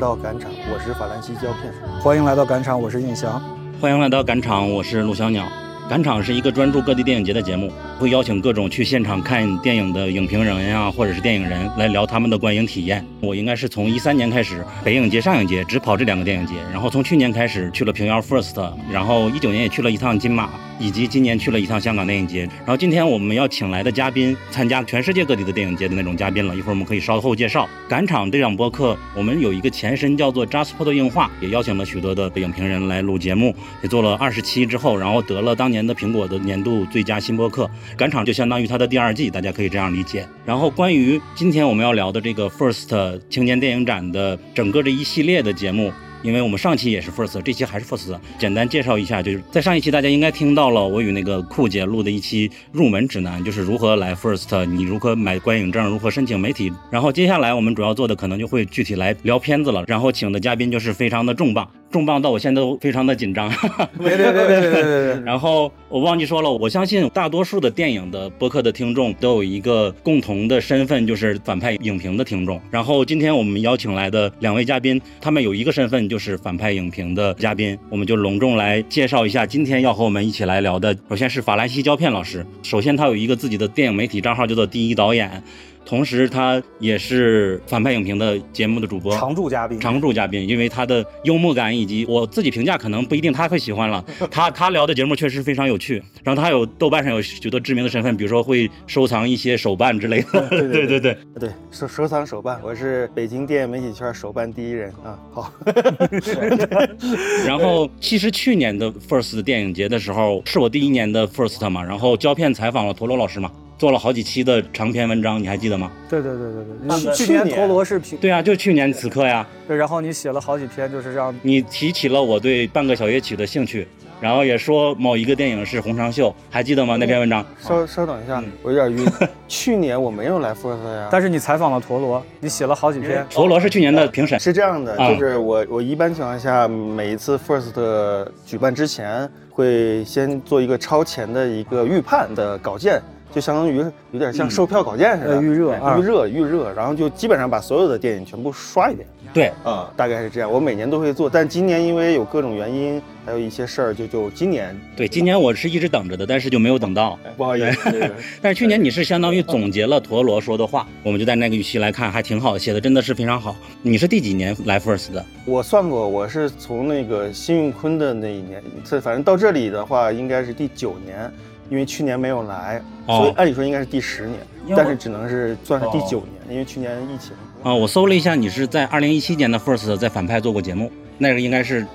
到赶场，我是法兰西胶片。欢迎来到赶场，我是印翔。欢迎来到赶场，我是陆小鸟。赶场是一个专注各地电影节的节目，会邀请各种去现场看电影的影评人呀，或者是电影人来聊他们的观影体验。我应该是从一三年开始，北影节、上影节只跑这两个电影节，然后从去年开始去了平遥 First，然后一九年也去了一趟金马。以及今年去了一趟香港电影节，然后今天我们要请来的嘉宾，参加全世界各地的电影节的那种嘉宾了。一会儿我们可以稍后介绍。赶场这档播客，我们有一个前身叫做 JustPod 映画，也邀请了许多的北影评人来录节目，也做了二十期之后，然后得了当年的苹果的年度最佳新播客。赶场就相当于它的第二季，大家可以这样理解。然后关于今天我们要聊的这个 First 青年电影展的整个这一系列的节目。因为我们上期也是 first，这期还是 first。简单介绍一下，就是在上一期大家应该听到了我与那个酷姐录的一期入门指南，就是如何来 first，你如何买观影证，如何申请媒体。然后接下来我们主要做的可能就会具体来聊片子了。然后请的嘉宾就是非常的重磅。重磅到我现在都非常的紧张，别别别别别别别！然后我忘记说了，我相信大多数的电影的播客的听众都有一个共同的身份，就是反派影评的听众。然后今天我们邀请来的两位嘉宾，他们有一个身份就是反派影评的嘉宾，我们就隆重来介绍一下今天要和我们一起来聊的。首先是法兰西胶片老师，首先他有一个自己的电影媒体账号，叫做第一导演。同时，他也是反派影评的节目的主播，常驻嘉宾，常驻嘉宾。因为他的幽默感以及我自己评价，可能不一定他会喜欢了。他他聊的节目确实非常有趣。然后他有豆瓣上有许多知名的身份，比如说会收藏一些手办之类的。对对对对 对，收收藏手办，我是北京电影媒体圈手办第一人啊。好。然后其实去年的 First 电影节的时候，是我第一年的 First 嘛。然后胶片采访了陀螺老师嘛。做了好几期的长篇文章，你还记得吗？对对对对对，去年陀螺是评，对啊，就去年此刻呀。对，然后你写了好几篇，就是让你提起了我对半个小夜曲的兴趣，然后也说某一个电影是红长袖，还记得吗？那篇文章？稍稍等一下，我有点晕。去年我没有来 First 呀，但是你采访了陀螺，你写了好几篇。陀螺是去年的评审，是这样的，就是我我一般情况下每一次 First 举办之前会先做一个超前的一个预判的稿件。就相当于有点像售票稿件似的，预热、预热、预热，然后就基本上把所有的电影全部刷一遍。对，啊，大概是这样。我每年都会做，但今年因为有各种原因，还有一些事儿，就就今年。对，今年我是一直等着的，但是就没有等到，不好意思。但是去年你是相当于总结了陀螺说的话，我们就在那个语气来看，还挺好，写的真的是非常好。你是第几年来 First 的？我算过，我是从那个辛运坤的那一年，这反正到这里的话，应该是第九年。因为去年没有来，所以按理说应该是第十年，但是只能是算是第九年，因为去年疫情。啊，我搜了一下，你是在二零一七年的 First 在反派做过节目，那个应该是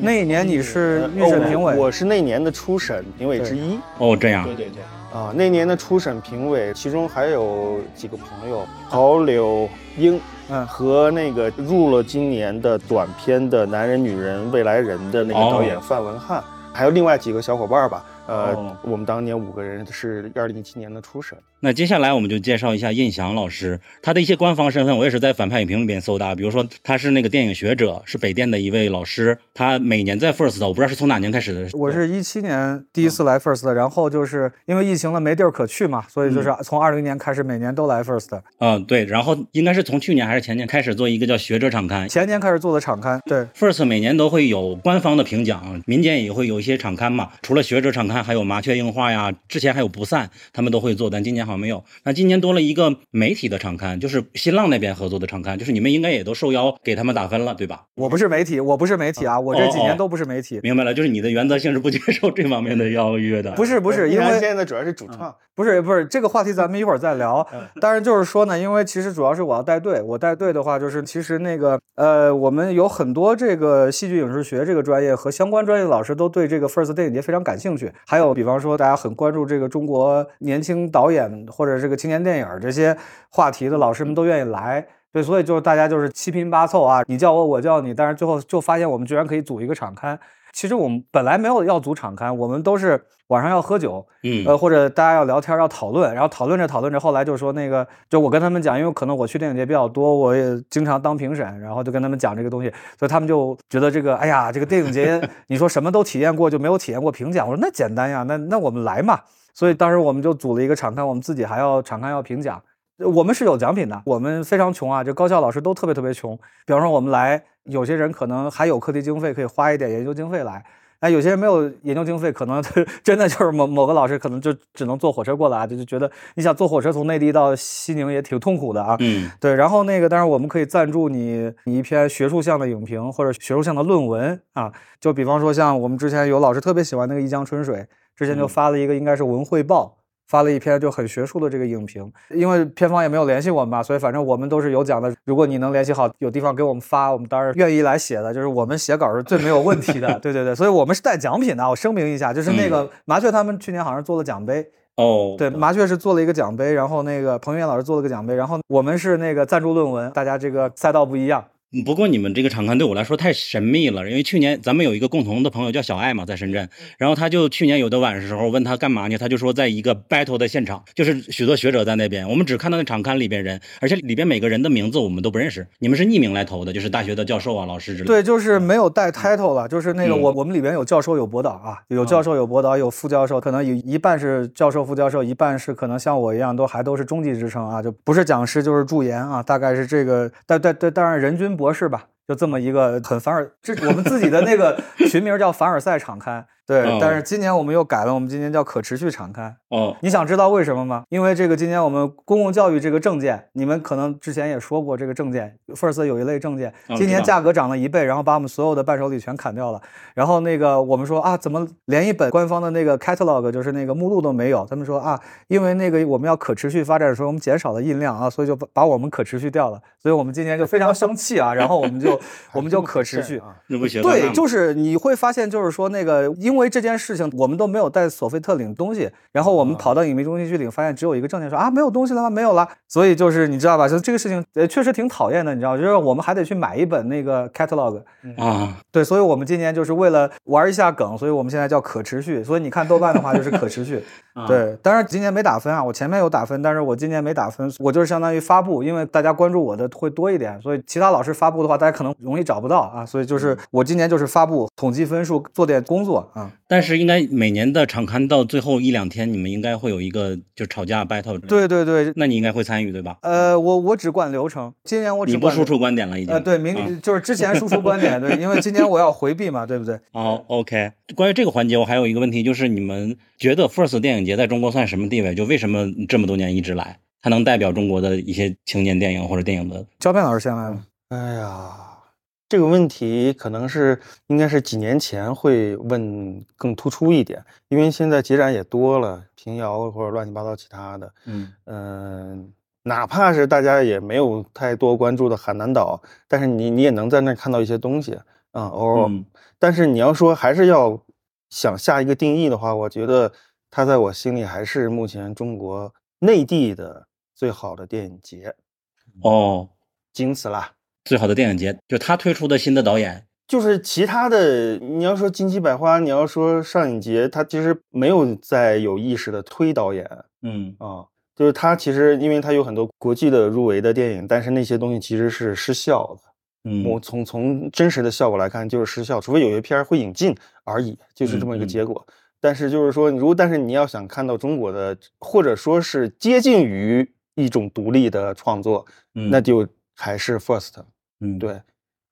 那一年你是预审评委，我是那年的初审评委之一。哦，这样。对对对。啊，那年的初审评委，其中还有几个朋友，陶柳英，嗯，和那个入了今年的短片的男人、女人、未来人的那个导演范文翰，还有另外几个小伙伴吧。呃，我们当年五个人是二零一七年的初审。那接下来我们就介绍一下印翔老师，他的一些官方身份，我也是在反派影评里边搜的。比如说，他是那个电影学者，是北电的一位老师。他每年在 First，我不知道是从哪年开始的。我是一七年第一次来 First，然后就是因为疫情了没地儿可去嘛，所以就是从二零年开始每年都来 First。嗯，对。然后应该是从去年还是前年开始做一个叫学者场刊。前年开始做的场刊。对，First 每年都会有官方的评奖，民间也会有一些场刊嘛。除了学者场刊，还有麻雀映画呀，之前还有不散，他们都会做，但今年好像没有。那今年多了一个媒体的场刊，就是新浪那边合作的场刊，就是你们应该也都受邀给他们打分了，对吧？我不是媒体，我不是媒体啊，我这几年都不是媒体。明白了，就是你的原则性是不接受这方面的邀约的。不 是不是，因为现在主要是主创。不是不是，这个话题咱们一会儿再聊。但是就是说呢，因为其实主要是我要带队，我带队的话就是其实那个呃，我们有很多这个戏剧影视学这个专业和相关专业的老师都对这个 First 电影节非常感兴趣。还有比方说大家很关注这个中国年轻导演或者这个青年电影这些话题的老师们都愿意来。对，所以就是大家就是七拼八凑啊，你叫我我叫你，但是最后就发现我们居然可以组一个场刊。其实我们本来没有要组场刊，我们都是晚上要喝酒，嗯，呃，或者大家要聊天要讨论，然后讨论着讨论着，后来就说那个，就我跟他们讲，因为可能我去电影节比较多，我也经常当评审，然后就跟他们讲这个东西，所以他们就觉得这个，哎呀，这个电影节 你说什么都体验过，就没有体验过评奖。我说那简单呀，那那我们来嘛。所以当时我们就组了一个场刊，我们自己还要场刊要评奖。我们是有奖品的，我们非常穷啊，就高校老师都特别特别穷。比方说我们来，有些人可能还有课题经费，可以花一点研究经费来。哎，有些人没有研究经费，可能 真的就是某某个老师可能就只能坐火车过来，就就觉得你想坐火车从内地到西宁也挺痛苦的啊。嗯，对。然后那个，但是我们可以赞助你你一篇学术向的影评或者学术向的论文啊。就比方说像我们之前有老师特别喜欢那个《一江春水》，之前就发了一个应该是文汇报。发了一篇就很学术的这个影评，因为片方也没有联系我们嘛，所以反正我们都是有奖的。如果你能联系好，有地方给我们发，我们当然愿意来写的。就是我们写稿是最没有问题的，对对对，所以我们是带奖品的。我声明一下，就是那个麻雀他们去年好像做了奖杯哦，对，麻雀是做了一个奖杯，然后那个彭于晏老师做了个奖杯，然后我们是那个赞助论文，大家这个赛道不一样。不过你们这个场刊对我来说太神秘了，因为去年咱们有一个共同的朋友叫小爱嘛，在深圳，然后他就去年有的晚时候问他干嘛呢，他就说在一个 battle 的现场，就是许多学者在那边，我们只看到那场刊里边人，而且里边每个人的名字我们都不认识，你们是匿名来投的，就是大学的教授啊、老师之类。对，就是没有带 title 了，就是那个我我们里边有教授有博导啊，有教授有博导有副教授，可能有一半是教授副教授，一半是可能像我一样都还都是中级职称啊，就不是讲师就是助研啊，大概是这个，但但但当然人均博士吧。就这么一个很凡尔，这我们自己的那个群名叫凡尔赛敞开。对，但是今年我们又改了，我们今年叫可持续敞开。哦，你想知道为什么吗？因为这个今年我们公共教育这个证件，你们可能之前也说过，这个证件，First 有一类证件，今年价格涨了一倍，然后把我们所有的伴手礼全砍掉了。然后那个我们说啊，怎么连一本官方的那个 catalog，就是那个目录都没有？他们说啊，因为那个我们要可持续发展的时候，我们减少了印量啊，所以就把把我们可持续掉了。所以我们今年就非常生气啊，然后我们就我们就可持续。那不行。对，就是你会发现，就是说那个因为这件事情。我们都没有带索菲特领东西，然后我们跑到影迷中心去领，发现只有一个证件，说啊没有东西了吗？没有了。所以就是你知道吧，就这个事情呃确实挺讨厌的，你知道，就是我们还得去买一本那个 catalog 啊。对，所以我们今年就是为了玩一下梗，所以我们现在叫可持续。所以你看豆瓣的话就是可持续。对，当然今年没打分啊，我前面有打分，但是我今年没打分，我就是相当于发布，因为大家关注我的会多一点，所以其他老师发布的话，大家可能容易找不到啊。所以就是我今年就是发布统计分数，做点工作啊。但是应该。每年的场刊到最后一两天，你们应该会有一个就吵架 battle。对对对，那你应该会参与对吧？呃，我我只管流程，今年我只你不输出观点了已经。呃，对，明就是之前输出观点，对，因为今年我要回避嘛，对不对？哦，OK。关于这个环节，我还有一个问题，就是你们觉得 First 电影节在中国算什么地位？就为什么这么多年一直来？它能代表中国的一些青年电影或者电影的？焦片老师先来吧。哎呀。这个问题可能是应该是几年前会问更突出一点，因为现在节展也多了，平遥或者乱七八糟其他的，嗯。嗯，哪怕是大家也没有太多关注的海南岛，但是你你也能在那看到一些东西啊，偶尔。但是你要说还是要想下一个定义的话，我觉得它在我心里还是目前中国内地的最好的电影节，哦，仅此啦。最好的电影节，就他推出的新的导演，就是其他的。你要说金鸡百花，你要说上影节，他其实没有在有意识的推导演。嗯啊，就是他其实，因为他有很多国际的入围的电影，但是那些东西其实是失效的。嗯，我从从真实的效果来看，就是失效，除非有些片儿会引进而已，就是这么一个结果。但是就是说，如果但是你要想看到中国的，或者说是接近于一种独立的创作，那就。还是 first，嗯，对，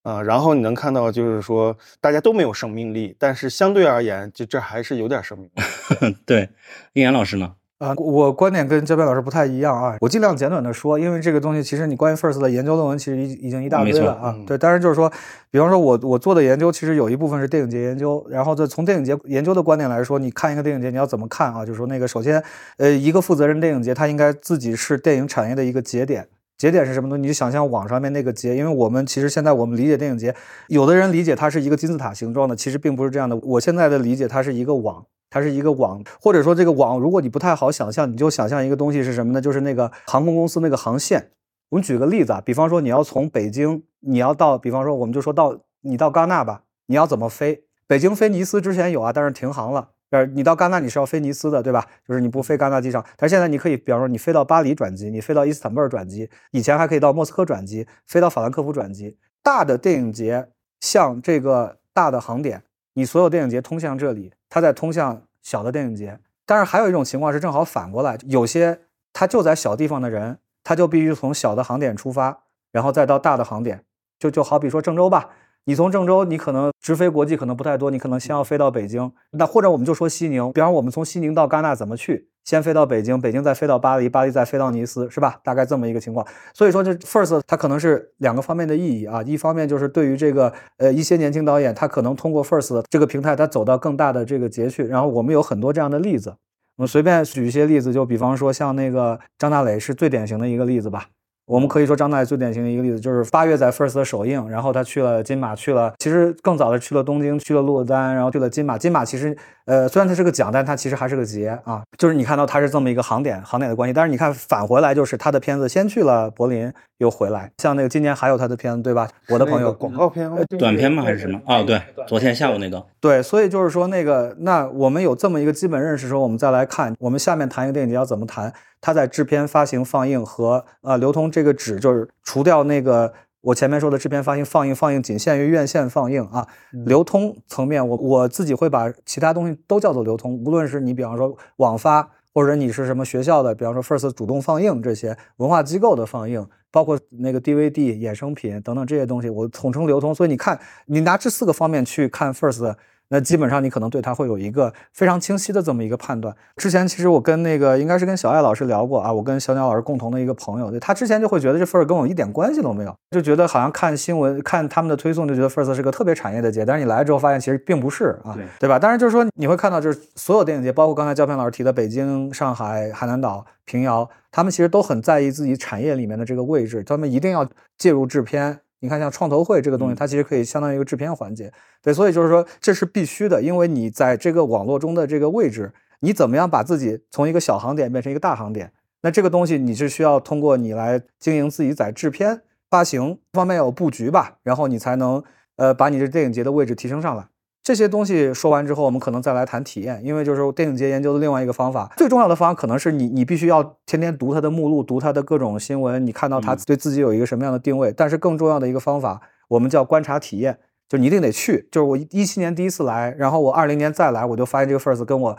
啊，然后你能看到，就是说大家都没有生命力，但是相对而言，就这还是有点生命。力。对，应岩老师呢？啊，我观点跟焦边老师不太一样啊，我尽量简短的说，因为这个东西其实你关于 first 的研究论文其实已已经一大堆了啊。对，当然就是说，比方说我我做的研究，其实有一部分是电影节研究，然后这从电影节研究的观点来说，你看一个电影节你要怎么看啊？就是说那个首先，呃，一个负责人电影节，它应该自己是电影产业的一个节点。节点是什么东西？你就想象网上面那个节，因为我们其实现在我们理解电影节，有的人理解它是一个金字塔形状的，其实并不是这样的。我现在的理解，它是一个网，它是一个网，或者说这个网，如果你不太好想象，你就想象一个东西是什么呢？就是那个航空公司那个航线。我们举个例子啊，比方说你要从北京，你要到，比方说我们就说到你到戛纳吧，你要怎么飞？北京飞尼斯之前有啊，但是停航了。呃，你到戛纳你是要飞尼斯的，对吧？就是你不飞戛纳机场，但是现在你可以，比方说你飞到巴黎转机，你飞到伊斯坦布尔转机，以前还可以到莫斯科转机，飞到法兰克福转机。大的电影节像这个大的航点，你所有电影节通向这里，它在通向小的电影节。但是还有一种情况是正好反过来，有些他就在小地方的人。他就必须从小的航点出发，然后再到大的航点。就就好比说郑州吧。你从郑州，你可能直飞国际可能不太多，你可能先要飞到北京。那或者我们就说西宁，比方我们从西宁到戛纳怎么去？先飞到北京，北京再飞到巴黎，巴黎再飞到尼斯，是吧？大概这么一个情况。所以说这 First 它可能是两个方面的意义啊。一方面就是对于这个呃一些年轻导演，他可能通过 First 这个平台，他走到更大的这个节去。然后我们有很多这样的例子，我们随便举一些例子，就比方说像那个张大磊是最典型的一个例子吧。我们可以说张大爷最典型的一个例子就是八月在 First 的首映，然后他去了金马，去了其实更早的去了东京，去了鹿丹，然后去了金马。金马其实呃虽然它是个奖，但它其实还是个节啊。就是你看到它是这么一个航点航点的关系，但是你看返回来就是他的片子先去了柏林，又回来。像那个今年还有他的片子对吧？我的朋友广告片短片吗还是什么？哦对，昨天下午那个对，所以就是说那个那我们有这么一个基本认识之后，我们再来看我们下面谈一个电影节要怎么谈。它在制片、发行、放映和呃流通这个纸，就是除掉那个我前面说的制片、发行、放映，放映仅限于院线放映啊。流通层面，我我自己会把其他东西都叫做流通，无论是你比方说网发，或者你是什么学校的，比方说 First 主动放映这些文化机构的放映，包括那个 DVD 衍生品等等这些东西，我统称流通。所以你看，你拿这四个方面去看 First。那基本上你可能对他会有一个非常清晰的这么一个判断。之前其实我跟那个应该是跟小艾老师聊过啊，我跟小鸟老师共同的一个朋友，他之前就会觉得这 First 跟我一点关系都没有，就觉得好像看新闻看他们的推送就觉得 First 是个特别产业的节，但是你来了之后发现其实并不是啊，对吧？当然就是说你会看到就是所有电影节，包括刚才焦片老师提的北京、上海、海南岛、平遥，他们其实都很在意自己产业里面的这个位置，他们一定要介入制片。你看，像创投会这个东西，它其实可以相当于一个制片环节，对，所以就是说这是必须的，因为你在这个网络中的这个位置，你怎么样把自己从一个小航点变成一个大航点？那这个东西你是需要通过你来经营自己在制片、发行方面有布局吧，然后你才能呃把你这电影节的位置提升上来。这些东西说完之后，我们可能再来谈体验，因为就是电影节研究的另外一个方法，最重要的方法可能是你你必须要天天读它的目录，读它的各种新闻，你看到它对自己有一个什么样的定位。但是更重要的一个方法，我们叫观察体验，就你一定得去。就是我一七年第一次来，然后我二零年再来，我就发现这个 first 跟我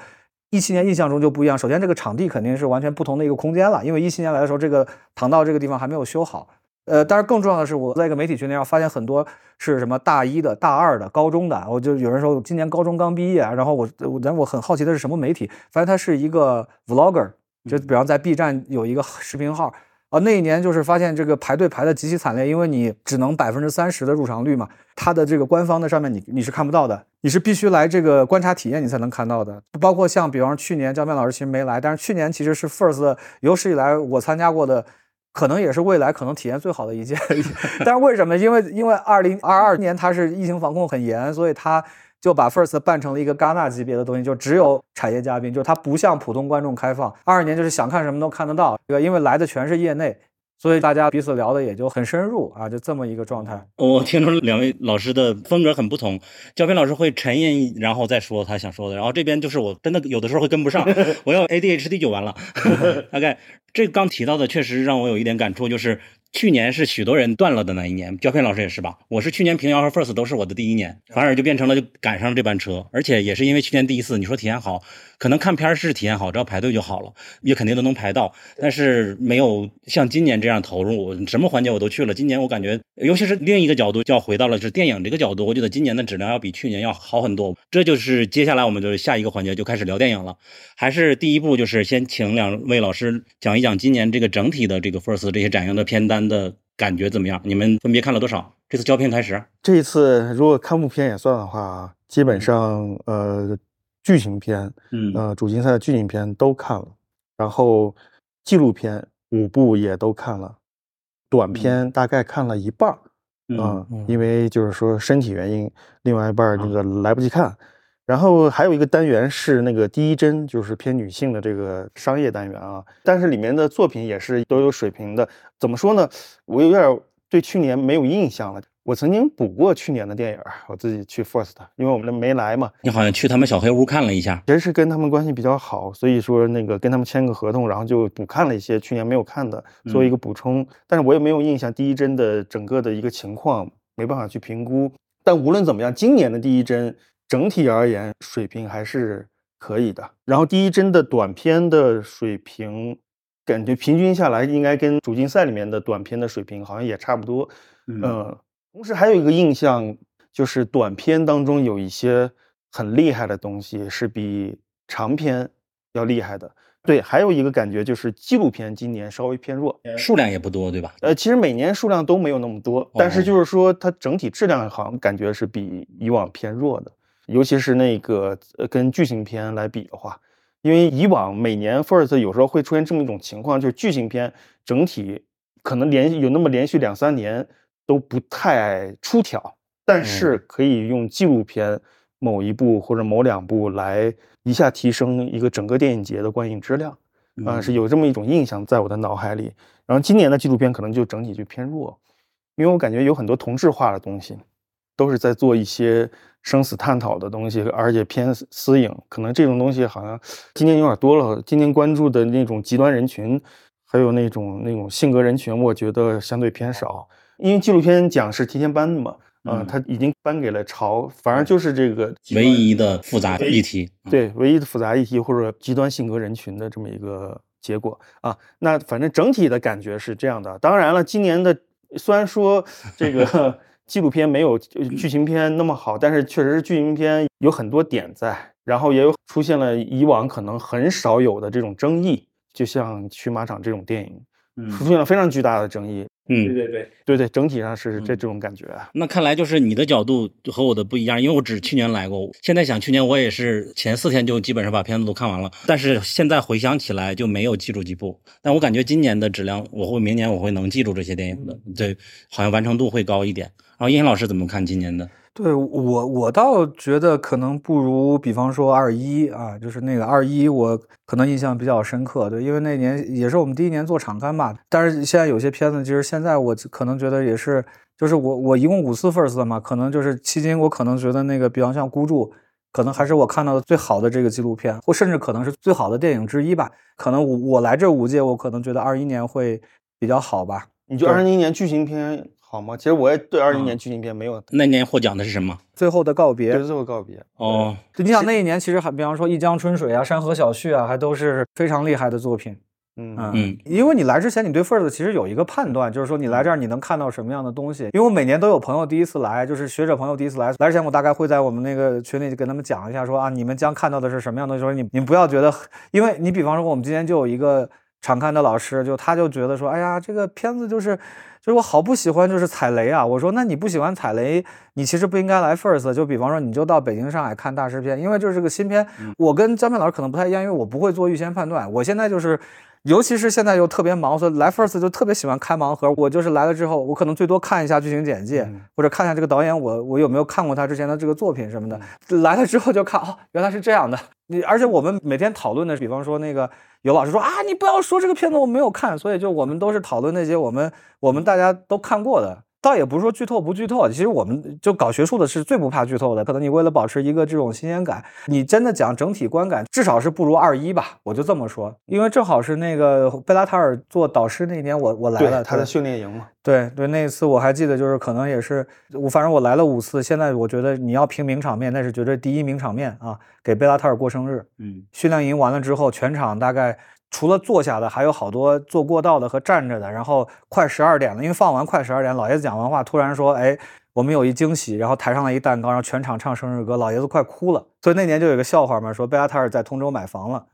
一七年印象中就不一样。首先，这个场地肯定是完全不同的一个空间了，因为一七年来的时候，这个唐道这个地方还没有修好。呃，但是更重要的是，我在一个媒体群里上发现很多是什么大一的、大二的、高中的，我就有人说今年高中刚毕业，然后我我，然后我很好奇的是什么媒体，发现他是一个 vlogger，就比方在 B 站有一个 视频号啊，那一年就是发现这个排队排的极其惨烈，因为你只能百分之三十的入场率嘛，它的这个官方的上面你你是看不到的，你是必须来这个观察体验你才能看到的，包括像比方说去年焦面老师其实没来，但是去年其实是 first 有史以来我参加过的。可能也是未来可能体验最好的一届，但是为什么？因为因为二零二二年它是疫情防控很严，所以它就把 First 办成了一个戛纳级别的东西，就只有产业嘉宾，就是它不向普通观众开放。二二年就是想看什么都看得到，对吧？因为来的全是业内。所以大家彼此聊的也就很深入啊，就这么一个状态。我听出两位老师的风格很不同，焦片老师会沉吟，然后再说他想说的，然后这边就是我真的有的时候会跟不上，我要 ADHD 就完了。大概这刚提到的确实让我有一点感触，就是去年是许多人断了的那一年，胶片老师也是吧？我是去年平遥和 First 都是我的第一年，反而就变成了就赶上这班车，而且也是因为去年第一次，你说体验好。可能看片是体验好，只要排队就好了，也肯定都能排到。但是没有像今年这样投入，什么环节我都去了。今年我感觉，尤其是另一个角度，就要回到了是电影这个角度。我觉得今年的质量要比去年要好很多。这就是接下来我们就是下一个环节就开始聊电影了。还是第一步就是先请两位老师讲一讲今年这个整体的这个 First 这些展映的片单的感觉怎么样？你们分别看了多少？这次胶片开始，这一次如果看部片也算的话，基本上呃。剧情片，嗯，呃，主竞赛的剧情片都看了，然后纪录片五部也都看了，短片大概看了一半儿，嗯，因为就是说身体原因，另外一半儿那个来不及看。然后还有一个单元是那个第一帧，就是偏女性的这个商业单元啊，但是里面的作品也是都有水平的。怎么说呢？我有点对去年没有印象了。我曾经补过去年的电影，我自己去 First，因为我们没来嘛。你好像去他们小黑屋看了一下，其实是跟他们关系比较好，所以说那个跟他们签个合同，然后就补看了一些去年没有看的，做一个补充。但是我也没有印象第一帧的整个的一个情况，没办法去评估。但无论怎么样，今年的第一帧整体而言水平还是可以的。然后第一帧的短片的水平。感觉平均下来应该跟主竞赛里面的短片的水平好像也差不多。嗯，同时还有一个印象就是短片当中有一些很厉害的东西是比长片要厉害的。对，还有一个感觉就是纪录片今年稍微偏弱，数量也不多，对吧？呃，其实每年数量都没有那么多，但是就是说它整体质量好像感觉是比以往偏弱的，尤其是那个呃跟剧情片来比的话，因为以往每年 First 有时候会出现这么一种情况，就是剧情片整体可能连续有那么连续两三年都不太出挑，但是可以用纪录片某一部或者某两部来。一下提升一个整个电影节的观影质量，啊，是有这么一种印象在我的脑海里。然后今年的纪录片可能就整体就偏弱，因为我感觉有很多同质化的东西，都是在做一些生死探讨的东西，而且偏私影。可能这种东西好像今年有点多了。今年关注的那种极端人群，还有那种那种性格人群，我觉得相对偏少。因为纪录片奖是提前颁的嘛。嗯，他已经颁给了朝，反而就是这个唯一的复杂议题，对，唯一的复杂议题或者极端性格人群的这么一个结果啊。那反正整体的感觉是这样的。当然了，今年的虽然说这个纪录片没有剧情片那么好，但是确实是剧情片有很多点在，然后也有出现了以往可能很少有的这种争议，就像《驱马场》这种电影，出现了非常巨大的争议。嗯，对对对对对，整体上是这这种感觉。那看来就是你的角度和我的不一样，因为我只去年来过，现在想去年我也是前四天就基本上把片子都看完了，但是现在回想起来就没有记住几部。但我感觉今年的质量，我会明年我会能记住这些电影的，对，好像完成度会高一点。然后叶老师怎么看今年的？对我，我倒觉得可能不如，比方说二一啊，就是那个二一，我可能印象比较深刻。对，因为那年也是我们第一年做场刊吧。但是现在有些片子，其实现在我可能觉得也是，就是我我一共五次 first 嘛，可能就是迄今我可能觉得那个，比方像孤注，可能还是我看到的最好的这个纪录片，或甚至可能是最好的电影之一吧。可能我我来这五届，我可能觉得二一年会比较好吧。你就二零一年剧情片？好吗？其实我也对二一年剧情片没有。那年获奖的是什么？最后的告别。对，最后告别。哦，你想那一年其实还，比方说《一江春水》啊，《山河小序》啊，还都是非常厉害的作品。嗯嗯。因为你来之前，你对 First 其实有一个判断，就是说你来这儿你能看到什么样的东西。因为我每年都有朋友第一次来，就是学者朋友第一次来，来之前我大概会在我们那个群里跟他们讲一下，说啊，你们将看到的是什么样的东西。说你你不要觉得，因为你比方说我们今天就有一个常看的老师，就他就觉得说，哎呀，这个片子就是。就是我好不喜欢，就是踩雷啊！我说，那你不喜欢踩雷，你其实不应该来 First。就比方说，你就到北京、上海看大师片，因为就是个新片。我跟江片老师可能不太一样，因为我不会做预先判断。我现在就是，尤其是现在又特别忙，所以来 First 就特别喜欢开盲盒。我就是来了之后，我可能最多看一下剧情简介，或者看一下这个导演，我我有没有看过他之前的这个作品什么的。来了之后就看，哦，原来是这样的。你而且我们每天讨论的，比方说那个。有老师说啊，你不要说这个片子我没有看，所以就我们都是讨论那些我们我们大家都看过的。倒也不是说剧透不剧透，其实我们就搞学术的是最不怕剧透的。可能你为了保持一个这种新鲜感，你真的讲整体观感，至少是不如二一吧，我就这么说。因为正好是那个贝拉塔尔做导师那年，我我来了，他的训练营嘛。对对，那一次我还记得，就是可能也是我，反正我来了五次。现在我觉得你要评名场面，那是绝对第一名场面啊，给贝拉塔尔过生日。嗯，训练营完了之后，全场大概。除了坐下的，还有好多坐过道的和站着的。然后快十二点了，因为放完快十二点，老爷子讲完话，突然说：“哎，我们有一惊喜。”然后台上来一蛋糕，然后全场唱生日歌，老爷子快哭了。所以那年就有个笑话嘛，说贝拉塔尔在通州买房了，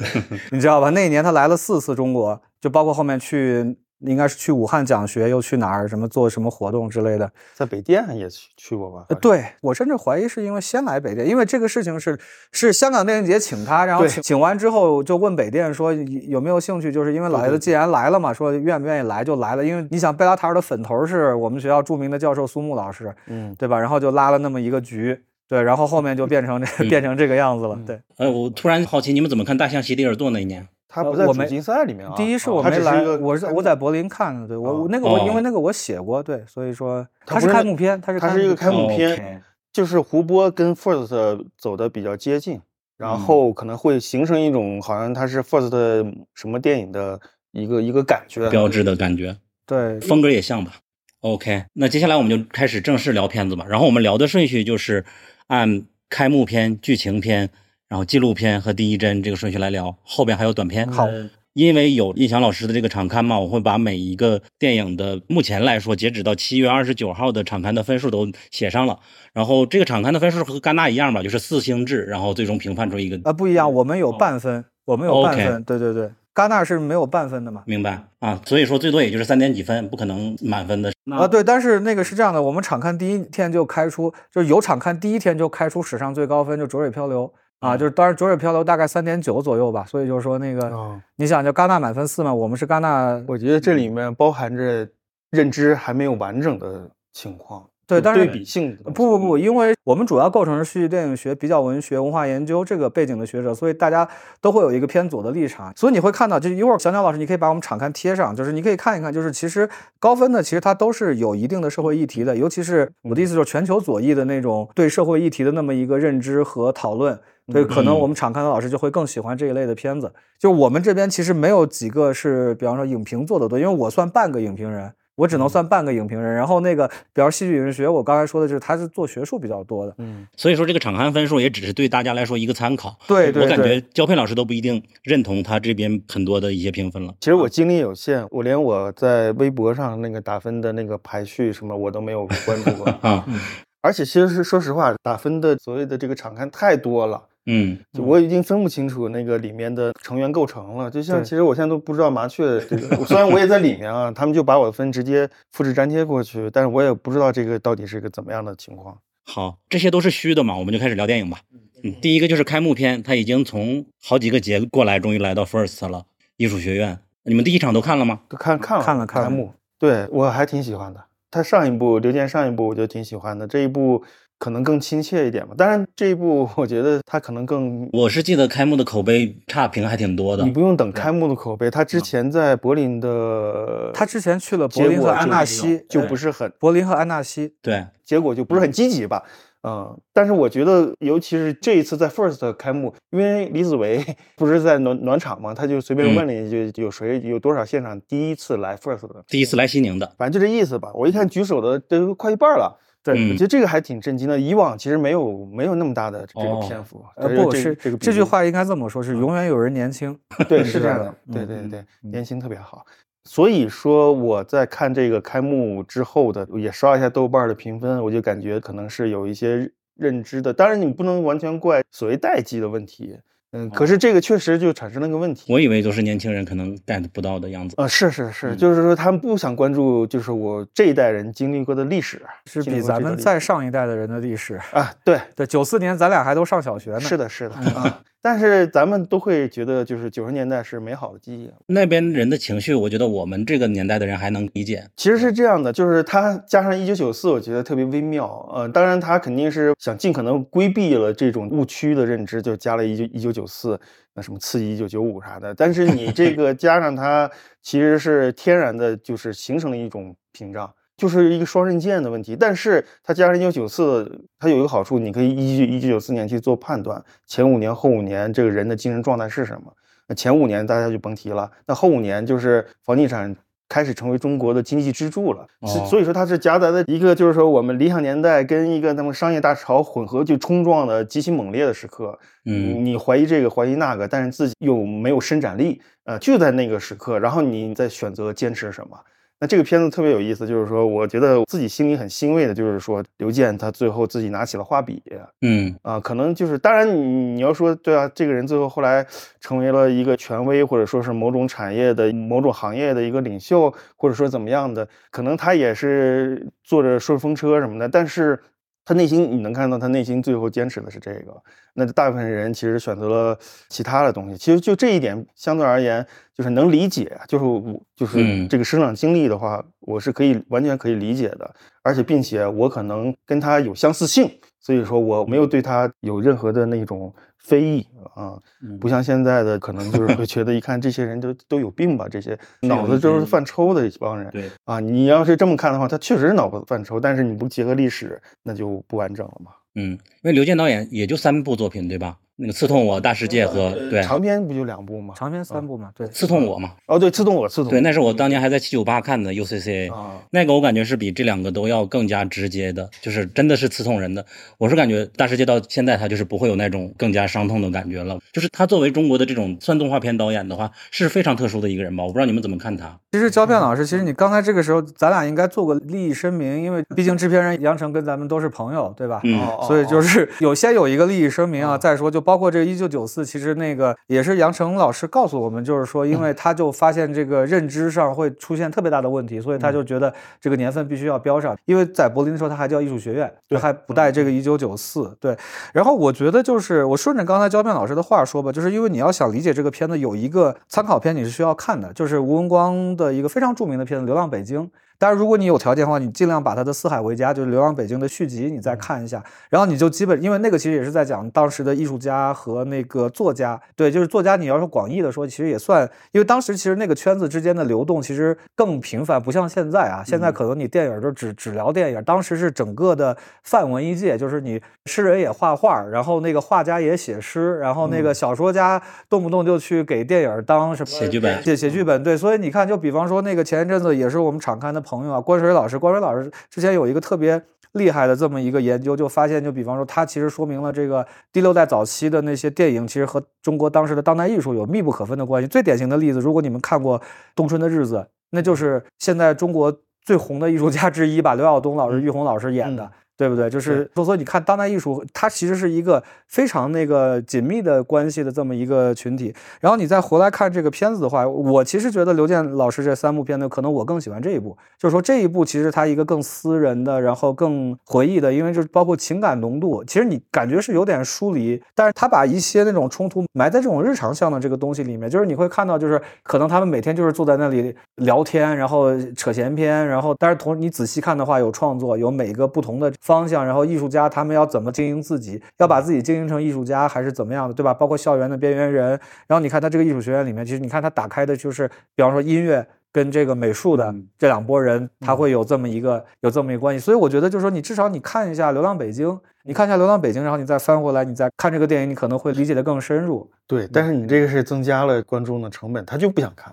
你知道吧？那一年他来了四次中国，就包括后面去。应该是去武汉讲学，又去哪儿？什么做什么活动之类的？在北电也去去过吧？对我甚至怀疑是因为先来北电，因为这个事情是是香港电影节请他，然后请请完之后就问北电说有没有兴趣？就是因为老爷子既然来了嘛，说愿不愿意来就来了。因为你想贝拉塔尔的粉头是我们学校著名的教授苏木老师，嗯，对吧？然后就拉了那么一个局，对，然后后面就变成这变成这个样子了。对，呃，我突然好奇，你们怎么看大象席地而坐那一年？他不在主竞赛里面啊。第一是我没来，我是我在柏林看的。对我那个我因为那个我写过，对，所以说它是开幕片，它是它是一个开幕片，就是胡波跟 First 走的比较接近，然后可能会形成一种好像它是 First 什么电影的一个一个感觉，标志的感觉，对，风格也像吧。OK，那接下来我们就开始正式聊片子吧。然后我们聊的顺序就是按开幕片、剧情片。然后纪录片和第一帧这个顺序来聊，后边还有短片。好，因为有印翔老师的这个场刊嘛，我会把每一个电影的目前来说，截止到七月二十九号的场刊的分数都写上了。然后这个场刊的分数和戛纳一样吧，就是四星制，然后最终评判出一个啊不一样，我们有半分，我们有半分，对对对，戛纳是没有半分的嘛。明白啊，所以说最多也就是三点几分，不可能满分的啊。对，但是那个是这样的，我们场刊第一天就开出，就是有场刊第一天就开出史上最高分，就浊水漂流。啊，就是当然，浊水漂流大概三点九左右吧，所以就是说那个，你想就戛纳满分四嘛，我们是戛纳，我觉得这里面包含着认知还没有完整的情况，对，但是对比性不不不，因为我们主要构成是戏剧电影学、比较文学、文化研究这个背景的学者，所以大家都会有一个偏左的立场，所以你会看到，就一会儿小鸟老师，你可以把我们场刊贴上，就是你可以看一看，就是其实高分的其实它都是有一定的社会议题的，尤其是我的意思就是全球左翼的那种对社会议题的那么一个认知和讨论。对，可能我们场刊的老师就会更喜欢这一类的片子。就我们这边其实没有几个是，比方说影评做的多，因为我算半个影评人，我只能算半个影评人。然后那个，比如戏剧影视学，我刚才说的就是他是做学术比较多的。嗯，所以说这个场刊分数也只是对大家来说一个参考。对，我感觉焦佩老师都不一定认同他这边很多的一些评分了。其实我精力有限，我连我在微博上那个打分的那个排序什么我都没有关注过啊。而且其实是说实话，打分的所谓的这个场刊太多了。嗯，我已经分不清楚那个里面的成员构成了。就像其实我现在都不知道麻雀这个，虽然我也在里面啊，他们就把我的分直接复制粘贴过去，但是我也不知道这个到底是一个怎么样的情况。好，这些都是虚的嘛，我们就开始聊电影吧。嗯，第一个就是开幕片，他已经从好几个节过来，终于来到 First 了艺术学院。你们第一场都看了吗？都看看了看了开幕，对我还挺喜欢的。他上一部刘健上一部我就挺喜欢的，这一部。可能更亲切一点吧，当然这一部 我觉得他可能更，我是记得开幕的口碑差评还挺多的。你不用等开幕的口碑，他之前在柏林的，他之前去了柏林和安纳西，就不是很柏林和安纳西，对，结果就不是很积极吧，嗯，但是我觉得尤其是这一次在 First 开幕，因为李子维 不是在暖暖场嘛，他就随便问了一句，有谁有多少现场第一次来 First 的，第一次来西宁的，反正就这意思吧。我一看举手的都快一半了。对，我觉得这个还挺震惊的。以往其实没有没有那么大的这个篇幅。呃，不是这个这句话应该这么说，是永远有人年轻。对，是这样的。对对对，年轻特别好。所以说我在看这个开幕之后的，也刷一下豆瓣的评分，我就感觉可能是有一些认知的。当然，你不能完全怪所谓代际的问题。嗯，可是这个确实就产生了个问题。我以为都是年轻人可能 get 不到的样子。呃，是是是，就是说他们不想关注，就是我这一代人经历过的历史，是比咱们再上一代的人的历史啊。对对，九四年咱俩还都上小学呢。是的，是的啊。但是咱们都会觉得，就是九十年代是美好的记忆。那边人的情绪，我觉得我们这个年代的人还能理解。其实是这样的，就是他加上一九九四，我觉得特别微妙。呃，当然他肯定是想尽可能规避了这种误区的认知，就加了一九一九九四，那什么刺激一九九五啥的。但是你这个加上它，其实是天然的，就是形成了一种屏障。就是一个双刃剑的问题，但是它加上一九九四，它有一个好处，你可以依据一九九四年去做判断，前五年、后五年这个人的精神状态是什么。那前五年大家就甭提了，那后五年就是房地产开始成为中国的经济支柱了。所以说它是夹杂的一个，就是说我们理想年代跟一个那么商业大潮混合就冲撞的极其猛烈的时刻。嗯，你怀疑这个怀疑那个，但是自己又没有伸展力，呃，就在那个时刻，然后你再选择坚持什么。那这个片子特别有意思，就是说，我觉得自己心里很欣慰的，就是说，刘健他最后自己拿起了画笔，嗯啊，可能就是，当然你你要说，对啊，这个人最后后来成为了一个权威，或者说是某种产业的某种行业的一个领袖，或者说怎么样的，可能他也是坐着顺风车什么的，但是。他内心，你能看到他内心最后坚持的是这个。那大部分人其实选择了其他的东西。其实就这一点，相对而言，就是能理解。就是我，就是这个生长经历的话，我是可以完全可以理解的。而且，并且我可能跟他有相似性，所以说我没有对他有任何的那种。非议啊，不像现在的，可能就是会觉得一看这些人都都有病吧，这些 脑子就是犯抽的一帮人。对啊，你要是这么看的话，他确实是脑子犯抽，但是你不结合历史，那就不完整了嘛。嗯，因为刘健导演也就三部作品，对吧？那个刺痛我大世界和对长篇不就两部吗？长篇三部嘛，对，刺痛我嘛。哦，对，刺痛我，刺痛。对，那是我当年还在七九八看的 UCCA，那个我感觉是比这两个都要更加直接的，就是真的是刺痛人的。我是感觉大世界到现在他就是不会有那种更加伤痛的感觉了。就是他作为中国的这种算动画片导演的话，是非常特殊的一个人吧？我不知道你们怎么看他。其实胶片老师，其实你刚才这个时候，咱俩应该做个利益声明，因为毕竟制片人杨成跟咱们都是朋友，对吧？嗯，所以就是有先有一个利益声明啊。再说就包括这个一九九四，其实那个也是杨成老师告诉我们，就是说，因为他就发现这个认知上会出现特别大的问题，所以他就觉得这个年份必须要标上。因为在柏林的时候他还叫艺术学院，对，还不带这个一九九四。对，然后我觉得就是我顺着刚才焦片老师的话说吧，就是因为你要想理解这个片子，有一个参考片你是需要看的，就是吴文光的一个非常著名的片子《流浪北京》。但是如果你有条件的话，你尽量把他的《四海为家》就是《流浪北京》的续集你再看一下，然后你就基本因为那个其实也是在讲当时的艺术家和那个作家，对，就是作家你要说广义的说，其实也算，因为当时其实那个圈子之间的流动其实更频繁，不像现在啊，现在可能你电影就只只聊电影，当时是整个的泛文艺界，就是你诗人也画画，然后那个画家也写诗，然后那个小说家动不动就去给电影当什么写剧本，写写剧本，对，所以你看，就比方说那个前一阵子也是我们常看的。朋友啊，关水老师，关水老师之前有一个特别厉害的这么一个研究，就发现，就比方说，他其实说明了这个第六代早期的那些电影，其实和中国当时的当代艺术有密不可分的关系。最典型的例子，如果你们看过《冬春的日子》，那就是现在中国最红的艺术家之一吧，刘晓东老师、玉红老师演的。对不对？就是所以你看，当代艺术它其实是一个非常那个紧密的关系的这么一个群体。然后你再回来看这个片子的话，我其实觉得刘健老师这三部片子，可能我更喜欢这一部。就是说这一部其实它一个更私人的，然后更回忆的，因为就是包括情感浓度，其实你感觉是有点疏离，但是他把一些那种冲突埋在这种日常向的这个东西里面，就是你会看到，就是可能他们每天就是坐在那里聊天，然后扯闲篇，然后但是同你仔细看的话，有创作，有每个不同的。方向，然后艺术家他们要怎么经营自己，要把自己经营成艺术家还是怎么样的，对吧？包括校园的边缘人，然后你看他这个艺术学院里面，其实你看他打开的就是，比方说音乐跟这个美术的这两拨人，他会有这么一个有这么一个关系。所以我觉得就是说，你至少你看一下《流浪北京》，你看一下《流浪北京》，然后你再翻回来，你再看这个电影，你可能会理解的更深入。对，但是你这个是增加了观众的成本，他就不想看。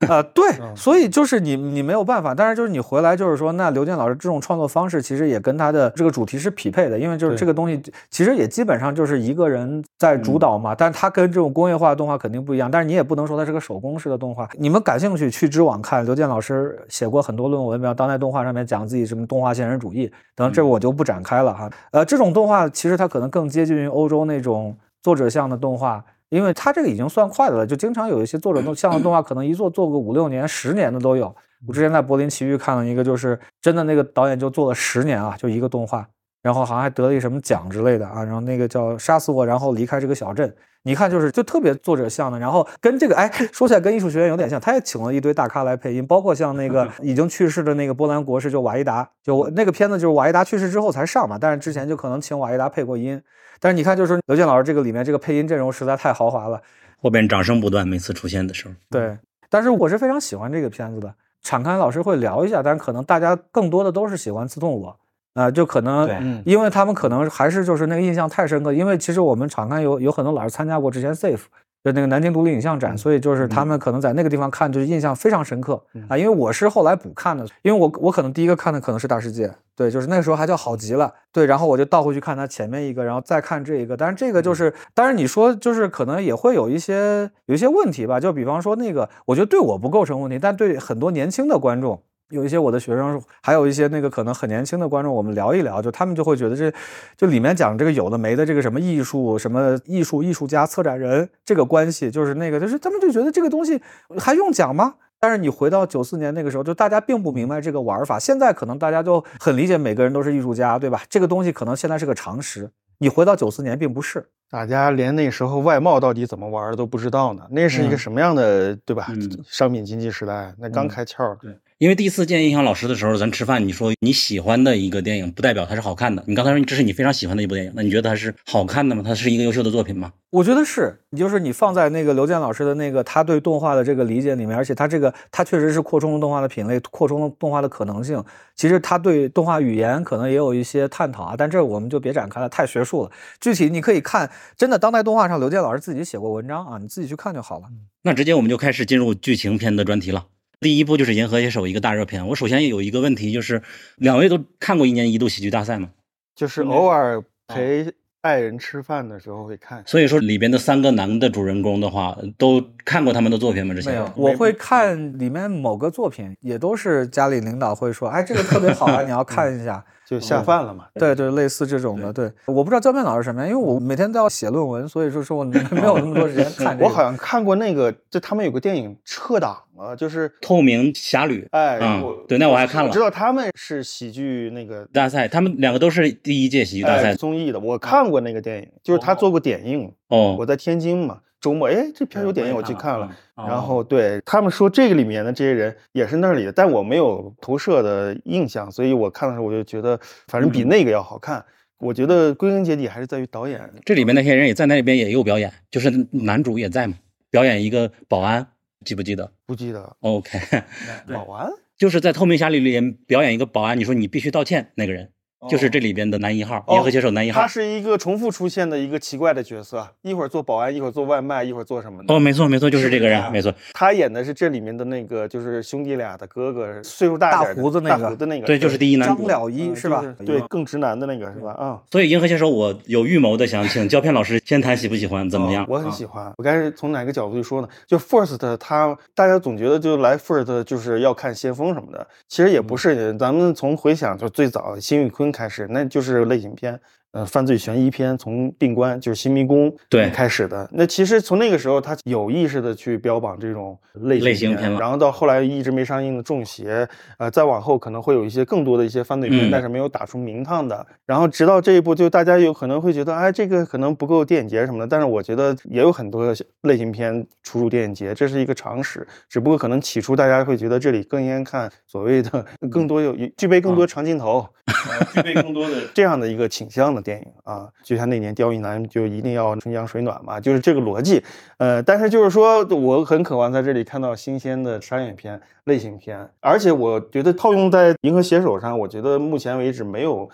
呃，对，所以就是你你没有办法，但是就是你回来就是说，那刘健老师这种创作方式其实也跟他的这个主题是匹配的，因为就是这个东西其实也基本上就是一个人在主导嘛，但是他跟这种工业化动画肯定不一样，但是你也不能说它是个手工式的动画。你们感兴趣去知网看，刘健老师写过很多论文，比如当代动画上面讲自己什么动画现实主义等，这我就不展开了哈。呃，这种动画其实它可能更接近于欧洲那种作者向的动画。因为他这个已经算快的了，就经常有一些作者动像的动画，可能一做做个五六年、十年的都有。我之前在柏林奇遇看了一个，就是真的那个导演就做了十年啊，就一个动画，然后好像还得了一什么奖之类的啊。然后那个叫杀死我，然后离开这个小镇。你看，就是就特别作者像的，然后跟这个哎说起来跟艺术学院有点像，他也请了一堆大咖来配音，包括像那个 已经去世的那个波兰国师，就瓦伊达，就那个片子就是瓦伊达去世之后才上嘛，但是之前就可能请瓦伊达配过音。但是你看，就是刘健老师这个里面这个配音阵容实在太豪华了，后边掌声不断，每次出现的时候。对，但是我是非常喜欢这个片子的。敞开老师会聊一下，但是可能大家更多的都是喜欢刺痛我啊，就可能因为他们可能还是就是那个印象太深刻，因为其实我们敞开有有很多老师参加过之前 safe。就那个南京独立影像展，所以就是他们可能在那个地方看，就是印象非常深刻啊。因为我是后来补看的，因为我我可能第一个看的可能是大世界，对，就是那个时候还叫好极了，对，然后我就倒回去看它前面一个，然后再看这一个。但是这个就是，当然你说就是可能也会有一些有一些问题吧，就比方说那个，我觉得对我不构成问题，但对很多年轻的观众。有一些我的学生，还有一些那个可能很年轻的观众，我们聊一聊，就他们就会觉得这就里面讲这个有的没的这个什么艺术什么艺术艺术家策展人这个关系，就是那个就是他们就觉得这个东西还用讲吗？但是你回到九四年那个时候，就大家并不明白这个玩法。现在可能大家就很理解，每个人都是艺术家，对吧？这个东西可能现在是个常识。你回到九四年并不是，大家连那时候外贸到底怎么玩都不知道呢。那是一个什么样的，对吧？商品经济时代，那刚开窍。对。因为第一次见印象老师的时候，咱吃饭，你说你喜欢的一个电影，不代表它是好看的。你刚才说这是你非常喜欢的一部电影，那你觉得它是好看的吗？它是一个优秀的作品吗？我觉得是，你就是你放在那个刘健老师的那个他对动画的这个理解里面，而且他这个他确实是扩充了动画的品类，扩充了动画的可能性。其实他对动画语言可能也有一些探讨啊，但这我们就别展开了，太学术了。具体你可以看，真的当代动画上，刘健老师自己写过文章啊，你自己去看就好了。那直接我们就开始进入剧情片的专题了。第一部就是《银河携手》一个大热片。我首先有一个问题，就是两位都看过一年一度喜剧大赛吗？就是偶尔陪爱人吃饭的时候会看。所以说里边的三个男的主人公的话，都看过他们的作品吗？之前没有，我会看里面某个作品，也都是家里领导会说，哎，这个特别好啊，你要看一下。就下饭了嘛？对对，类似这种的。对，我不知道焦片老是什么样，因为我每天都要写论文，所以说说我 没有那么多时间看。我好像看过那个，就他们有个电影撤档了，就是《透明侠侣》。哎，对，那我还看了。我知道他们是喜剧那个大赛，他们两个都是第一届喜剧大赛综艺的。我看过那个电影，就是他做过点映。哦，我在天津嘛。周末，哎，这片有点映，我去看了。然后对他们说，这个里面的这些人也是那里的，但我没有投射的印象，所以我看的时候我就觉得，反正比那个要好看。我觉得归根结底还是在于导演。这里面那些人也在那边也有表演，就是男主也在嘛，表演一个保安，记不记得？不记得。OK，保安就是在《透明侠侣》里面表演一个保安，你说你必须道歉那个人。就是这里边的男一号，银河携手男一号，他是一个重复出现的一个奇怪的角色，一会儿做保安，一会儿做外卖，一会儿做什么的。哦，没错没错，就是这个人，没错。他演的是这里面的那个，就是兄弟俩的哥哥，岁数大大胡子那个，大胡子那个，对，就是第一男主张了一是吧？对，更直男的那个是吧？啊，所以银河携手，我有预谋的想请胶片老师先谈喜不喜欢，怎么样？我很喜欢。我该是从哪个角度去说呢？就 First，他大家总觉得就来 First 就是要看先锋什么的，其实也不是。咱们从回想就最早辛宇坤开始，那就是。是类型片。呃，犯罪悬疑片从病关就是新迷宫对开始的。那其实从那个时候，他有意识的去标榜这种类型片，然后到后来一直没上映的中邪，呃，再往后可能会有一些更多的一些犯罪片，但是没有打出名堂的。然后直到这一部，就大家有可能会觉得，哎，这个可能不够电影节什么的。但是我觉得也有很多类型片出入电影节，这是一个常识。只不过可能起初大家会觉得这里更应该看所谓的 更多有具备更多长镜头，具备更多的 这样的一个倾向的。电影啊，就像那年刁亦男就一定要春江水暖嘛，就是这个逻辑。呃，但是就是说我很渴望在这里看到新鲜的商业片、类型片，而且我觉得套用在《银河携手》上，我觉得目前为止没有，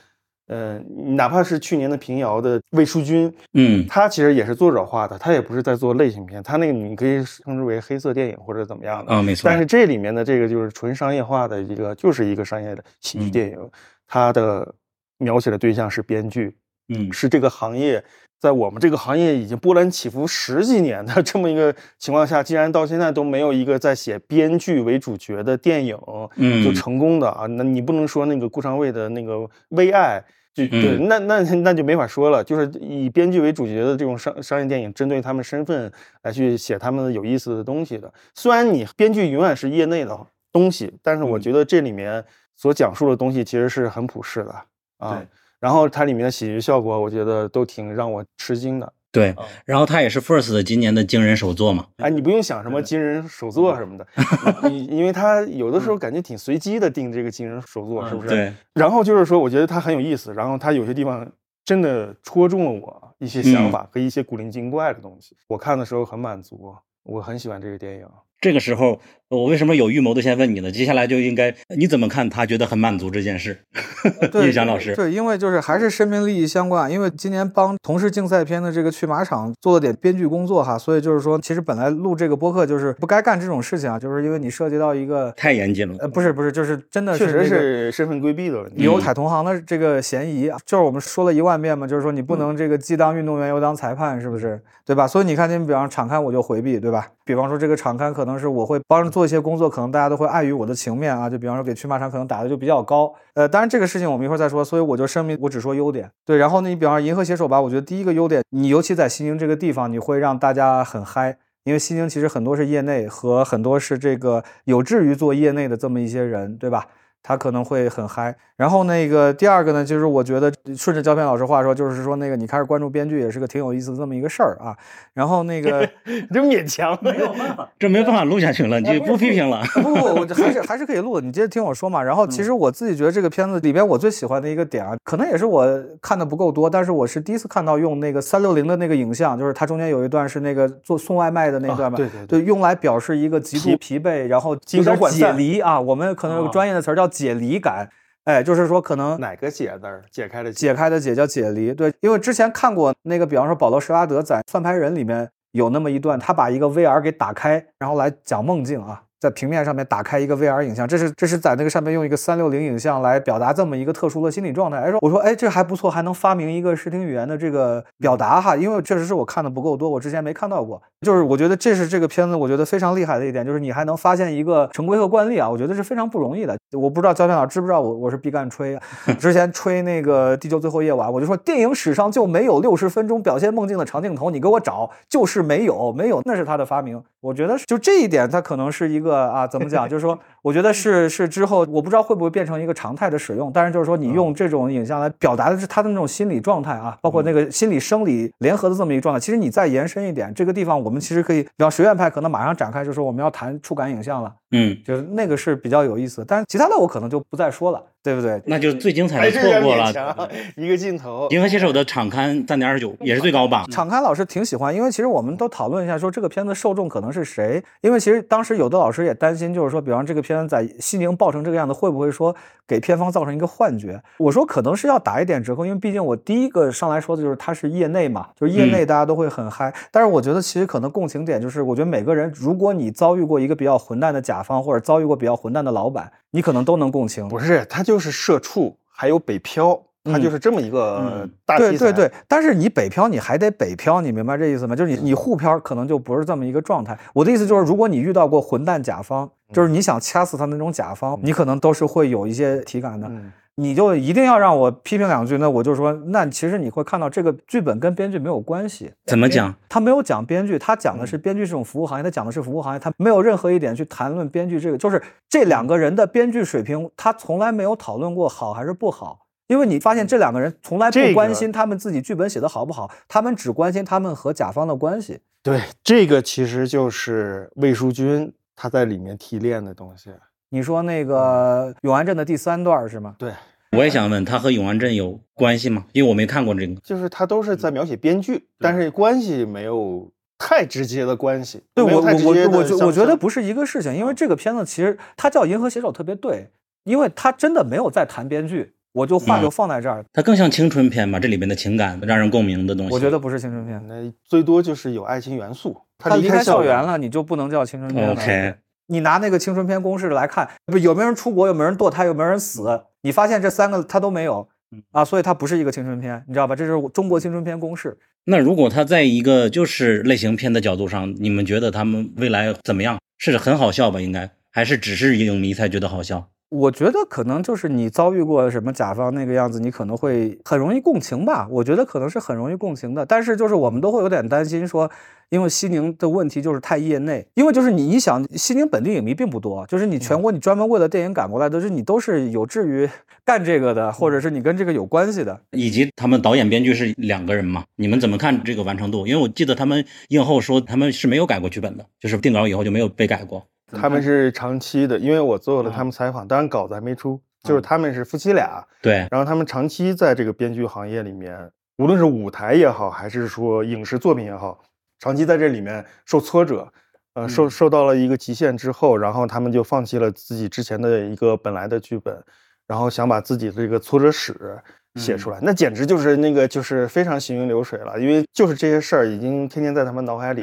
呃，哪怕是去年的平遥的魏淑君，嗯，他其实也是作者画的，他也不是在做类型片，他那个你可以称之为黑色电影或者怎么样的啊，没错。但是这里面的这个就是纯商业化的一个，就是一个商业的喜剧电影，它的描写的对象是编剧。嗯，是这个行业，在我们这个行业已经波澜起伏十几年的 这么一个情况下，竟然到现在都没有一个在写编剧为主角的电影，嗯，就成功的啊？那你不能说那个顾长卫的那个《微爱》，就对，那那那就没法说了。就是以编剧为主角的这种商商业电影，针对他们身份来去写他们有意思的东西的。虽然你编剧永远是业内的东西，但是我觉得这里面所讲述的东西其实是很普世的啊。然后它里面的喜剧效果，我觉得都挺让我吃惊的。对，然后它也是 First 今年的惊人首作嘛。哎，你不用想什么惊人首作什么的，你因为它有的时候感觉挺随机的定这个惊人首作，是不是？对。然后就是说，我觉得它很有意思，然后它有些地方真的戳中了我一些想法和一些古灵精怪的东西。我看的时候很满足，我很喜欢这个电影。这个时候，我为什么有预谋的先问你呢？接下来就应该你怎么看？他觉得很满足这件事。印象老师，对，因为就是还是生命利益相关。因为今年帮同事竞赛片的这个去马场做了点编剧工作哈，所以就是说，其实本来录这个播客就是不该干这种事情啊，就是因为你涉及到一个太严谨了。呃，不是不是，就是真的确实是身份规避的问题，有踩同行的这个嫌疑啊。就是我们说了一万遍嘛，就是说你不能这个既当运动员又当裁判，是不是？对吧？所以你看，你比方敞开我就回避，对吧？比方说这个场刊可能是我会帮着做一些工作，可能大家都会碍于我的情面啊，就比方说给驱马场可能打的就比较高。呃，当然这个事情我们一会儿再说，所以我就声明，我只说优点。对，然后呢，你比方说银河携手吧，我觉得第一个优点，你尤其在西宁这个地方，你会让大家很嗨，因为西宁其实很多是业内和很多是这个有志于做业内的这么一些人，对吧？他可能会很嗨。然后那个第二个呢，就是我觉得顺着胶片老师话说，就是说那个你开始关注编剧也是个挺有意思的这么一个事儿啊。然后那 个就勉强，没有办法，这没办法录下去了，你就不批评了。不不，我还是 还是可以录的，你接着听我说嘛。然后其实我自己觉得这个片子里边我最喜欢的一个点啊，可能也是我看的不够多，但是我是第一次看到用那个三六零的那个影像，就是它中间有一段是那个做送外卖的那段嘛，对对对，用来表示一个极度疲惫，然后精神解离啊，我们可能有个专业的词儿叫解离感。哎，就是说，可能哪个解字儿？解开的解开的解叫解离。对，因为之前看过那个，比方说保罗·施拉德在《翻牌人》里面有那么一段，他把一个 VR 给打开，然后来讲梦境啊。在平面上面打开一个 VR 影像，这是这是在那个上面用一个三六零影像来表达这么一个特殊的心理状态。哎，说我说哎，这还不错，还能发明一个视听语言的这个表达哈，因为确实是我看的不够多，我之前没看到过。就是我觉得这是这个片子我觉得非常厉害的一点，就是你还能发现一个成规和惯例啊，我觉得是非常不容易的。我不知道焦片老师知不知道我我是毕赣吹，之前吹那个《地球最后夜晚》，我就说电影史上就没有六十分钟表现梦境的长镜头，你给我找，就是没有没有，那是他的发明。我觉得就这一点，他可能是一个啊，怎么讲？就是说，我觉得是是之后，我不知道会不会变成一个常态的使用。但是就是说，你用这种影像来表达的是他的那种心理状态啊，包括那个心理生理联合的这么一个状态。其实你再延伸一点，这个地方我们其实可以，比方学院派可能马上展开，就说我们要谈触感影像了。嗯，就是那个是比较有意思，但是其他的我可能就不再说了，对不对？那就最精彩的错过了，一个镜头。银河携手的场刊三点二九也是最高吧。场刊老师挺喜欢，因为其实我们都讨论一下，说这个片子受众可能是谁？因为其实当时有的老师也担心，就是说，比方这个片子在西宁爆成这个样子，会不会说给片方造成一个幻觉？我说可能是要打一点折扣，因为毕竟我第一个上来说的就是它是业内嘛，就是业内大家都会很嗨。但是我觉得其实可能共情点就是，我觉得每个人，如果你遭遇过一个比较混蛋的甲方，或者遭遇过比较混蛋的老板，你可能都能共情。不是，他就是社畜，还有北漂，他就是这么一个大对对对，但是你北漂，你还得北漂，你明白这意思吗？就是你你沪漂可能就不是这么一个状态。我的意思就是，如果你遇到过混蛋甲方，就是你想掐死他那种甲方，你可能都是会有一些体感的。你就一定要让我批评两句，那我就说，那其实你会看到这个剧本跟编剧没有关系。怎么讲？他没有讲编剧，他讲的是编剧这种服务行业，他讲的是服务行业，他没有任何一点去谈论编剧这个，就是这两个人的编剧水平，他从来没有讨论过好还是不好。因为你发现这两个人从来不关心他们自己剧本写的好不好，他们只关心他们和甲方的关系。对，这个其实就是魏淑君他在里面提炼的东西。你说那个永安镇的第三段是吗？对。我也想问，他和永安镇有关系吗？因为我没看过这个，就是他都是在描写编剧，但是关系没有太直接的关系。对我我我我觉我觉得不是一个事情，因为这个片子其实它叫《银河写手》特别对，因为它真的没有在谈编剧，我就话就放在这儿。它更像青春片吧？这里面的情感让人共鸣的东西，我觉得不是青春片，那最多就是有爱情元素。他离开校园了，你就不能叫青春片了。OK，你拿那个青春片公式来看，不有没有人出国，有没有人堕胎，有没有人死？你发现这三个他都没有，啊，所以它不是一个青春片，你知道吧？这是中国青春片公式。那如果他在一个就是类型片的角度上，你们觉得他们未来怎么样？是很好笑吧？应该还是只是影迷才觉得好笑？我觉得可能就是你遭遇过什么甲方那个样子，你可能会很容易共情吧。我觉得可能是很容易共情的，但是就是我们都会有点担心说。因为西宁的问题就是太业内，因为就是你一想，西宁本地影迷并不多，就是你全国你专门为了电影赶过来的，是你都是有志于 干这个的，或者是你跟这个有关系的，以及他们导演编剧是两个人嘛？你们怎么看这个完成度？因为我记得他们映后说他们是没有改过剧本的，就是定稿以后就没有被改过。他们是长期的，因为我做了他们采访，当然稿子还没出，就是他们是夫妻俩，对，然后他们长期在这个编剧行业里面，无论是舞台也好，还是说影视作品也好。长期在这里面受挫折，呃，受受到了一个极限之后，然后他们就放弃了自己之前的一个本来的剧本，然后想把自己的这个挫折史写出来，那简直就是那个就是非常行云流水了，因为就是这些事儿已经天天在他们脑海里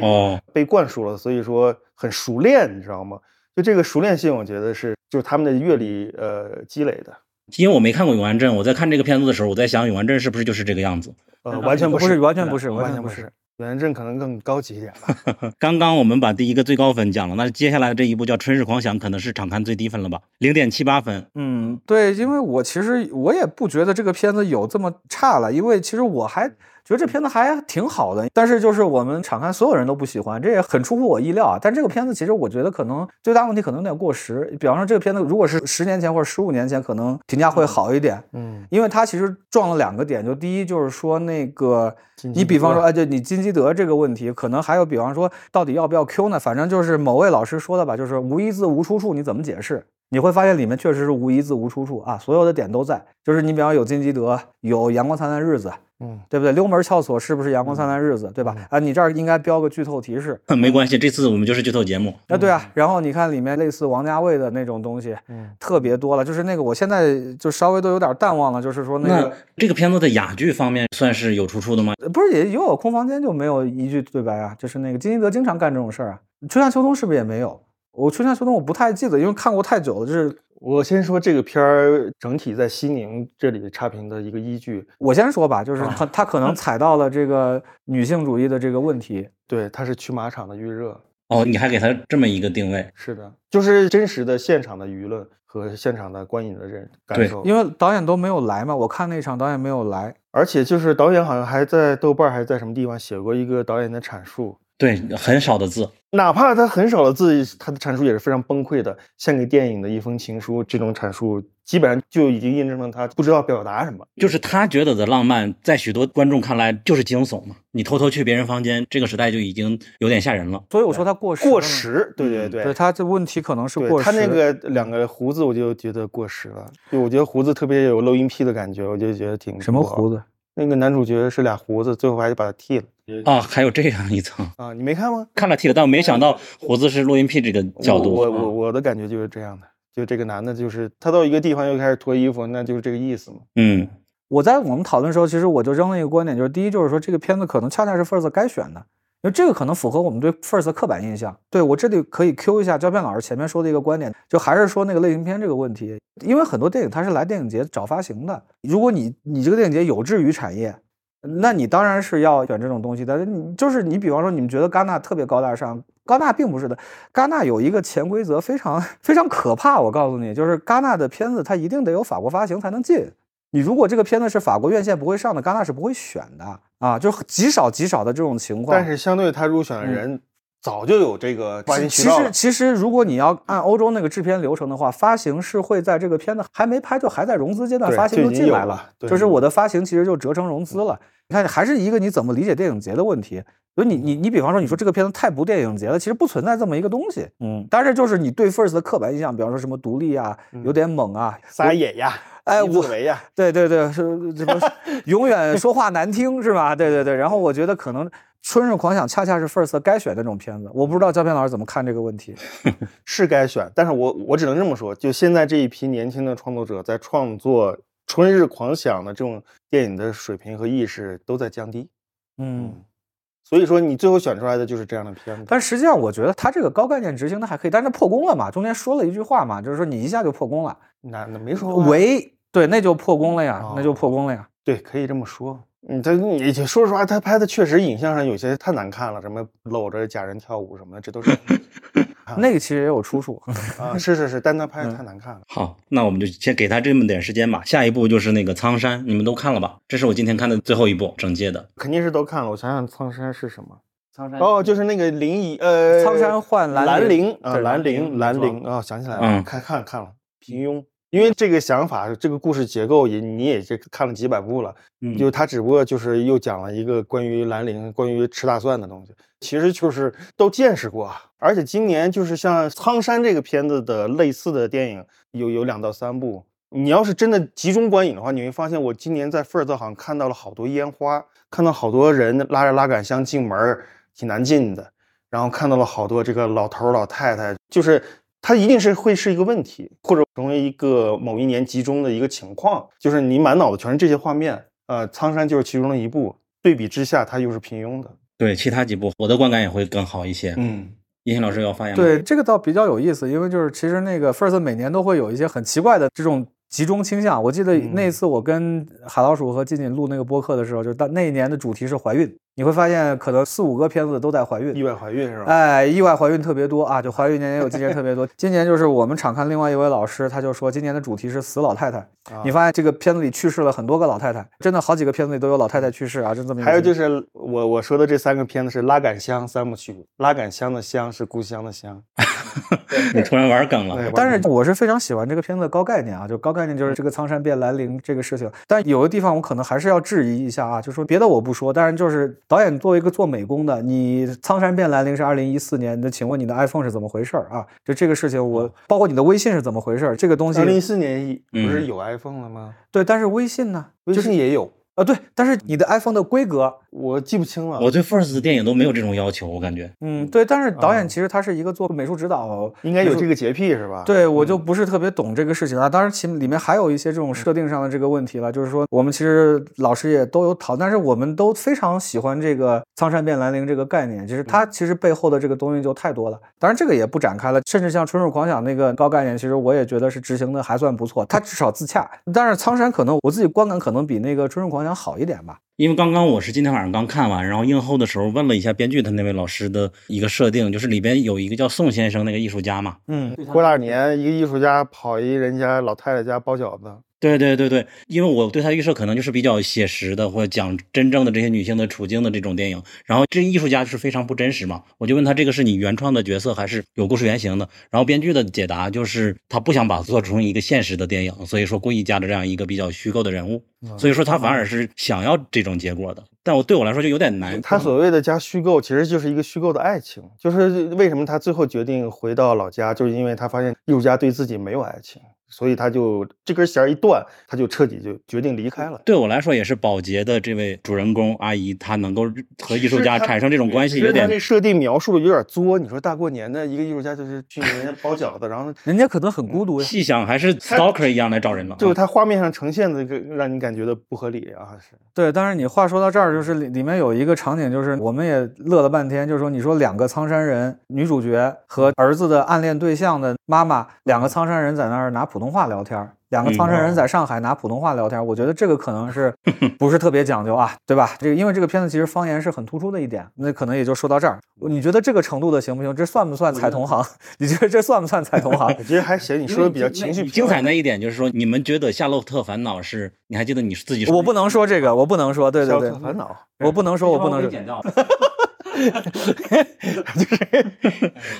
被灌输了，所以说很熟练，你知道吗？就这个熟练性，我觉得是就是他们的阅历呃积累的。因为我没看过《永安镇》，我在看这个片子的时候，我在想《永安镇》是不是就是这个样子？呃，完全不是，完全不是，完全不是。永安镇可能更高级一点吧。刚刚我们把第一个最高分讲了，那接下来这一部叫《春日狂想》，可能是场刊最低分了吧？零点七八分。嗯，对，因为我其实我也不觉得这个片子有这么差了，因为其实我还。觉得这片子还挺好的。但是就是我们场刊所有人都不喜欢，这也很出乎我意料啊。但这个片子其实我觉得可能最大问题可能有点过时。比方说这个片子如果是十年前或者十五年前，可能评价会好一点。嗯，因为它其实撞了两个点，就第一就是说那个你比方说哎，就你金基德这个问题，可能还有比方说到底要不要 Q 呢？反正就是某位老师说的吧，就是无一字无出处，你怎么解释？你会发现里面确实是无一字无出处啊，所有的点都在。就是你比方有金基德，有阳光灿烂日子，嗯，对不对？溜门撬锁是不是阳光灿烂日子，对吧？啊，你这儿应该标个剧透提示。没关系，这次我们就是剧透节目。啊，对啊。然后你看里面类似王家卫的那种东西，嗯，特别多了。就是那个我现在就稍微都有点淡忘了。就是说那个这个片子的哑剧方面算是有出处的吗？不是，也有空房间就没有一句对白啊。就是那个金基德经常干这种事儿啊。春夏秋冬是不是也没有？我春夏秋冬我不太记得，因为看过太久了。就是我先说这个片儿整体在西宁这里差评的一个依据。我先说吧，就是他他可能踩到了这个女性主义的这个问题。对，他是去马场的预热。哦，你还给他这么一个定位？是的，就是真实的现场的舆论和现场的观影的人感受。因为导演都没有来嘛，我看那场导演没有来，而且就是导演好像还在豆瓣还是在什么地方写过一个导演的阐述。对，很少的字，哪怕他很少的字，他的阐述也是非常崩溃的，献给电影的一封情书。这种阐述基本上就已经印证了他不知道表达什么。就是他觉得的浪漫，在许多观众看来就是惊悚嘛。你偷偷去别人房间，这个时代就已经有点吓人了。所以我说他过时，过时。对对对，对他这问题可能是过时。他那个两个胡子，我就觉得过时了。就我觉得胡子特别有漏音癖的感觉，我就觉得挺什么胡子？那个男主角是俩胡子，最后还是把他剃了啊！还有这样一层啊？你没看吗？看了剃了，但我没想到胡子是录音癖这个角度。我我我的感觉就是这样的，就这个男的，就是他到一个地方又开始脱衣服，那就是这个意思嘛。嗯，我在我们讨论的时候，其实我就扔了一个观点，就是第一，就是说这个片子可能恰恰是 First 该选的。那这个可能符合我们对 First 的刻板印象。对我这里可以 Q 一下胶片老师前面说的一个观点，就还是说那个类型片这个问题。因为很多电影它是来电影节找发行的，如果你你这个电影节有志于产业，那你当然是要选这种东西的。你就是你，比方说你们觉得戛纳特别高大上，戛纳并不是的。戛纳有一个潜规则，非常 非常可怕。我告诉你，就是戛纳的片子它一定得有法国发行才能进。你如果这个片子是法国院线不会上的，戛纳是不会选的啊，就极少极少的这种情况。但是相对他入选的人早就有这个发行渠道。其实其实如果你要按欧洲那个制片流程的话，发行是会在这个片子还没拍就还在融资阶段，发行就进来了，就是我的发行其实就折成融资了。你看还是一个你怎么理解电影节的问题。所以你你你比方说你说这个片子太不电影节了，其实不存在这么一个东西。嗯，但是就是你对 First 的刻板印象，比方说什么独立啊，有点猛啊，撒野呀。哎，我为呀，对对对，是什么 永远说话难听是吧？对对对。然后我觉得可能《春日狂想》恰恰是 First 该选的那种片子。我不知道胶片老师怎么看这个问题，是该选，但是我我只能这么说，就现在这一批年轻的创作者在创作《春日狂想》的这种电影的水平和意识都在降低。嗯，所以说你最后选出来的就是这样的片子。但实际上，我觉得他这个高概念执行的还可以，但是破功了嘛？中间说了一句话嘛，就是说你一下就破功了。那那没说为。对，那就破功了呀，那就破功了呀。对，可以这么说。嗯，他你说实话，他拍的确实影像上有些太难看了，什么搂着假人跳舞什么的，这都是。那个其实也有出处 啊，是是是，但他拍的太难看了。好，那我们就先给他这么点时间吧。下一部就是那个《苍山》，你们都看了吧？这是我今天看的最后一部整届的，肯定是都看了。我想想，《苍山》是什么？苍山哦，就是那个林乙呃，苍山换兰陵啊，兰陵兰陵啊，想起来了，看看看了平庸。因为这个想法，这个故事结构也你也是看了几百部了，嗯，就他只不过就是又讲了一个关于兰陵、关于吃大蒜的东西，其实就是都见识过。而且今年就是像《苍山》这个片子的类似的电影有有两到三部。你要是真的集中观影的话，你会发现我今年在富尔泽好像看到了好多烟花，看到好多人拉着拉杆箱进门，挺难进的。然后看到了好多这个老头老太太，就是。它一定是会是一个问题，或者成为一个某一年集中的一个情况，就是你满脑子全是这些画面。呃，苍山就是其中的一部，对比之下，它又是平庸的。对，其他几部我的观感也会更好一些。嗯，叶欣老师要发言。对，这个倒比较有意思，因为就是其实那个 First 每年都会有一些很奇怪的这种集中倾向。我记得那次我跟海老鼠和静静录那个播客的时候，就到那一年的主题是怀孕。你会发现，可能四五个片子都在怀孕，意外怀孕是吧？哎，意外怀孕特别多啊，就怀孕年也有，今年特别多。今年就是我们场看另外一位老师，他就说今年的主题是死老太太。你发现这个片子里去世了很多个老太太，真的好几个片子里都有老太太去世啊，就这么。还有就是我我说的这三个片子是拉杆箱三部曲，拉杆箱的箱是故乡的乡。你突然玩梗了，但是我是非常喜欢这个片子的高概念啊，就高概念就是这个苍山变兰陵这个事情。但有的地方我可能还是要质疑一下啊，就说别的我不说，但是就是。导演作为一个做美工的，你《苍山变兰陵》是二零一四年那，请问你的 iPhone 是怎么回事啊？就这个事情，我包括你的微信是怎么回事？这个东西，二零一四年不是有 iPhone 了吗？对，但是微信呢？微信也有。啊，对，但是你的 iPhone 的规格我记不清了。我对 First 的电影都没有这种要求，我感觉。嗯，对，但是导演其实他是一个做美术指导，应该有这个洁癖是吧？对，我就不是特别懂这个事情啊。当然，其里面还有一些这种设定上的这个问题了，就是说我们其实老师也都有讨，但是我们都非常喜欢这个“苍山变兰陵”这个概念，就是它其实背后的这个东西就太多了。当然，这个也不展开了。甚至像《春日狂想》那个高概念，其实我也觉得是执行的还算不错，它至少自洽。但是苍山可能我自己观感可能比那个《春日狂想》好一点吧。因为刚刚我是今天晚上刚看完，然后映后的时候问了一下编剧他那位老师的一个设定，就是里边有一个叫宋先生那个艺术家嘛，嗯，过大年一个艺术家跑一人家老太太家包饺子。对对对对，因为我对他预设可能就是比较写实的，或者讲真正的这些女性的处境的这种电影。然后这艺术家是非常不真实嘛，我就问他这个是你原创的角色还是有故事原型的？然后编剧的解答就是他不想把它做成一个现实的电影，所以说故意加的这样一个比较虚构的人物。所以说他反而是想要这种结果的。但我对我来说就有点难。他所谓的加虚构，其实就是一个虚构的爱情。就是为什么他最后决定回到老家，就是因为他发现艺术家对自己没有爱情。所以他就这根弦一断，他就彻底就决定离开了。对我来说，也是保洁的这位主人公阿姨，她能够和艺术家产生这种关系，有点这设定描述的有点作。你说大过年的一个艺术家就是去人家包饺子，然后人家可能很孤独呀。细想还是 stalker 一样来找人了，就是他画面上呈现的个让你感觉的不合理啊。是对，但是你话说到这儿，就是里里面有一个场景，就是我们也乐了半天，就是说你说两个苍山人女主角和儿子的暗恋对象的妈妈，两个苍山人在那儿拿普通话聊天。两个苍山人在上海拿普通话聊天，我觉得这个可能是不是特别讲究啊，对吧？这个因为这个片子其实方言是很突出的一点，那可能也就说到这儿。你觉得这个程度的行不行？这算不算踩同行？你觉得这算不算踩同行？我觉得还行。你说的比较情绪精彩那一点就是说，你们觉得《夏洛特烦恼》是？你还记得你自己？我不能说这个，我不能说。对对对，烦恼，我不能说，我不能剪掉。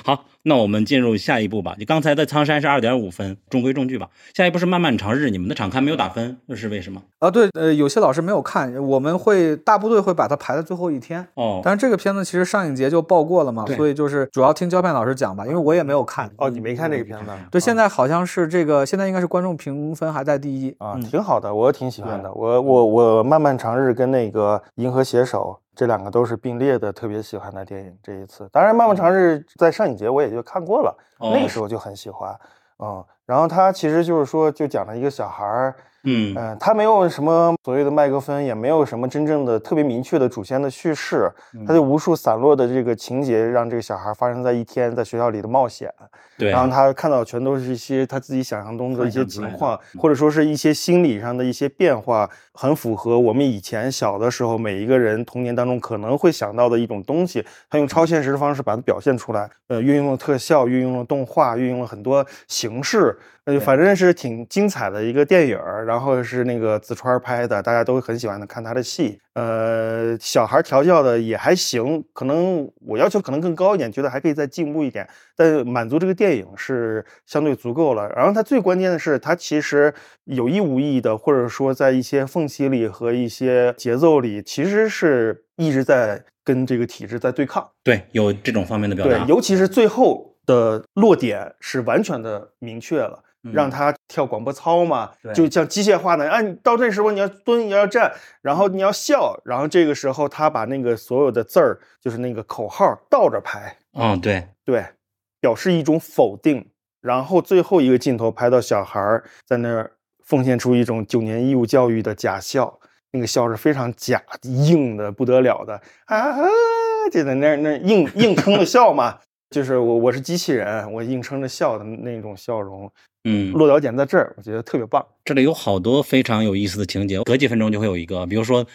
好，那我们进入下一步吧。你刚才的苍山是二点五分，中规中矩吧？下一步是漫漫长日，你们的场刊没有打分，这是为什么？啊，对，呃，有些老师没有看，我们会大部队会把它排在最后一天。哦，但是这个片子其实上影节就报过了嘛，所以就是主要听胶片老师讲吧，因为我也没有看。哦，你没看这个片子？对，现在好像是这个，现在应该是观众评分还在第一啊，挺好的，我挺喜欢的。我我我漫漫长日跟那个银河携手。这两个都是并列的，特别喜欢的电影。这一次，当然《漫漫长日》在上影节我也就看过了，那个时候就很喜欢。嗯，然后他其实就是说，就讲了一个小孩儿。嗯嗯，他没有什么所谓的麦克风，也没有什么真正的特别明确的主线的叙事，他就无数散落的这个情节，让这个小孩发生在一天在学校里的冒险。对，然后他看到全都是一些他自己想象中的一些情况，或者说是一些心理上的一些变化，很符合我们以前小的时候每一个人童年当中可能会想到的一种东西。他用超现实的方式把它表现出来，呃，运用了特效，运用了动画，运用了很多形式。呃，反正是挺精彩的一个电影儿，然后是那个子川拍的，大家都很喜欢的看他的戏。呃，小孩调教的也还行，可能我要求可能更高一点，觉得还可以再进步一点，但满足这个电影是相对足够了。然后他最关键的是，他其实有意无意的，或者说在一些缝隙里和一些节奏里，其实是一直在跟这个体制在对抗。对，有这种方面的表达。对，尤其是最后的落点是完全的明确了。让他跳广播操嘛，就像机械化的。啊，你到这时候你要蹲，你要站，然后你要笑，然后这个时候他把那个所有的字儿，就是那个口号倒着排。嗯，对对，表示一种否定。然后最后一个镜头拍到小孩在那儿奉献出一种九年义务教育的假笑，那个笑是非常假硬的不得了的啊，就在那那硬硬撑着笑嘛。就是我我是机器人，我硬撑着笑的那种笑容。嗯，落脚点在这儿，我觉得特别棒。这里有好多非常有意思的情节，隔几分钟就会有一个，比如说。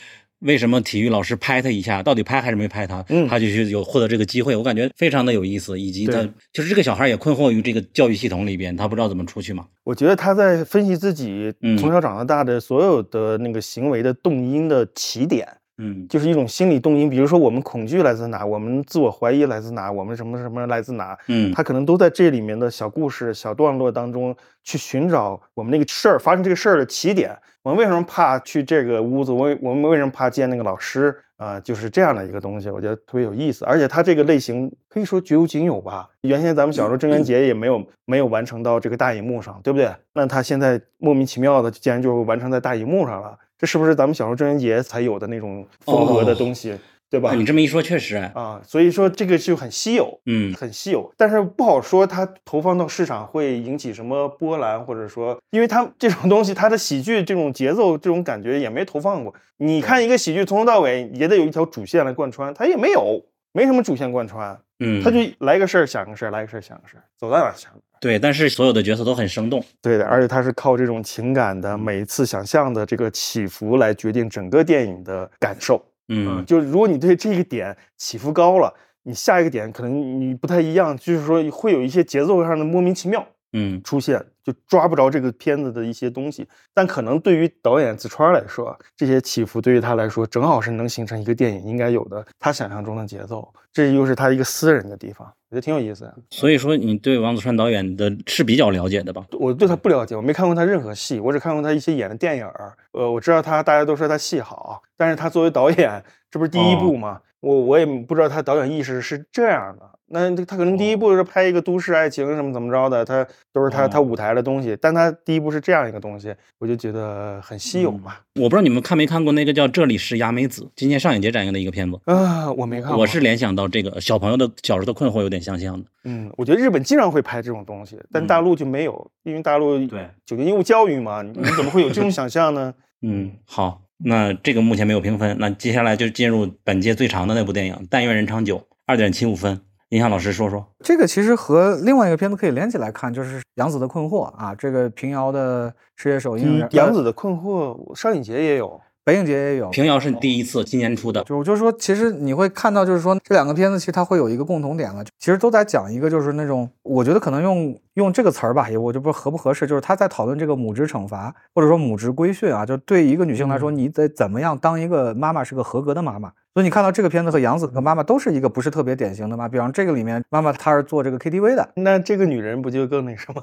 为什么体育老师拍他一下？到底拍还是没拍他？嗯，他就去有获得这个机会，我感觉非常的有意思。以及他就是这个小孩也困惑于这个教育系统里边，他不知道怎么出去嘛。我觉得他在分析自己从小长到大的所有的那个行为的动因的起点，嗯，就是一种心理动因。比如说我们恐惧来自哪？我们自我怀疑来自哪？我们什么什么来自哪？嗯，他可能都在这里面的小故事、小段落当中去寻找我们那个事儿发生这个事儿的起点。我们为什么怕去这个屋子？我我们为什么怕见那个老师？啊，就是这样的一个东西，我觉得特别有意思。而且它这个类型可以说绝无仅有吧。原先咱们小时候郑渊洁也没有没有完成到这个大荧幕上，对不对？那他现在莫名其妙的竟然就完成在大荧幕上了，这是不是咱们小时候郑渊洁才有的那种风格的东西？对吧？你这么一说，确实啊，所以说这个就很稀有，嗯，很稀有，但是不好说它投放到市场会引起什么波澜，或者说，因为它这种东西，它的喜剧这种节奏、这种感觉也没投放过。你看一个喜剧从头到尾也得有一条主线来贯穿，它也没有，没什么主线贯穿，嗯，他就来个事儿想个事儿，来个事儿想个事儿，走到哪想。对，但是所有的角色都很生动，对的，而且他是靠这种情感的每一次想象的这个起伏来决定整个电影的感受。嗯，就如果你对这个点起伏高了，你下一个点可能你不太一样，就是说会有一些节奏上的莫名其妙，嗯，出现就抓不着这个片子的一些东西。但可能对于导演子川来说，这些起伏对于他来说正好是能形成一个电影应该有的他想象中的节奏。这又是他一个私人的地方，我觉得挺有意思的。所以说，你对王子川导演的是比较了解的吧？我对他不了解，我没看过他任何戏，我只看过他一些演的电影呃，我知道他，大家都说他戏好，但是他作为导演，这不是第一部吗？我我也不知道他导演意识是这样的。那他可能第一部是拍一个都市爱情什么怎么着的，他都是他他舞台的东西，但他第一部是这样一个东西，我就觉得很稀有嘛。我不知道你们看没看过那个叫《这里是牙美子》，今年上影节展映的一个片子啊，我没看过。我是联想到这个小朋友的小时候的困惑有点相像的。嗯，我觉得日本经常会拍这种东西，但大陆就没有，因为大陆对九年义务教育嘛，你怎么会有这种 想象呢？嗯，好，那这个目前没有评分，那接下来就进入本届最长的那部电影《但愿人长久》，二点七五分。印象老师说说，这个其实和另外一个片子可以连起来看，就是《杨子的困惑》啊，这个平遥的世界首映。杨子的困惑上影节也有，北影节也有。平遥是第一次，今年出的。就我就说，其实你会看到，就是说这两个片子其实它会有一个共同点了，其实都在讲一个，就是那种我觉得可能用用这个词儿吧，也我就不合不合适，就是他在讨论这个母职惩罚或者说母职规训啊，就对一个女性来说，你得怎么样当一个妈妈是个合格的妈妈。所以你看到这个片子和杨紫和妈妈都是一个不是特别典型的嘛？比方这个里面妈妈她是做这个 KTV 的，那这个女人不就更那什么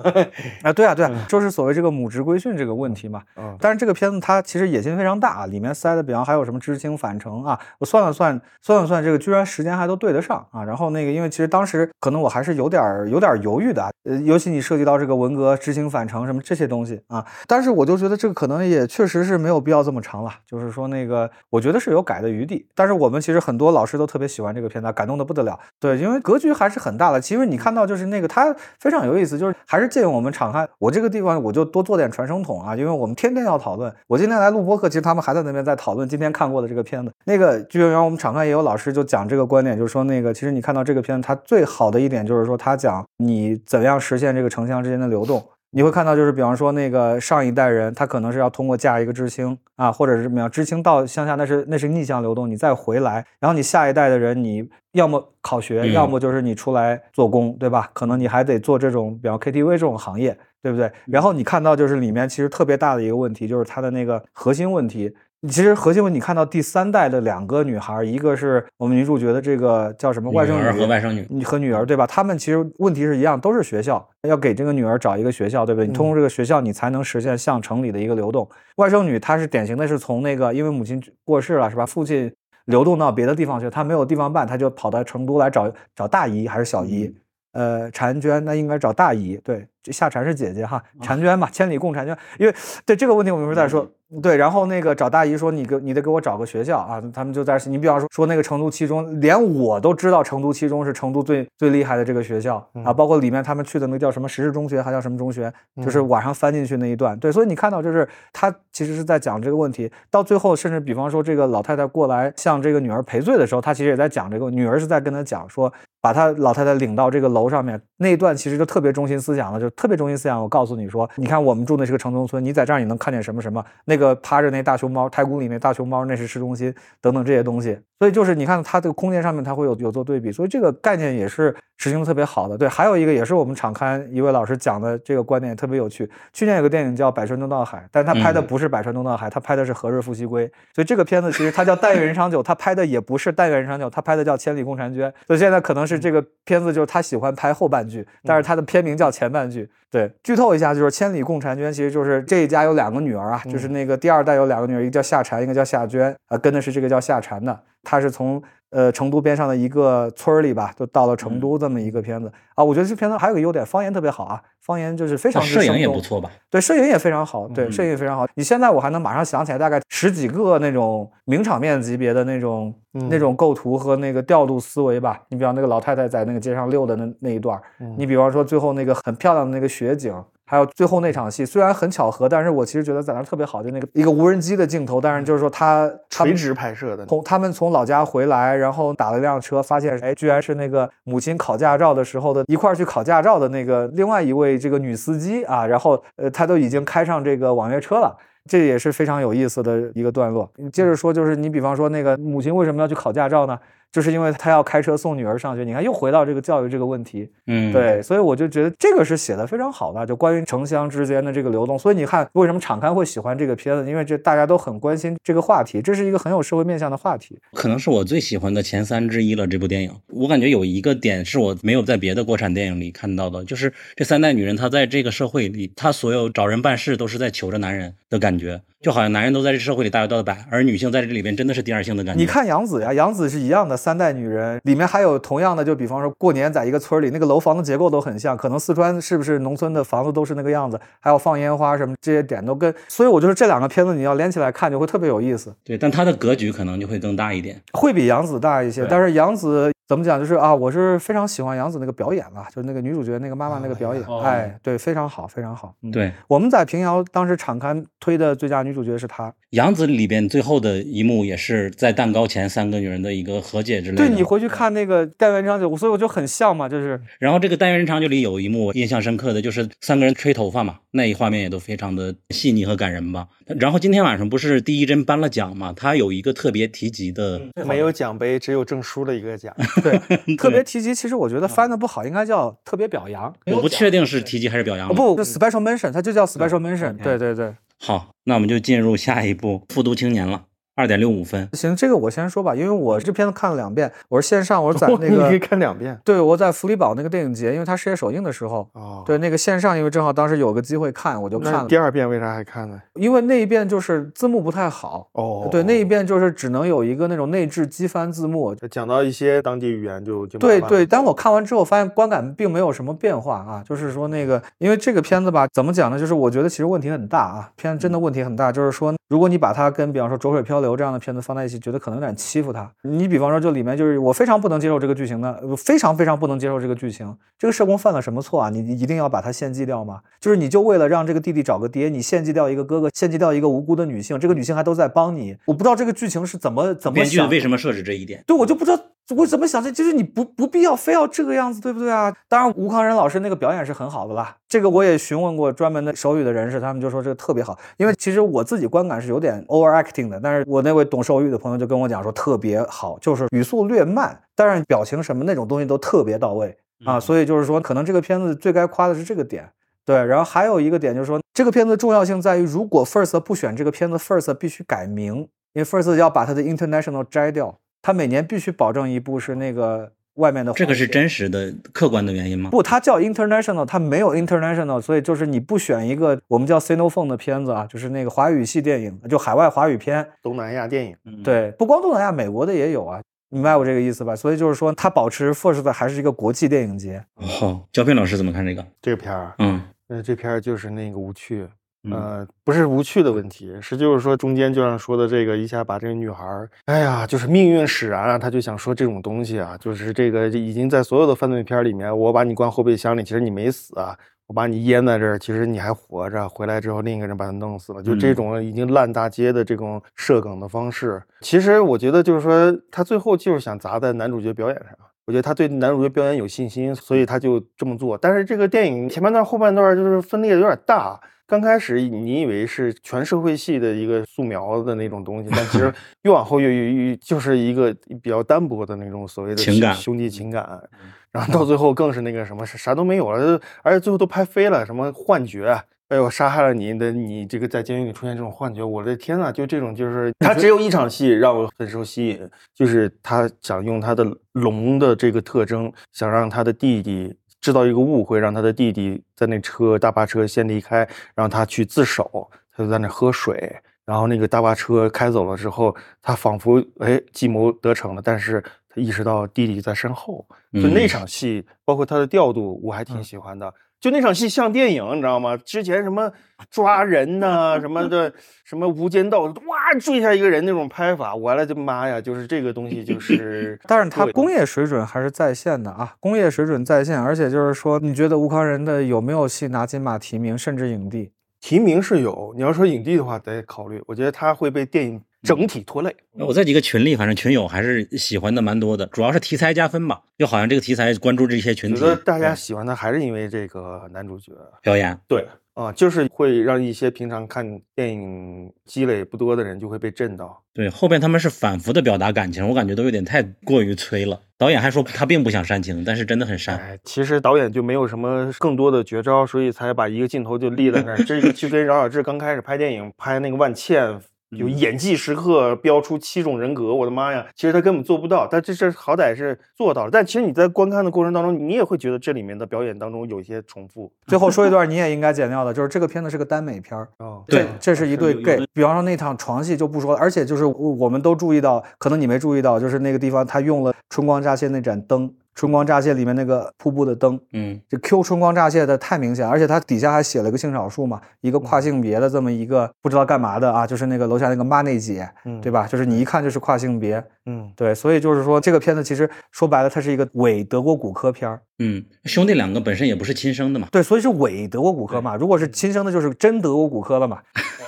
啊？对啊，对啊，就是所谓这个母职规训这个问题嘛。嗯，但是这个片子它其实野心非常大，里面塞的比方还有什么知青返程啊？我算了算，算了算，这个居然时间还都对得上啊。然后那个因为其实当时可能我还是有点有点犹豫的，呃，尤其你涉及到这个文革知青返程什么这些东西啊。但是我就觉得这个可能也确实是没有必要这么长了，就是说那个我觉得是有改的余地，但是。我们其实很多老师都特别喜欢这个片子，感动的不得了。对，因为格局还是很大的。其实你看到就是那个，它非常有意思，就是还是借用我们场刊。我这个地方我就多做点传声筒啊，因为我们天天要讨论。我今天来录播课，其实他们还在那边在讨论今天看过的这个片子。那个就像我们场汉也有老师就讲这个观点，就是说那个其实你看到这个片子，它最好的一点就是说它讲你怎样实现这个城乡之间的流动。你会看到，就是比方说那个上一代人，他可能是要通过嫁一个知青啊，或者是怎么样，知青到乡下，那是那是逆向流动，你再回来，然后你下一代的人，你要么考学，要么就是你出来做工，对吧？可能你还得做这种，比方 KTV 这种行业，对不对？然后你看到就是里面其实特别大的一个问题，就是它的那个核心问题。其实核心问题，你看到第三代的两个女孩，一个是我们女主角的这个叫什么外甥女和外甥女，你和女儿对吧？他们其实问题是一样，都是学校要给这个女儿找一个学校，对不对？你通过这个学校，你才能实现向城里的一个流动。外甥女她是典型的是从那个因为母亲过世了是吧？父亲流动到别的地方去，她没有地方办，她就跑到成都来找找大姨还是小姨？呃，婵娟那应该找大姨，对，夏蝉是姐姐哈，婵娟嘛，千里共婵娟。因为对这个问题，我们一会儿再说。对，然后那个找大姨说，你给你得给我找个学校啊。他们就在你比方说说那个成都七中，连我都知道成都七中是成都最最厉害的这个学校啊。包括里面他们去的那个叫什么石室中学，还叫什么中学，就是晚上翻进去那一段。对，所以你看到就是他其实是在讲这个问题。到最后，甚至比方说这个老太太过来向这个女儿赔罪的时候，他其实也在讲这个，女儿是在跟他讲说。把他老太太领到这个楼上面那一段，其实就特别中心思想了，就特别中心思想。我告诉你说，你看我们住的是个城中村，你在这儿你能看见什么什么？那个趴着那大熊猫，太古里那大熊猫，那是市中心等等这些东西。所以就是你看它这个空间上面，它会有有做对比，所以这个概念也是实行的特别好的。对，还有一个也是我们场刊一位老师讲的这个观点特别有趣。去年有个电影叫《百川东到海》，但他拍的不是百川东到海，他拍的是何日复西归。所以这个片子其实它叫《但愿人长久》，他拍的也不是《但愿人长久》，他拍的叫《千里共婵娟》。所以现在可能是这个片子就是他喜欢拍后半句，但是他的片名叫前半句。对，剧透一下，就是《千里共婵娟》，其实就是这一家有两个女儿啊，就是那个第二代有两个女儿，一个叫夏蝉，一个叫夏娟，啊，跟的是这个叫夏蝉的。他是从呃成都边上的一个村儿里吧，就到了成都这么一个片子啊。我觉得这片子还有个优点，方言特别好啊，方言就是非常摄影也不错吧？对，摄影也非常好，对，摄影也非常好。你现在我还能马上想起来大概十几个那种名场面级别的那种那种构图和那个调度思维吧。你比方那个老太太在那个街上溜的那那一段，你比方说最后那个很漂亮的那个雪景。还有最后那场戏，虽然很巧合，但是我其实觉得在那特别好，就那个一个无人机的镜头，但是就是说他垂直拍摄的，从他们从老家回来，然后打了一辆车，发现哎，居然是那个母亲考驾照的时候的一块去考驾照的那个另外一位这个女司机啊，然后呃，她都已经开上这个网约车了，这也是非常有意思的一个段落。接着说，就是你比方说那个母亲为什么要去考驾照呢？就是因为他要开车送女儿上学，你看又回到这个教育这个问题，嗯，对，所以我就觉得这个是写的非常好的，就关于城乡之间的这个流动。所以你看，为什么场刊会喜欢这个片子？因为这大家都很关心这个话题，这是一个很有社会面向的话题。可能是我最喜欢的前三之一了。这部电影，我感觉有一个点是我没有在别的国产电影里看到的，就是这三代女人，她在这个社会里，她所有找人办事都是在求着男人的感觉。就好像男人都在这社会里大摇大摆，而女性在这里边真的是第二性的感觉。你看杨紫呀，杨紫是一样的三代女人，里面还有同样的，就比方说过年在一个村里，那个楼房的结构都很像，可能四川是不是农村的房子都是那个样子，还有放烟花什么这些点都跟，所以我就是这两个片子你要连起来看就会特别有意思。对，但它的格局可能就会更大一点，会比杨紫大一些，但是杨紫。怎么讲？就是啊，我是非常喜欢杨紫那个表演了，就是那个女主角那个妈妈那个表演，哎，对，非常好，非常好。对，我们在平遥当时场刊推的最佳女主角是她。杨紫里边最后的一幕也是在蛋糕前三个女人的一个和解之类的。对你回去看那个《单元人长久》，所以我就很像嘛，就是。然后这个《单元人长久》里有一幕印象深刻的就是三个人吹头发嘛，那一画面也都非常的细腻和感人吧。然后今天晚上不是第一针颁了奖嘛，他有一个特别提及的，没有奖杯，只有证书的一个奖。对，特别提及，其实我觉得翻的不好，应该叫特别表扬。我不确定是提及还是表扬。不，special mention，它就叫 special mention。对对对。好，那我们就进入下一步，复读青年了。二点六五分，行，这个我先说吧，因为我这片子看了两遍，我是线上，我是在那个，你可以看两遍，对，我在福利堡那个电影节，因为它世界首映的时候，哦，对，那个线上，因为正好当时有个机会看，我就看了。第二遍为啥还看呢？因为那一遍就是字幕不太好，哦，对，那一遍就是只能有一个那种内置机翻字幕，讲到一些当地语言就就对对，但我看完之后发现观感并没有什么变化啊，就是说那个，因为这个片子吧，怎么讲呢？就是我觉得其实问题很大啊，片真的问题很大，就是说。如果你把它跟比方说《浊水漂流》这样的片子放在一起，觉得可能有点欺负他。你比方说，就里面就是我非常不能接受这个剧情的，非常非常不能接受这个剧情。这个社工犯了什么错啊？你一定要把他献祭掉吗？就是你就为了让这个弟弟找个爹，你献祭掉一个哥哥，献祭掉一个无辜的女性，这个女性还都在帮你。我不知道这个剧情是怎么怎么编剧为什么设置这一点？对我就不知道。我怎么想的？就是你不不必要非要这个样子，对不对啊？当然，吴康仁老师那个表演是很好的啦。这个我也询问过专门的手语的人士，他们就说这个特别好。因为其实我自己观感是有点 overacting 的，但是我那位懂手语的朋友就跟我讲说特别好，就是语速略慢，但是表情什么那种东西都特别到位啊。所以就是说，可能这个片子最该夸的是这个点。对，然后还有一个点就是说，这个片子重要性在于，如果 First 不选这个片子，First 必须改名，因为 First 要把它的 International 摘掉。他每年必须保证一部是那个外面的，这个是真实的、客观的原因吗？不，它叫 international，它没有 international，所以就是你不选一个我们叫 Sinophone 的片子啊，就是那个华语系电影，就海外华语片，东南亚电影。对，不光东南亚，美国的也有啊。明白我这个意思吧？所以就是说，它保持 First 的还是一个国际电影节。哦，焦片老师怎么看这个？这个片儿，嗯，呃，这片儿就是那个无趣，呃，不是无趣的问题，是就是说中间就像说的这个一下把这个女孩儿，哎呀，就是命运使然啊，他就想说这种东西啊，就是这个已经在所有的犯罪片里面，我把你关后备箱里，其实你没死啊。我把你淹在这儿，其实你还活着。回来之后，另一个人把他弄死了。就这种已经烂大街的这种设梗的方式，其实我觉得就是说，他最后就是想砸在男主角表演上。我觉得他对男主角表演有信心，所以他就这么做。但是这个电影前半段、后半段就是分裂的有点大。刚开始你以为是全社会系的一个素描的那种东西，但其实越往后越越就是一个比较单薄的那种所谓的情感兄弟情感。然后到最后更是那个什么，啥都没有了，而且最后都拍飞了，什么幻觉，哎呦，杀害了你的你这个在监狱里出现这种幻觉，我的天呐，就这种就是 他只有一场戏让我很受吸引，就是他想用他的龙的这个特征，想让他的弟弟制造一个误会，让他的弟弟在那车大巴车先离开，让他去自首，他就在那喝水，然后那个大巴车开走了之后，他仿佛哎计谋得逞了，但是。他意识到弟弟在身后，就那场戏，包括他的调度，我还挺喜欢的。就那场戏像电影，你知道吗？之前什么抓人呐，什么的，什么无间道，哇，追下一个人那种拍法，我的妈呀！就是这个东西，就是，但是他工业水准还是在线的啊，工业水准在线，而且就是说，你觉得吴康仁的有没有戏拿金马提名，甚至影帝？提名是有，你要说影帝的话，得考虑。我觉得他会被电影。整体拖累。我在几个群里，反正群友还是喜欢的蛮多的，主要是题材加分吧。就好像这个题材关注这些群体，觉得大家喜欢的还是因为这个男主角表演。对啊，就是会让一些平常看电影积累不多的人就会被震到。对，后边他们是反复的表达感情，我感觉都有点太过于催了。导演还说他并不想煽情，但是真的很煽。哎其实导演就没有什么更多的绝招，所以才把一个镜头就立在那儿。这个 就跟饶晓志刚开始拍电影拍那个万茜。有演技时刻标出七种人格，我的妈呀！其实他根本做不到，但这这好歹是做到了。但其实你在观看的过程当中，你也会觉得这里面的表演当中有一些重复。最后说一段你也应该剪掉的，就是这个片子是个耽美片儿。哦，对，这是一对 gay。比方说那场床戏就不说了，而且就是我们都注意到，可能你没注意到，就是那个地方他用了春光乍泄那盏灯。春光乍泄里面那个瀑布的灯，嗯，这 Q 春光乍泄的太明显，而且它底下还写了个性少数嘛，一个跨性别的这么一个不知道干嘛的啊，就是那个楼下那个妈内姐，嗯，对吧？就是你一看就是跨性别，嗯，对，所以就是说这个片子其实说白了，它是一个伪德国骨科片儿，嗯，兄弟两个本身也不是亲生的嘛，对，所以是伪德国骨科嘛，如果是亲生的，就是真德国骨科了嘛。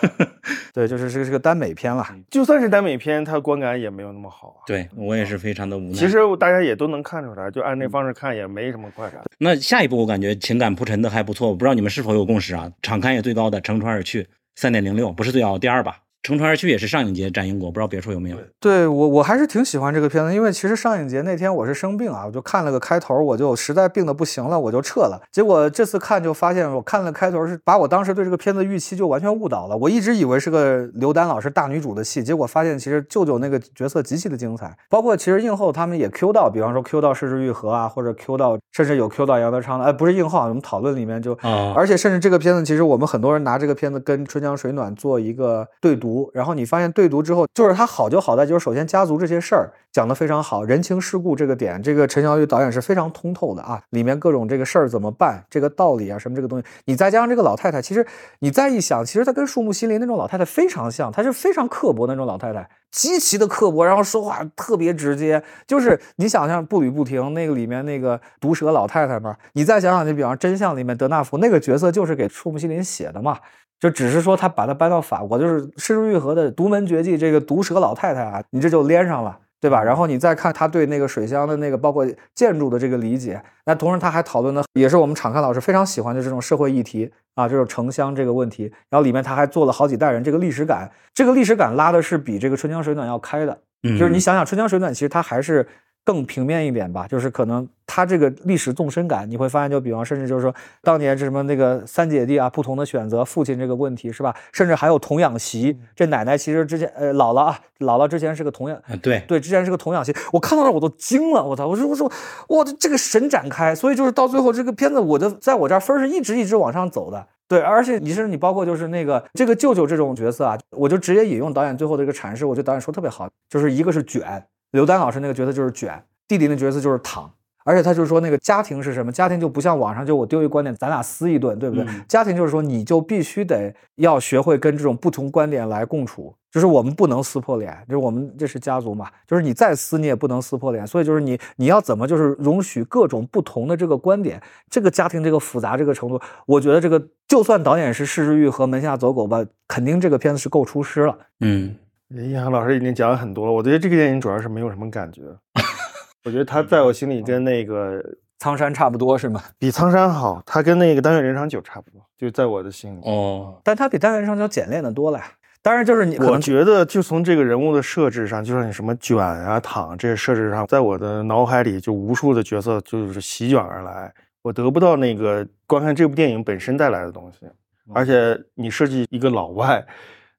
对，就是这个是个耽美片了。就算是耽美片，它观感也没有那么好啊。对我也是非常的无奈。其实大家也都能看出来，就按那方式看也没什么快感。那下一步我感觉情感铺陈的还不错，我不知道你们是否有共识啊？场刊也最高的《乘船而去》，三点零六，不是最高，第二吧？乘船而去也是上影节展映过，不知道别处有没有。对我，我还是挺喜欢这个片子，因为其实上影节那天我是生病啊，我就看了个开头，我就实在病的不行了，我就撤了。结果这次看就发现，我看了开头是把我当时对这个片子预期就完全误导了。我一直以为是个刘丹老师大女主的戏，结果发现其实舅舅那个角色极其的精彩，包括其实映后他们也 Q 到，比方说 Q 到柿之愈合啊，或者 Q 到甚至有 Q 到杨德昌的，哎，不是映后啊，我们讨论里面就，而且甚至这个片子其实我们很多人拿这个片子跟《春江水暖》做一个对然后你发现。对读之后，就是它好就好在，就是首先家族这些事儿讲得非常好，人情世故这个点，这个陈小雨导演是非常通透的啊，里面各种这个事儿怎么办，这个道理啊什么这个东西，你再加上这个老太太，其实你再一想，其实她跟树木心灵那种老太太非常像，她是非常刻薄那种老太太，极其的刻薄，然后说话特别直接，就是你想象步履不停那个里面那个毒舌老太太嘛，你再想想，你比方真相里面德纳福那个角色就是给树木心灵写的嘛。就只是说他把它搬到法国，就是《失之愈合》的独门绝技，这个毒舌老太太啊，你这就连上了，对吧？然后你再看他对那个水乡的那个包括建筑的这个理解，那同时他还讨论的也是我们敞开老师非常喜欢的这种社会议题啊，这种城乡这个问题。然后里面他还做了好几代人，这个历史感，这个历史感拉的是比这个《春江水暖》要开的，就是你想想《春江水暖》，其实它还是。更平面一点吧，就是可能他这个历史纵深感，你会发现，就比方甚至就是说，当年是什么那个三姐弟啊，不同的选择，父亲这个问题是吧？甚至还有童养媳，这奶奶其实之前呃姥姥啊，姥姥之前是个童养，对对，之前是个童养媳，我看到那我都惊了，我操，我说我说哇这个神展开，所以就是到最后这个片子，我的在我这儿分是一直一直往上走的，对，而且你是你包括就是那个这个舅舅这种角色啊，我就直接引用导演最后的一个阐释，我觉得导演说特别好，就是一个是卷。刘丹老师那个角色就是卷，弟弟那角色就是躺。而且他就是说，那个家庭是什么？家庭就不像网上就我丢一观点，咱俩撕一顿，对不对？家庭就是说，你就必须得要学会跟这种不同观点来共处，就是我们不能撕破脸，就是我们这是家族嘛，就是你再撕你也不能撕破脸。所以就是你你要怎么就是容许各种不同的这个观点，这个家庭这个复杂这个程度，我觉得这个就算导演是释之玉和门下走狗吧，肯定这个片子是够出师了。嗯，叶航老师已经讲了很多了，我觉得这个电影主要是没有什么感觉。我觉得他在我心里跟那个 苍山差不多，是吗？比苍山好，他跟那个单元人长久差不多，就在我的心里。哦，但他比单元人长久简练的多了。当然，就是你，我觉得就从这个人物的设置上，就像你什么卷啊、躺这些设置上，在我的脑海里就无数的角色就是席卷而来，我得不到那个观看这部电影本身带来的东西。而且你设计一个老外。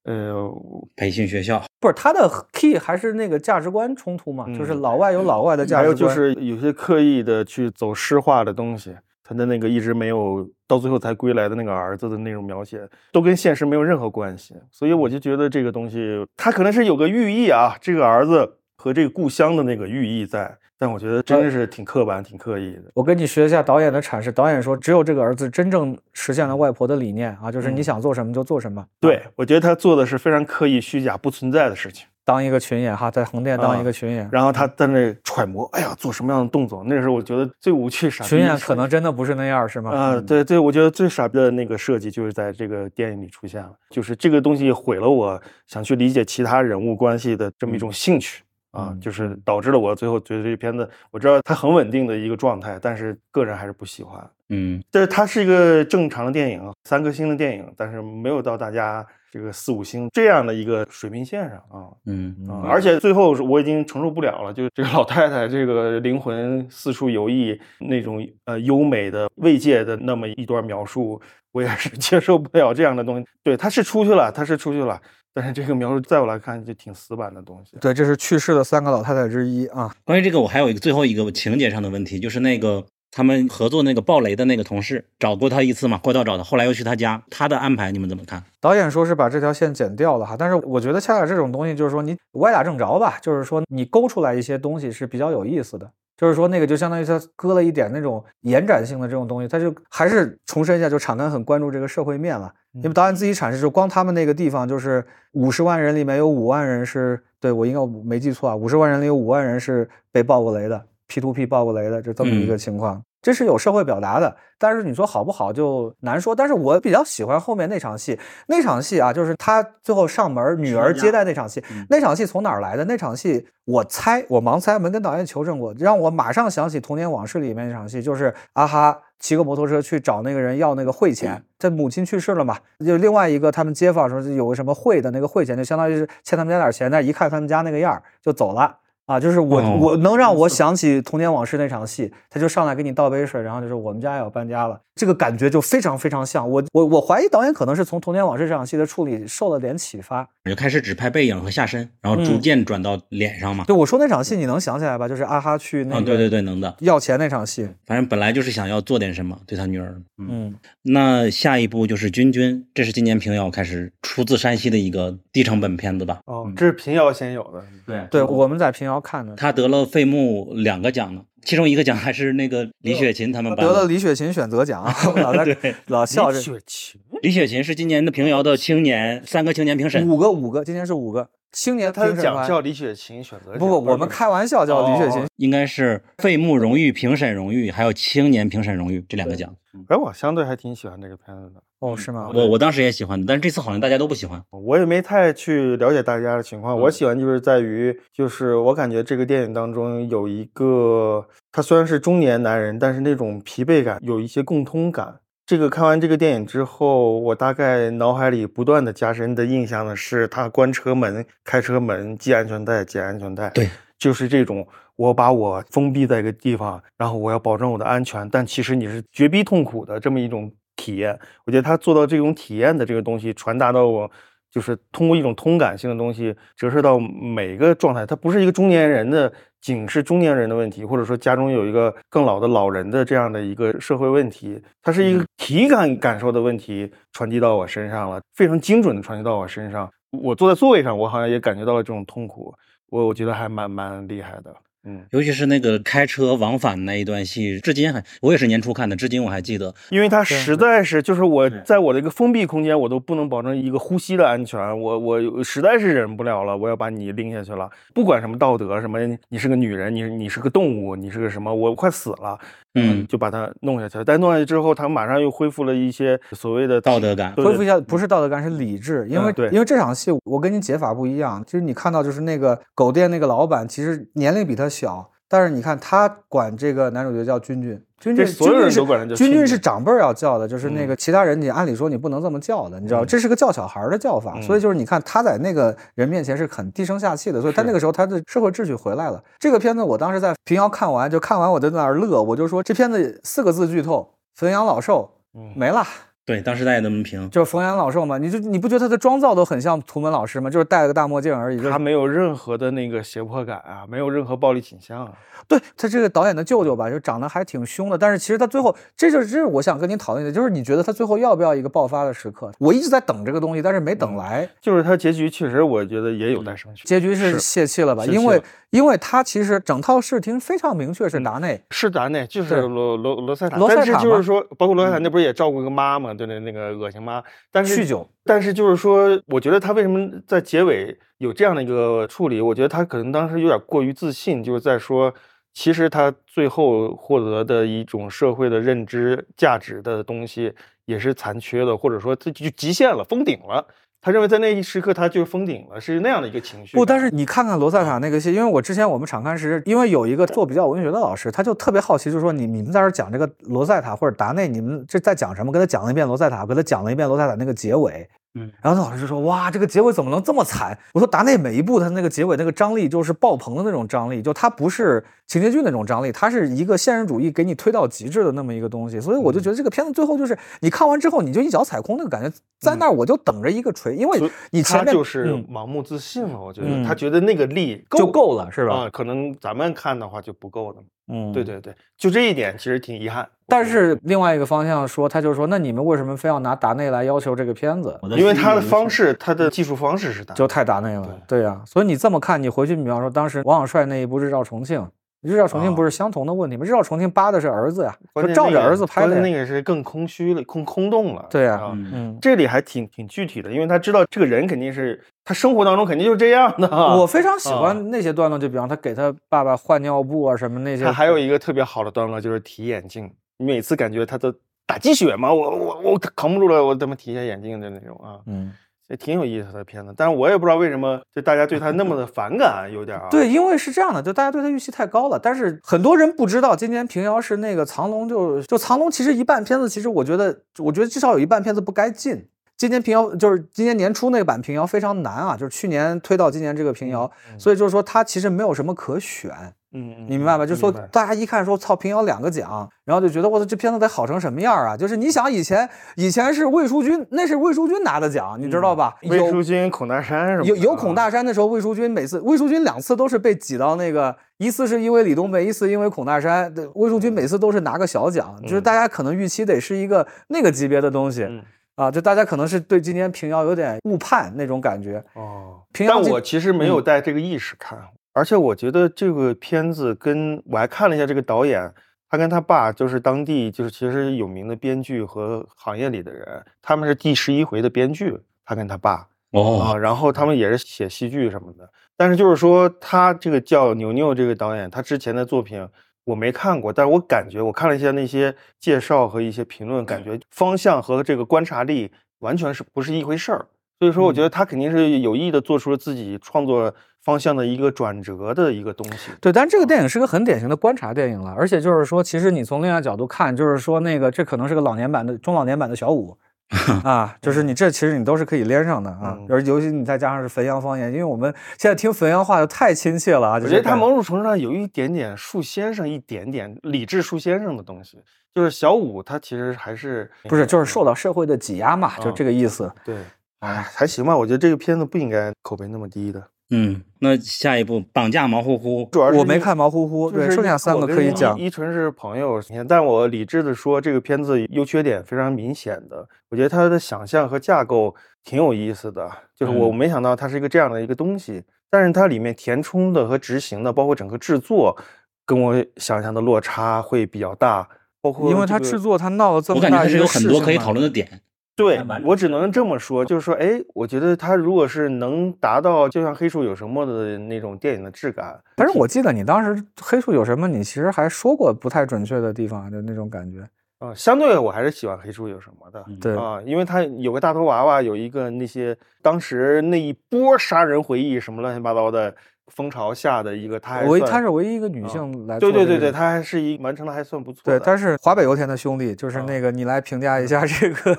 呃，培训学校不是他的 key 还是那个价值观冲突嘛？就是老外有老外的价值观，还有就是有些刻意的去走诗化的东西，他的那个一直没有到最后才归来的那个儿子的那种描写，都跟现实没有任何关系。所以我就觉得这个东西，他可能是有个寓意啊，这个儿子和这个故乡的那个寓意在。但我觉得真的是挺刻板、挺刻意的。我跟你学一下导演的阐释。导演说，只有这个儿子真正实现了外婆的理念啊，就是你想做什么就做什么。对，我觉得他做的是非常刻意、虚假、不存在的事情。当一个群演哈，在横店当一个群演，然后他在那揣摩，哎呀，做什么样的动作？那时候我觉得最无趣、傻。群演可能真的不是那样，是吗？啊，对对，我觉得最傻逼的那个设计就是在这个电影里出现了，就是这个东西毁了我想去理解其他人物关系的这么一种兴趣。啊，就是导致了我最后觉得这片子，我知道它很稳定的一个状态，但是个人还是不喜欢。嗯，但是它是一个正常的电影，三颗星的电影，但是没有到大家这个四五星这样的一个水平线上啊。嗯，而且最后我已经承受不了了，就这个老太太这个灵魂四处游弋那种呃优美的慰藉的那么一段描述，我也是 接受不了这样的东西。对，她是出去了，她是出去了。但是这个描述在我来看就挺死板的东西。对，这是去世的三个老太太之一啊。关于这个，我还有一个最后一个情节上的问题，就是那个他们合作那个爆雷的那个同事找过他一次嘛，过道找他，后来又去他家，他的安排你们怎么看？导演说是把这条线剪掉了哈，但是我觉得恰恰这种东西就是说你歪打正着吧，就是说你勾出来一些东西是比较有意思的。就是说，那个就相当于他割了一点那种延展性的这种东西，他就还是重申一下，就场刊很关注这个社会面了。因为导演自己阐释，就光他们那个地方，就是五十万人里面有五万人是对我应该没记错啊，五十万人里有五万人是被爆过雷的，P to P 爆过雷的，就这么一个情况。这是有社会表达的，但是你说好不好就难说。但是我比较喜欢后面那场戏，那场戏啊，就是他最后上门，女儿接待那场戏。那场戏从哪儿来的？那场戏我猜，我盲猜，没跟导演求证过，让我马上想起《童年往事》里面那场戏，就是阿哈骑个摩托车去找那个人要那个汇钱，他母亲去世了嘛，就另外一个他们街坊说有个什么汇的那个汇钱，就相当于是欠他们家点钱，但一看他们家那个样儿就走了。啊，就是我，我能让我想起童年往事那场戏，他就上来给你倒杯水，然后就是我们家要搬家了。这个感觉就非常非常像我我我怀疑导演可能是从《童年往事》这场戏的处理受了点启发，就开始只拍背影和下身，然后逐渐转到脸上嘛。对，我说那场戏你能想起来吧？就是阿哈去那个，对对对，能的，要钱那场戏。反正本来就是想要做点什么对他女儿。嗯，那下一步就是君君，这是今年平遥开始出自山西的一个低成本片子吧？哦，这是平遥先有的。对对，我们在平遥看的，他得了费穆两个奖呢。其中一个奖还是那个李雪琴他们得了李雪琴选择奖，老在老笑着。李雪琴，李雪琴是今年的平遥的青年三个青年评审，五个五个，今年是五个青年。他的奖叫李雪琴选择不不，我们开玩笑叫李雪琴，应该是费穆荣誉评审荣誉，还有青年评审荣誉这两个奖。哎，我相对还挺喜欢这个片子的。哦，是吗？我我当时也喜欢的，但是这次好像大家都不喜欢。我也没太去了解大家的情况。我喜欢就是在于，就是我感觉这个电影当中有一个，他虽然是中年男人，但是那种疲惫感有一些共通感。这个看完这个电影之后，我大概脑海里不断的加深的印象呢，是他关车门、开车门、系安全带、解安全带。对，就是这种，我把我封闭在一个地方，然后我要保证我的安全，但其实你是绝逼痛苦的这么一种。体验，我觉得他做到这种体验的这个东西传达到我，就是通过一种通感性的东西折射到每个状态。他不是一个中年人的，仅是中年人的问题，或者说家中有一个更老的老人的这样的一个社会问题，它是一个体感感受的问题传递到我身上了，非常精准的传递到我身上。我坐在座位上，我好像也感觉到了这种痛苦。我我觉得还蛮蛮厉害的。嗯，尤其是那个开车往返那一段戏，至今还我也是年初看的，至今我还记得，因为它实在是就是我在我的一个封闭空间，我都不能保证一个呼吸的安全，我我实在是忍不了了，我要把你拎下去了，不管什么道德什么，你是个女人，你你是个动物，你是个什么，我快死了，嗯，就把它弄下去了，但弄下去之后，他马上又恢复了一些所谓的道德感，恢复一下不是道德感是理智，因为因为这场戏我跟你解法不一样，其实你看到就是那个狗店那个老板，其实年龄比他小。但是你看，他管这个男主角叫君君，君君，所有人都管他叫君君是长辈要叫的，就是那个其他人，你按理说你不能这么叫的，你知道，这是个叫小孩的叫法，所以就是你看他在那个人面前是很低声下气的，所以他那个时候他的社会秩序回来了。这个片子我当时在平遥看完，就看完我就在那儿乐，我就说这片子四个字剧透，汾阳老寿没了。对，当时大家那么评，就是冯阳老寿嘛，你就你不觉得他的妆造都很像图门老师吗？就是戴了个大墨镜而已，他没有任何的那个胁迫感啊，没有任何暴力倾向啊。对他这个导演的舅舅吧，就长得还挺凶的，但是其实他最后，这就是这是我想跟你讨论的，就是你觉得他最后要不要一个爆发的时刻？我一直在等这个东西，但是没等来。就是他结局确实，我觉得也有待商榷。结局是泄气了吧？因为因为他其实整套视听非常明确是达内，是达内，就是罗罗罗塞塔。罗塞塔但是就是说，包括罗塞塔那不是也照顾一个妈嘛？对那，那个恶心妈。但是酗酒。但是就是说，我觉得他为什么在结尾有这样的一个处理？我觉得他可能当时有点过于自信，就是在说。其实他最后获得的一种社会的认知价值的东西也是残缺的，或者说这就极限了，封顶了。他认为在那一时刻他就封顶了，是那样的一个情绪。不，但是你看看罗塞塔那个戏，因为我之前我们场刊时，因为有一个做比较文学的老师，他就特别好奇，就说你你们在这讲这个罗塞塔或者达内，你们这在讲什么？跟他讲了一遍罗塞塔，跟他讲了一遍罗塞塔那个结尾。嗯，然后他老师就说：“哇，这个结尾怎么能这么惨？”我说：“达内每一部他那个结尾那个张力就是爆棚的那种张力，就他不是情节剧那种张力，他是一个现实主义给你推到极致的那么一个东西。所以我就觉得这个片子最后就是你看完之后你就一脚踩空那个感觉，在那儿我就等着一个锤，因为你前面就是盲目自信了。我觉得他觉得那个力就够了，是吧？啊，可能咱们看的话就不够了。嗯，对对对，就这一点其实挺遗憾。但是另外一个方向说，他就说，那你们为什么非要拿达内来要求这个片子？因为他的方式，他的技术方式是达，就太达内了。对呀，所以你这么看，你回去比方说当时王小帅那一部《日照重庆》。日照重庆不是相同的问题吗？日照重庆扒的是儿子呀，就照着儿子拍的。那个是更空虚了，空空洞了。对呀，嗯，这里还挺挺具体的，因为他知道这个人肯定是他生活当中肯定就是这样的。我非常喜欢那些段落，就比方他给他爸爸换尿布啊什么那些。他还有一个特别好的段落就是提眼镜，每次感觉他都打鸡血嘛，我我我扛不住了，我怎么提一下眼镜的那种啊。嗯。也挺有意思的片子，但是我也不知道为什么就大家对他那么的反感，有点啊。对，因为是这样的，就大家对他预期太高了。但是很多人不知道，今年平遥是那个藏龙，就就藏龙，其实一半片子，其实我觉得，我觉得至少有一半片子不该进。今年平遥就是今年年初那个版平遥非常难啊，就是去年推到今年这个平遥，所以就是说它其实没有什么可选。嗯，你明白吧？就说大家一看说操，平遥两个奖，然后就觉得我操，这片子得好成什么样啊？就是你想以前以前是魏淑君，那是魏淑君拿的奖，你知道吧？魏淑君、孔大山是有有孔大山的时候，魏淑君每次魏淑君两次都是被挤到那个，一次是因为李东北，一次因为孔大山。魏淑君每次都是拿个小奖，就是大家可能预期得是一个那个级别的东西啊，就大家可能是对今天平遥有点误判那种感觉哦。平但我其实没有带这个意识看。而且我觉得这个片子跟我还看了一下这个导演，他跟他爸就是当地就是其实有名的编剧和行业里的人，他们是第十一回的编剧，他跟他爸哦啊，然后他们也是写戏剧什么的。但是就是说他这个叫牛牛这个导演，他之前的作品我没看过，但是我感觉我看了一下那些介绍和一些评论，感觉方向和这个观察力完全是不是一回事儿。所以说，我觉得他肯定是有意的做出了自己创作方向的一个转折的一个东西。对，但这个电影是个很典型的观察电影了，而且就是说，其实你从另外角度看，就是说那个这可能是个老年版的中老年版的小五 啊，就是你这其实你都是可以连上的啊，而尤其你再加上是汾阳方言，因为我们现在听汾阳话就太亲切了啊。我觉得他某种程度上有一点点树先生一点点理智树先生的东西，就是小五他其实还是不是就是受到社会的挤压嘛，就这个意思。对。哎，还行吧，我觉得这个片子不应该口碑那么低的。嗯，那下一步绑架毛乎乎，主要是我没看毛乎乎，对，剩下三个可以讲。依纯是朋友，但我理智的说，这个片子优缺点非常明显的。我觉得他的想象和架构挺有意思的，就是我没想到它是一个这样的一个东西。但是它里面填充的和执行的，包括整个制作，跟我想象的落差会比较大。包括因为它制作，它闹了这么大，我感觉是有很多可以讨论的点。对我只能这么说，就是说，哎，我觉得他如果是能达到就像《黑树有什么》的那种电影的质感，但是我记得你当时《黑树有什么》，你其实还说过不太准确的地方，就那种感觉。啊，相对我还是喜欢《黑树有什么》的，对啊，因为他有个大头娃娃，有一个那些当时那一波杀人回忆什么乱七八糟的。风潮下的一个，她唯她是唯一一个女性来对对对对，她还是一完成的还算不错。对，她是华北油田的兄弟，就是那个你来评价一下 这个，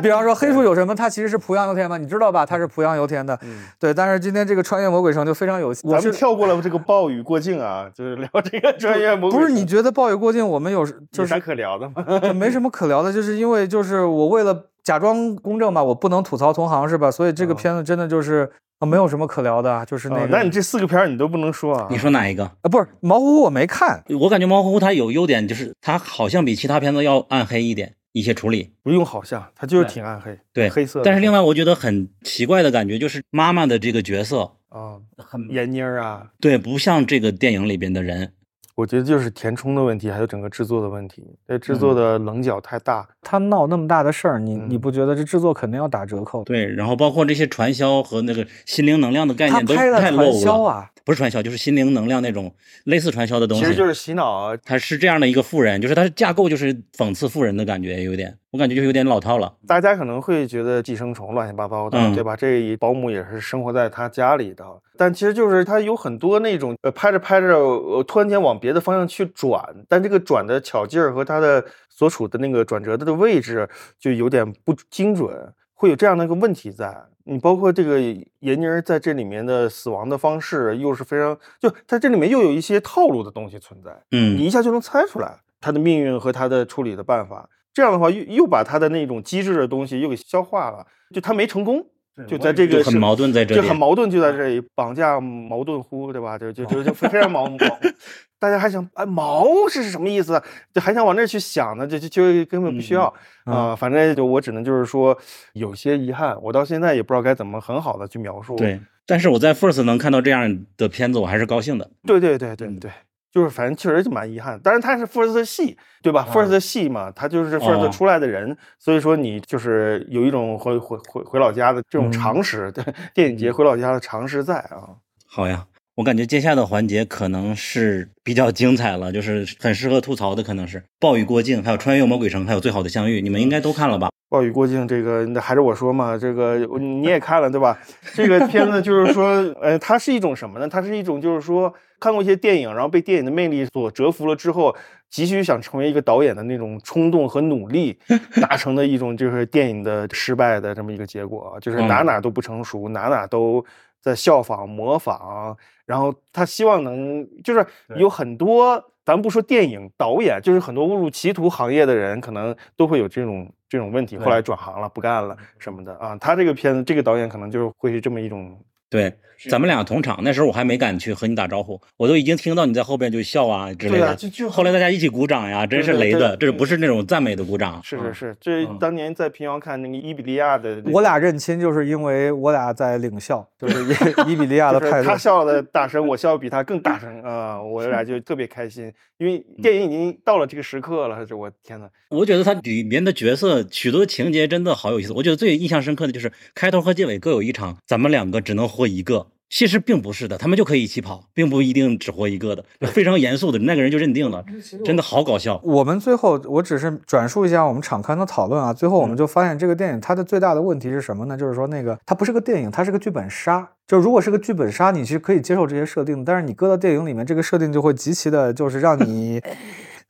比方说黑树有什么？它其实是濮阳油田吗？你知道吧？它是濮阳油田的。对，但是今天这个穿越魔鬼城就非常有，我们跳过了这个暴雨过境啊，就是聊这个穿越魔鬼。不是你觉得暴雨过境我们有就是啥可聊的吗？没什么可聊的，就是因为就是我为了假装公正吧，我不能吐槽同行是吧？所以这个片子真的就是。没有什么可聊的，就是那个。那你这四个片儿你都不能说啊？你说哪一个啊？不是毛乎乎，我没看。我感觉毛乎乎它有优点，就是它好像比其他片子要暗黑一点，一些处理。不用好像，它就是挺暗黑，对，黑色。但是另外我觉得很奇怪的感觉就是妈妈的这个角色啊，很闫妮儿啊，对，不像这个电影里边的人。我觉得就是填充的问题，还有整个制作的问题，这制作的棱角太大。他闹那么大的事儿，你你不觉得这制作肯定要打折扣？对，然后包括这些传销和那个心灵能量的概念都太落伍了。不是传销，就是心灵能量那种类似传销的东西，其实就是洗脑。他是这样的一个富人，就是他的架构就是讽刺富人的感觉，有点，我感觉就有点老套了。大家可能会觉得寄生虫乱七八糟的，对吧？这保姆也是生活在他家里的，但其实就是他有很多那种呃拍着拍着，呃突然间往别的方向去转，但这个转的巧劲儿和他的所处的那个转折的位置就有点不精准，会有这样的一个问题在。你包括这个闫妮儿在这里面的死亡的方式，又是非常就在这里面又有一些套路的东西存在，嗯，你一下就能猜出来他的命运和他的处理的办法。这样的话，又又把他的那种机智的东西又给消化了，就他没成功，就在这个很矛盾在这里，就很矛盾就在这里，绑架矛盾乎，对吧？就就就就非常矛盾。大家还想哎毛是什么意思？就还想往那去想呢？就就就根本不需要啊！反正就我只能就是说有些遗憾，我到现在也不知道该怎么很好的去描述。对，但是我在 First 能看到这样的片子，我还是高兴的。对对对对对，就是反正确实就蛮遗憾。但是他是 First 的戏，对吧？First 的戏嘛，他就是 First 出来的人，所以说你就是有一种回回回回老家的这种常识，对电影节回老家的常识在啊。好呀。我感觉接下来的环节可能是比较精彩了，就是很适合吐槽的，可能是暴雨过境，还有穿越魔鬼城，还有最好的相遇，你们应该都看了吧？暴雨过境这个还是我说嘛，这个你也看了对吧？这个片子就是说，呃，它是一种什么呢？它是一种就是说看过一些电影，然后被电影的魅力所折服了之后，急需想成为一个导演的那种冲动和努力 达成的一种就是电影的失败的这么一个结果，就是哪哪都不成熟，哪哪都在效仿模仿。然后他希望能，就是有很多，咱不说电影导演，就是很多误入歧途行业的人，可能都会有这种这种问题，后来转行了，不干了什么的啊。他这个片子，这个导演可能就是会是这么一种。对，咱们俩同场，那时候我还没敢去和你打招呼，我都已经听到你在后边就笑啊之类的。就就后来大家一起鼓掌呀，真是雷的，这不是那种赞美的鼓掌。是是是，这当年在平遥看那个伊比利亚的，我俩认亲就是因为我俩在领笑，就是伊比利亚的 派对。他笑的大声，我笑比他更大声啊，我俩就特别开心，因为电影已经到了这个时刻了。这我天呐，我觉得他里面的角色许多情节真的好有意思。我觉得最印象深刻的就是开头和结尾各有一场，咱们两个只能活一个。其实并不是的，他们就可以一起跑，并不一定只活一个的。非常严肃的那个人就认定了，真的好搞笑。我们最后，我只是转述一下我们场刊的讨论啊。最后我们就发现，这个电影它的最大的问题是什么呢？就是说，那个它不是个电影，它是个剧本杀。就如果是个剧本杀，你其实可以接受这些设定，但是你搁到电影里面，这个设定就会极其的，就是让你。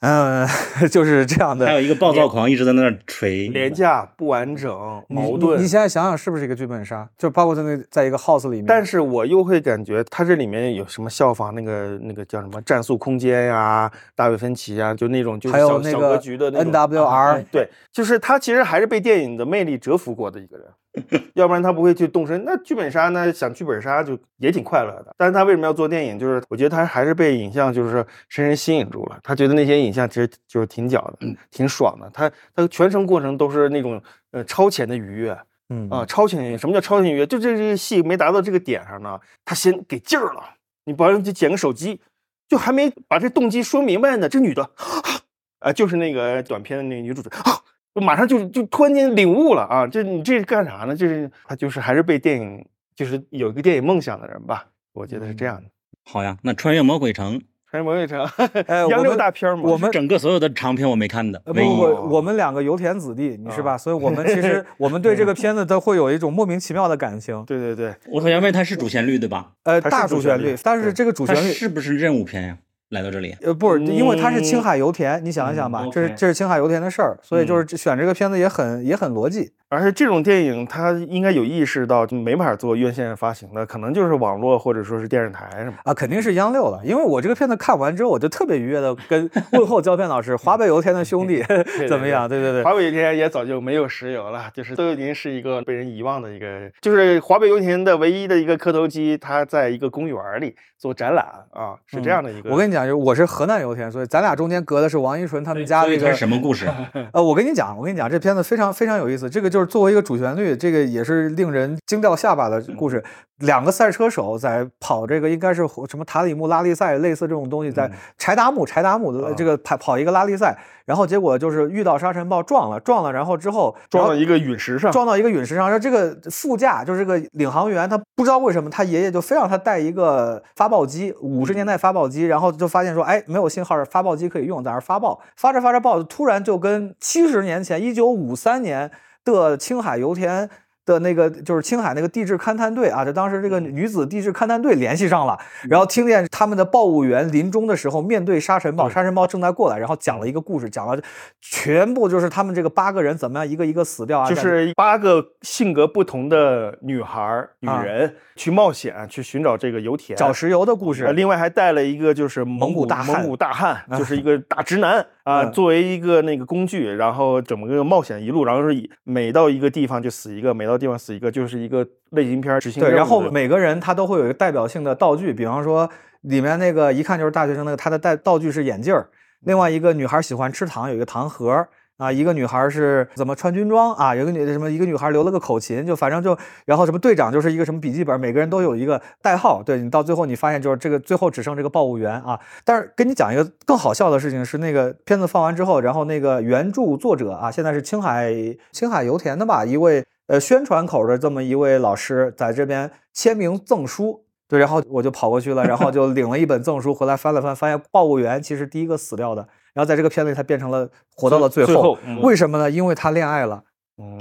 嗯，就是这样的。还有一个暴躁狂一直在那儿锤，廉价、不完整、矛盾。你现在想想，是不是一个剧本杀？就包括在那，在一个 house 里面。但是我又会感觉，他这里面有什么效仿那个那个叫什么《战术空间》呀、大卫芬奇呀，就那种就是小小格局的 NWR。对，就是他其实还是被电影的魅力折服过的一个人。要不然他不会去动身。那剧本杀呢，想剧本杀就也挺快乐的。但是他为什么要做电影？就是我觉得他还是被影像就是深深吸引住了。他觉得那些影像其实就是挺屌的，挺爽的。他他全程过程都是那种呃超前的愉悦，嗯啊超前愉悦。什么叫超前愉悦？就这这个戏没达到这个点上呢，他先给劲儿了。你不然就捡个手机，就还没把这动机说明白呢，这女的 啊就是那个短片的那个女主角 啊。马上就就突然间领悟了啊！这你这是干啥呢？就是他就是还是被电影就是有一个电影梦想的人吧？我觉得是这样的。好呀，那《穿越魔鬼城》《穿越魔鬼城》哎，杨六大片嘛，我们整个所有的长片我没看的。不不，我们两个油田子弟，你是吧？所以我们其实 我们对这个片子都会有一种莫名其妙的感情。对对对，我好像问他是主旋律对吧？呃，大主旋律，但是这个主旋律是不是任务片呀？来到这里，呃，不是，因为它是青海油田，你想一想吧，这是这是青海油田的事儿，所以就是选这个片子也很也很逻辑。而且这种电影，它应该有意识到就没法做院线发行的，可能就是网络或者说是电视台什么啊，肯定是央六了。因为我这个片子看完之后，我就特别愉悦的跟问候胶片老师，华北油田的兄弟 怎么样？对对对，华北油田也早就没有石油了，就是都已经是一个被人遗忘的一个，就是华北油田的唯一的一个磕头机，它在一个公园里做展览啊，是这样的一个。我跟你讲，就我是河南油田，所以咱俩中间隔的是王一纯他们家那个什么故事？呃，我跟你讲，我跟你讲，这片子非常非常有意思，这个就是作为一个主旋律。这个也是令人惊掉下巴的故事。两个赛车手在跑这个，应该是什么塔里木拉力赛，类似这种东西，在柴达木柴达木的这个跑跑一个拉力赛，然后结果就是遇到沙尘暴撞了，撞了，然后之后撞到一个陨石上，撞到一个陨石上。然后这个副驾就是这个领航员，他不知道为什么他爷爷就非让他带一个发报机，五十年代发报机，然后就发现说，哎，没有信号，发报机可以用，在那发报，发着发着报，突然就跟七十年前，一九五三年。的青海油田的那个就是青海那个地质勘探队啊，就当时这个女子地质勘探队联系上了，然后听见他们的报务员临终的时候面对沙尘暴，沙尘暴正在过来，然后讲了一个故事，讲了全部就是他们这个八个人怎么样一个一个死掉啊，就是八个性格不同的女孩女人去冒险去寻找这个油田找石油的故。事，另外还带了一个就是蒙古大蒙古大汉，就是一个大直男。啊，作为一个那个工具，然后整个冒险一路，然后是每到一个地方就死一个，每到地方死一个，就是一个类型片执行。对，然后每个人他都会有一个代表性的道具，比方说里面那个一看就是大学生那个，他的带道具是眼镜儿。另外一个女孩喜欢吃糖，有一个糖盒。啊，一个女孩是怎么穿军装啊？有个女的什么？一个女孩留了个口琴，就反正就，然后什么队长就是一个什么笔记本，每个人都有一个代号。对你到最后你发现就是这个最后只剩这个报务员啊。但是跟你讲一个更好笑的事情是，那个片子放完之后，然后那个原著作者啊，现在是青海青海油田的吧，一位呃宣传口的这么一位老师在这边签名赠书。对，然后我就跑过去了，然后就领了一本赠书回来翻了翻，发现报务员其实第一个死掉的。然后在这个片子里，他变成了活到了最后，为什么呢？因为他恋爱了。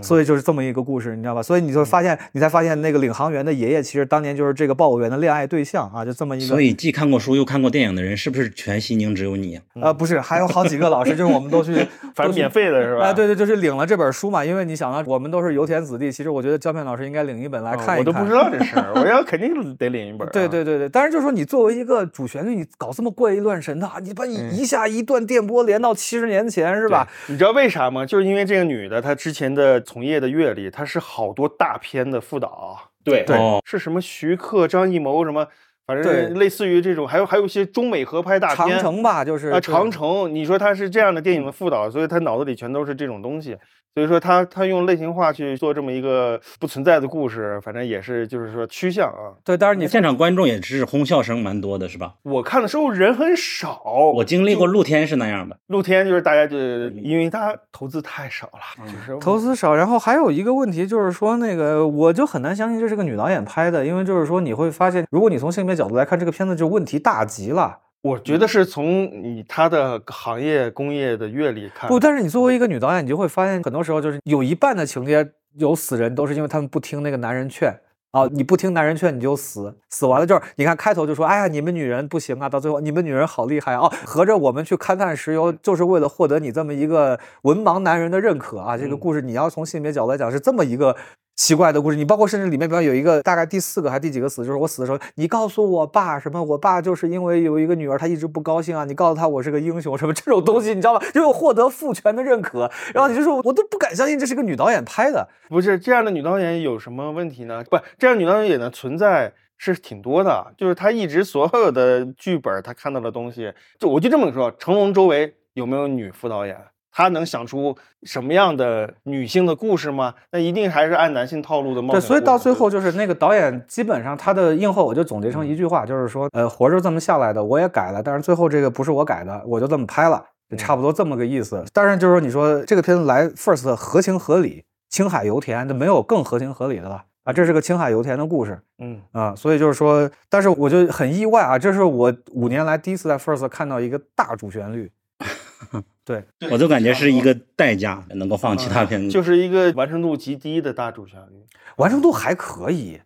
所以就是这么一个故事，你知道吧？所以你就发现，你才发现那个领航员的爷爷，其实当年就是这个报务员的恋爱对象啊，就这么一个。所以既看过书又看过电影的人，是不是全西宁只有你？啊，不是，还有好几个老师，就是我们都去，反正免费的是吧？啊，对对，就是领了这本书嘛。因为你想啊我们都是油田子弟，其实我觉得胶片老师应该领一本来看一看。我都不知道这事儿，我要肯定得领一本。对对对对，但是就是说你作为一个主旋律，你搞这么怪异乱神的，你把你一下一段电波连到七十年前是吧？你知道为啥吗？就是因为这个女的她之前的从业的阅。历他是好多大片的副导，对对，是什么徐克、张艺谋什么，反正类似于这种，还有还有一些中美合拍大片，长城吧，就是啊，长城。你说他是这样的电影的副导，所以他脑子里全都是这种东西。所以说他他用类型化去做这么一个不存在的故事，反正也是就是说趋向啊。对，当然你现场观众也是哄笑声蛮多的，是吧？我看的时候人很少。我经历过露天是那样的，露天就是大家就因为他投资太少了，就是投资少。然后还有一个问题就是说，那个我就很难相信这是个女导演拍的，因为就是说你会发现，如果你从性别角度来看，这个片子就问题大极了。我觉得是从你他的行业工业的阅历看，不，但是你作为一个女导演，你就会发现很多时候就是有一半的情节有死人，都是因为他们不听那个男人劝啊，你不听男人劝你就死，死完了就是你看开头就说，哎呀你们女人不行啊，到最后你们女人好厉害啊，合着我们去勘探石油就是为了获得你这么一个文盲男人的认可啊，这个故事你要从性别角度来讲是这么一个。奇怪的故事。你包括甚至里面，比方有一个大概第四个还第几个死，就是我死的时候，你告诉我爸什么？我爸就是因为有一个女儿，他一直不高兴啊。你告诉他我是个英雄什么这种东西，你知道吗？就有获得父权的认可，然后你就说，我都不敢相信这是个女导演拍的。不是这样的女导演有什么问题呢？不，这样女导演的存在是挺多的，就是她一直所有的剧本，她看到的东西，就我就这么说，成龙周围有没有女副导演？他能想出什么样的女性的故事吗？那一定还是按男性套路的冒对，所以到最后就是那个导演基本上他的映后，我就总结成一句话，就是说，呃，活着这么下来的，我也改了，但是最后这个不是我改的，我就这么拍了，差不多这么个意思。但是就是说，你说这个片子来 first 合情合理，青海油田，那没有更合情合理的了啊！这是个青海油田的故事，嗯啊，所以就是说，但是我就很意外啊，这是我五年来第一次在 first 看到一个大主旋律。对，我就感觉是一个代价，能够放其他片子，就是一个完成度极低的大主旋律，完成度还可以。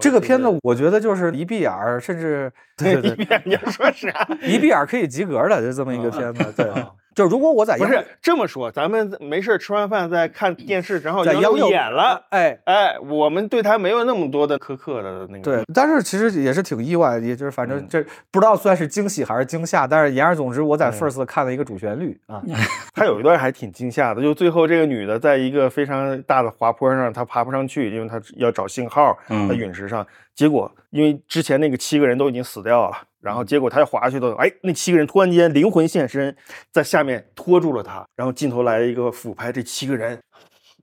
这个片子我觉得就是一闭眼儿，甚至对 对对，你要说啥？一闭眼可以及格的，就这么一个片子。对。就如果我在不是这么说，咱们没事吃完饭再看电视，然后在央演了，哎哎，我们对他没有那么多的苛刻的那个。对，但是其实也是挺意外，也就是反正这不知道算是惊喜还是惊吓，但是言而总之，我在 first 看了一个主旋律啊，他有一段还挺惊吓的，就最后这个女的在一个非常大的滑坡上，她爬不上去，因为她要找信号，在陨石上，结果因为之前那个七个人都已经死掉了。然后结果他要滑下去的，哎，那七个人突然间灵魂现身，在下面拖住了他。然后镜头来一个俯拍，这七个人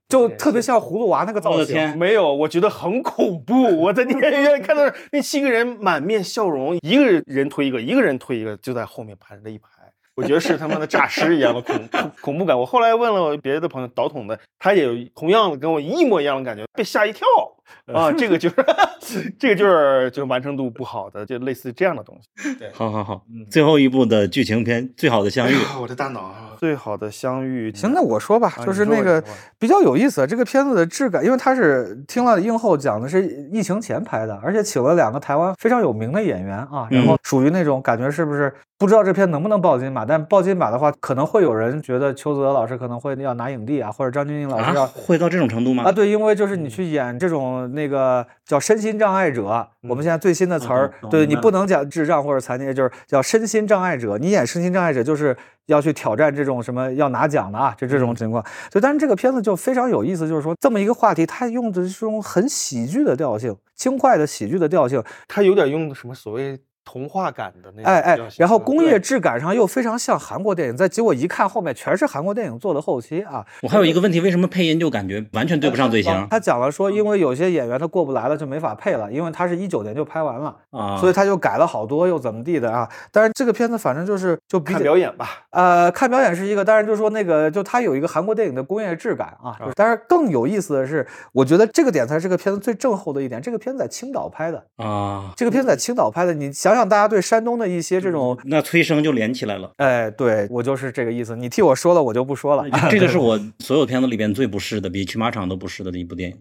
就特别像葫芦娃那个造型。没有，我觉得很恐怖。我在电影院看到那七个人满面笑容，一个人推一个，一个人推一个，就在后面排着一排。我觉得是他妈的诈尸一样的恐恐怖感。我后来问了别的朋友导筒的，他也同样的跟我一模一样的感觉，被吓一跳。啊，这个就是这个就是就完成度不好的，就类似这样的东西。对，好好好，最后一部的剧情片《最好的相遇》，我的大脑啊，《最好的相遇》。行，那我说吧，就是那个比较有意思，这个片子的质感，因为它是听了映后讲的是疫情前拍的，而且请了两个台湾非常有名的演员啊，然后属于那种感觉是不是不知道这片能不能报金马，但爆金马的话，可能会有人觉得邱泽老师可能会要拿影帝啊，或者张钧甯老师要会到这种程度吗？啊，对，因为就是你去演这种。那个叫身心障碍者，我们现在最新的词儿，对你不能讲智障或者残疾，就是叫身心障碍者。你演身心障碍者，就是要去挑战这种什么要拿奖的啊，就这种情况。所以，但是这个片子就非常有意思，就是说这么一个话题，它用的是种很喜剧的调性，轻快的喜剧的调性，它有点用什么所谓。童话感的那哎哎，然后工业质感上又非常像韩国电影，再结果一看后面全是韩国电影做的后期啊！我还有一个问题，为什么配音就感觉完全对不上嘴型？他讲了说，因为有些演员他过不来了，就没法配了，因为他是一九年就拍完了啊，所以他就改了好多又怎么地的啊！但是这个片子反正就是就看表演吧，呃，看表演是一个，但是就说那个就他有一个韩国电影的工业质感啊。但是更有意思的是，我觉得这个点才是这个片子最正后的一点。这个片子在青岛拍的啊，这个片子在青岛拍的，你想想大家对山东。的一些这种，那催生就连起来了。哎，对我就是这个意思。你替我说了，我就不说了。这个是我 所有片子里边最不适的，比《去马场》都不适的一部电影。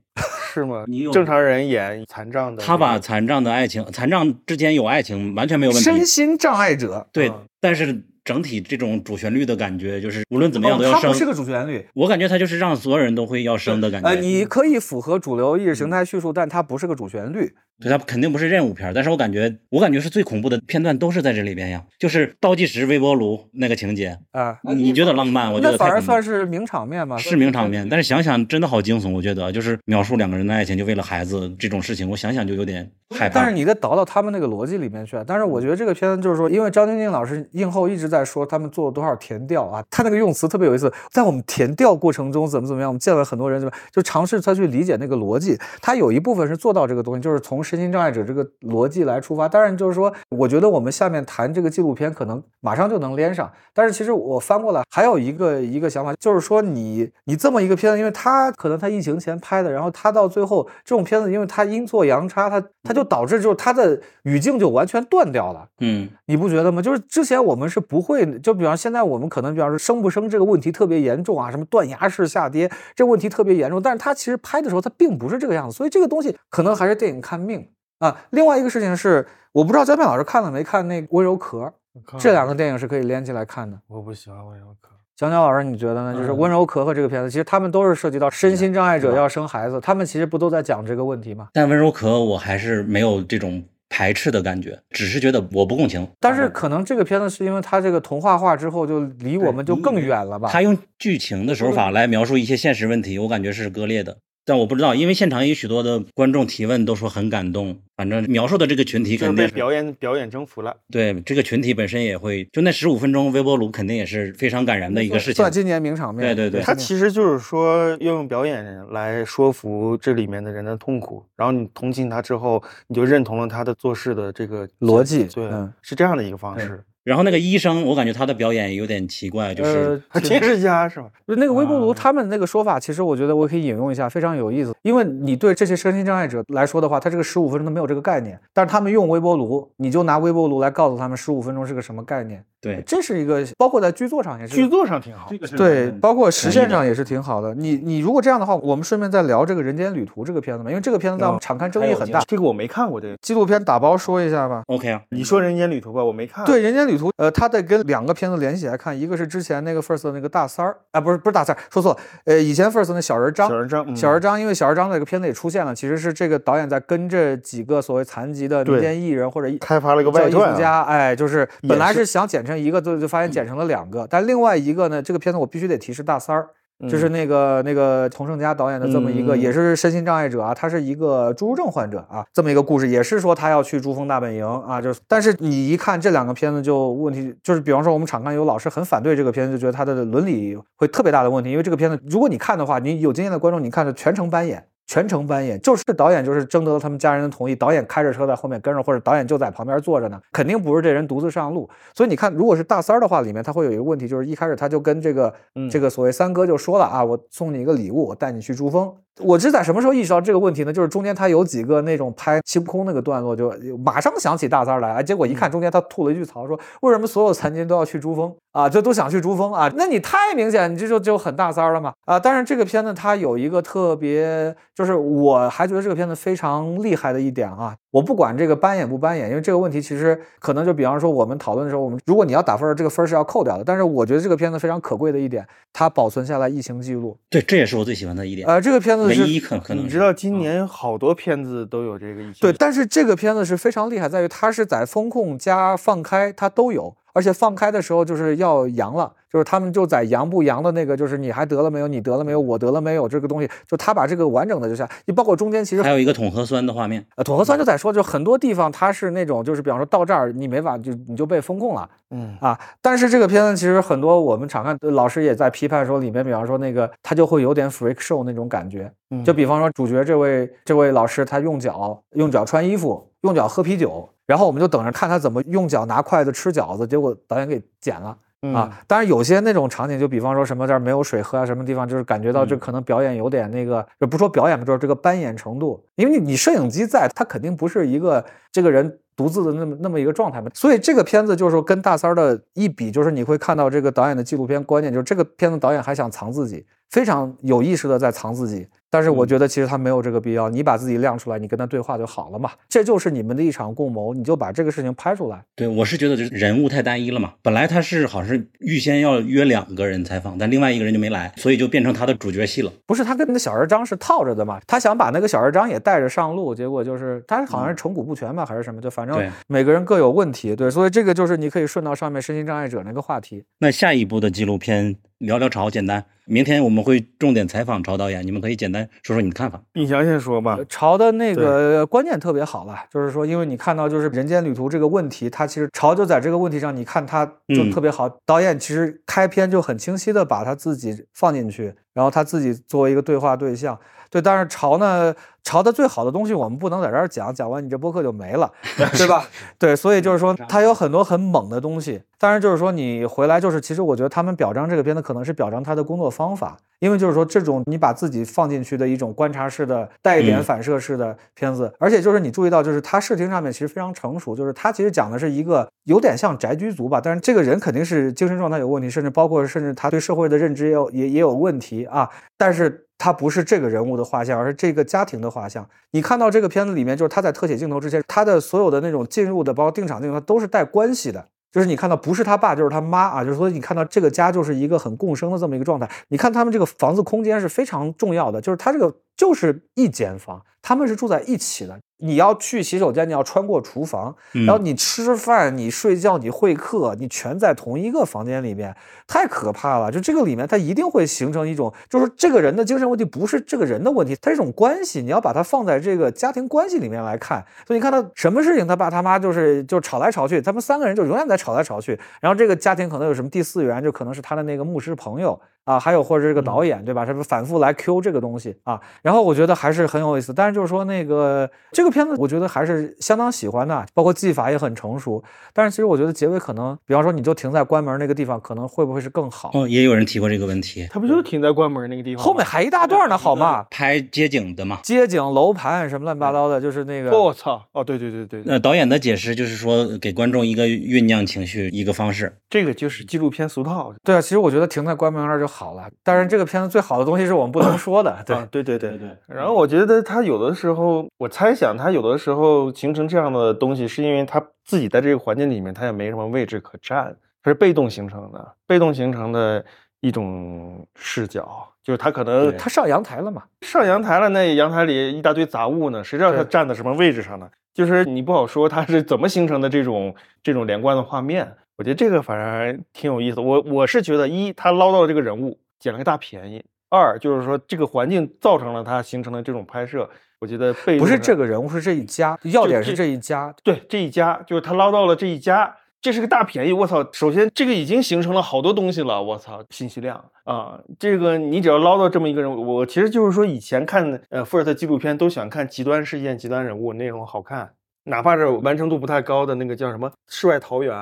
是吗？你有正常人演残障的，他把残障的爱情，残障之间有爱情，完全没有问题。身心障碍者，对，但是。整体这种主旋律的感觉，就是无论怎么样都要升。它不是个主旋律，我感觉它就是让所有人都会要升的感觉。呃，你可以符合主流意识形态叙述，但它不是个主旋律。对，它肯定不是任务片。但是我感觉，我感觉是最恐怖的片段都是在这里边呀，就是倒计时微波炉那个情节啊。你觉得浪漫？我觉得反而算是名场面吧。是名场面，但是想想真的好惊悚。我觉得就是描述两个人的爱情，就为了孩子这种事情，我想想就有点害怕。但是你得倒到他们那个逻辑里面去。但是我觉得这个片子就是说，因为张钧甯老师映后一直在说他们做了。多少填调啊？他那个用词特别有意思，在我们填调过程中怎么怎么样？我们见了很多人，怎么？就尝试他去理解那个逻辑。他有一部分是做到这个东西，就是从身心障碍者这个逻辑来出发。当然，就是说，我觉得我们下面谈这个纪录片，可能马上就能连上。但是，其实我翻过来还有一个一个想法，就是说，你你这么一个片子，因为他可能他疫情前拍的，然后他到最后这种片子，因为他阴错阳差，他他就导致就是他的语境就完全断掉了。嗯，你不觉得吗？就是之前我们是不会，就比方。现在我们可能比方说生不生这个问题特别严重啊，什么断崖式下跌这问题特别严重，但是他其实拍的时候他并不是这个样子，所以这个东西可能还是电影看命啊。另外一个事情是，我不知道焦片老师看了没看那温柔壳，这两个电影是可以连起来看的。我不喜欢温柔壳。蒋蒋老师，你觉得呢？就是温柔壳和这个片子，其实他们都是涉及到身心障碍者要生孩子，他们其实不都在讲这个问题吗？但温柔壳我还是没有这种排斥的感觉，只是觉得我不共情。但是可能这个片子是因为它这个童话化之后，就离我们就更远了吧？他用剧情的手法来描述一些现实问题，我感觉是割裂的。但我不知道，因为现场有许多的观众提问，都说很感动。反正描述的这个群体肯定被表演表演征服了。对，这个群体本身也会，就那十五分钟微波炉肯定也是非常感人的一个事情。算今年名场面。对对对，他其实就是说要用表演来说服这里面的人的痛苦，然后你同情他之后，你就认同了他的做事的这个逻辑。对，是这样的一个方式。然后那个医生，我感觉他的表演有点奇怪，就是监视家是吧？就那个微波炉，他们那个说法，其实我觉得我可以引用一下，非常有意思。因为你对这些身心障碍者来说的话，他这个十五分钟都没有这个概念，但是他们用微波炉，你就拿微波炉来告诉他们十五分钟是个什么概念。对，这是一个，包括在剧作上也是，剧作上挺好。这个是对，包括实现上也是挺好的。你你如果这样的话，我们顺便再聊这个人间旅途这个片子嘛，因为这个片子在我们场刊争议很大。这个我没看过，这个纪录片打包说一下吧。OK 啊，你说人间旅途吧，我没看。对，人间旅途，呃，它得跟两个片子联系来看，一个是之前那个 First 的那个大三儿，啊，不是不是大三儿，说错，呃，以前 First 那小人张，小人张，小人张，因为小人张那个片子也出现了，其实是这个导演在跟这几个所谓残疾的民间艺人或者开发了一个外传，哎，就是本来是想剪成一个，就就发现。剪成了两个，但另外一个呢，这个片子我必须得提示大三儿，就是那个那个童胜佳导演的这么一个，也是身心障碍者啊，他是一个侏儒症患者啊，这么一个故事，也是说他要去珠峰大本营啊，就是但是你一看这两个片子就问题，就是比方说我们场看有老师很反对这个片子，就觉得他的伦理会特别大的问题，因为这个片子如果你看的话，你有经验的观众，你看的全程扮演。全程扮演，就是导演就是征得了他们家人的同意，导演开着车在后面跟着，或者导演就在旁边坐着呢，肯定不是这人独自上路。所以你看，如果是大三儿的话，里面他会有一个问题，就是一开始他就跟这个这个所谓三哥就说了啊，我送你一个礼物，我带你去珠峰。我是在什么时候意识到这个问题呢？就是中间他有几个那种拍星空那个段落，就马上想起大三儿来，哎，结果一看中间他吐了一句槽，说为什么所有残疾人都要去珠峰啊？就都想去珠峰啊？那你太明显，你这就就很大三儿了嘛啊！但是这个片子它有一个特别，就是我还觉得这个片子非常厉害的一点啊。我不管这个搬演不搬演，因为这个问题其实可能就比方说我们讨论的时候，我们如果你要打分，这个分是要扣掉的。但是我觉得这个片子非常可贵的一点，它保存下来疫情记录。对，这也是我最喜欢的一点。呃，这个片子唯一可可能你知道今年好多片子都有这个疫情。对，但是这个片子是非常厉害，在于它是在风控加放开它都有，而且放开的时候就是要阳了。就是他们就在阳不阳的那个，就是你还得了没有？你得了没有？我得了没有？这个东西，就他把这个完整的就下，你包括中间其实还有一个统核酸的画面。呃，统核酸就在说，就很多地方它是那种，就是比方说到这儿你没法就你就被封控了，嗯啊。但是这个片子其实很多我们常看老师也在批判说里面，比方说那个他就会有点 freak show 那种感觉，就比方说主角这位这位老师他用脚用脚穿衣服，用脚喝啤酒，然后我们就等着看他怎么用脚拿筷子吃饺子，结果导演给剪了。啊，当然有些那种场景，就比方说什么这儿没有水喝啊，什么地方就是感觉到这可能表演有点那个，就不说表演吧，就是这个扮演程度，因为你你摄影机在，它肯定不是一个这个人独自的那么那么一个状态嘛。所以这个片子就是说跟大三儿的一比，就是你会看到这个导演的纪录片观念，就是这个片子导演还想藏自己，非常有意识的在藏自己。但是我觉得其实他没有这个必要，你把自己亮出来，你跟他对话就好了嘛。这就是你们的一场共谋，你就把这个事情拍出来。对，我是觉得就是人物太单一了嘛。本来他是好像是预先要约两个人采访，但另外一个人就没来，所以就变成他的主角戏了。不是他跟那个小人张是套着的嘛？他想把那个小人张也带着上路，结果就是他好像是成骨不全吧，还是什么？就反正每个人各有问题。对，所以这个就是你可以顺到上面身心障碍者那个话题。那下一部的纪录片。聊聊潮，简单。明天我们会重点采访潮导演，你们可以简单说说你的看法。你详细说吧。潮的那个观念特别好了，就是说，因为你看到就是人间旅途这个问题，他其实潮就在这个问题上，你看他就特别好。导演其实开篇就很清晰的把他自己放进去，然后他自己作为一个对话对象。对，但是潮呢，潮的最好的东西我们不能在这儿讲，讲完你这播客就没了，对吧？对，所以就是说他有很多很猛的东西，当然就是说你回来就是，其实我觉得他们表彰这个片子可能是表彰他的工作方法，因为就是说这种你把自己放进去的一种观察式的带一点反射式的片子，而且就是你注意到就是他视听上面其实非常成熟，就是他其实讲的是一个有点像宅居族吧，但是这个人肯定是精神状态有问题，甚至包括甚至他对社会的认知也有也也有问题啊，但是。他不是这个人物的画像，而是这个家庭的画像。你看到这个片子里面，就是他在特写镜头之前，他的所有的那种进入的，包括定场镜头，都是带关系的。就是你看到不是他爸就是他妈啊，就是说你看到这个家就是一个很共生的这么一个状态。你看他们这个房子空间是非常重要的，就是他这个就是一间房，他们是住在一起的。你要去洗手间，你要穿过厨房，然后你吃饭、你睡觉、你会客，你全在同一个房间里面，太可怕了。就这个里面，它一定会形成一种，就是这个人的精神问题不是这个人的问题，它是一种关系，你要把它放在这个家庭关系里面来看。所以你看他什么事情，他爸他妈就是就吵来吵去，他们三个人就永远在吵来吵去。然后这个家庭可能有什么第四元，就可能是他的那个牧师朋友。啊，还有或者这个导演对吧？是不是反复来 Q 这个东西啊？然后我觉得还是很有意思。但是就是说那个这个片子，我觉得还是相当喜欢的，包括技法也很成熟。但是其实我觉得结尾可能，比方说你就停在关门那个地方，可能会不会是更好？哦，也有人提过这个问题。他不就是停在关门那个地方？后面还一大段呢，好吗？拍街景的嘛，街景、楼盘什么乱七八糟的，就是那个。我操！哦，对对对对。那导演的解释就是说，给观众一个酝酿情绪一个方式。这个就是纪录片俗套。对啊，其实我觉得停在关门那儿就好了。但是。这个片子最好的东西是我们不能说的，对对对对对。然后我觉得他有的时候，我猜想他有的时候形成这样的东西，是因为他自己在这个环境里面，他也没什么位置可站，他是被动形成的，被动形成的一种视角，就是他可能他上阳台了嘛，上阳台了，那阳台里一大堆杂物呢，谁知道他站在什么位置上呢？就是你不好说他是怎么形成的这种这种连贯的画面。我觉得这个反正挺有意思。我我是觉得一他捞到了这个人物。捡了个大便宜。二就是说，这个环境造成了他形成了这种拍摄。我觉得被不是这个人物，是这一家。要点是这一家。对，这一家就是他捞到了这一家，这是个大便宜。我操！首先这个已经形成了好多东西了。我操，信息量啊！这个你只要捞到这么一个人物，我其实就是说，以前看呃福尔特纪录片都喜欢看极端事件、极端人物，内容好看。哪怕是完成度不太高的那个叫什么《世外桃源》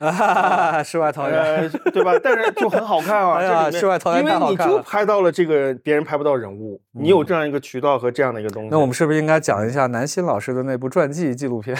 啊，世外桃源，对吧？但是就很好看啊，世外桃源因为你就拍到了这个别人拍不到人物，你有这样一个渠道和这样的一个东西。那我们是不是应该讲一下南新老师的那部传记纪录片？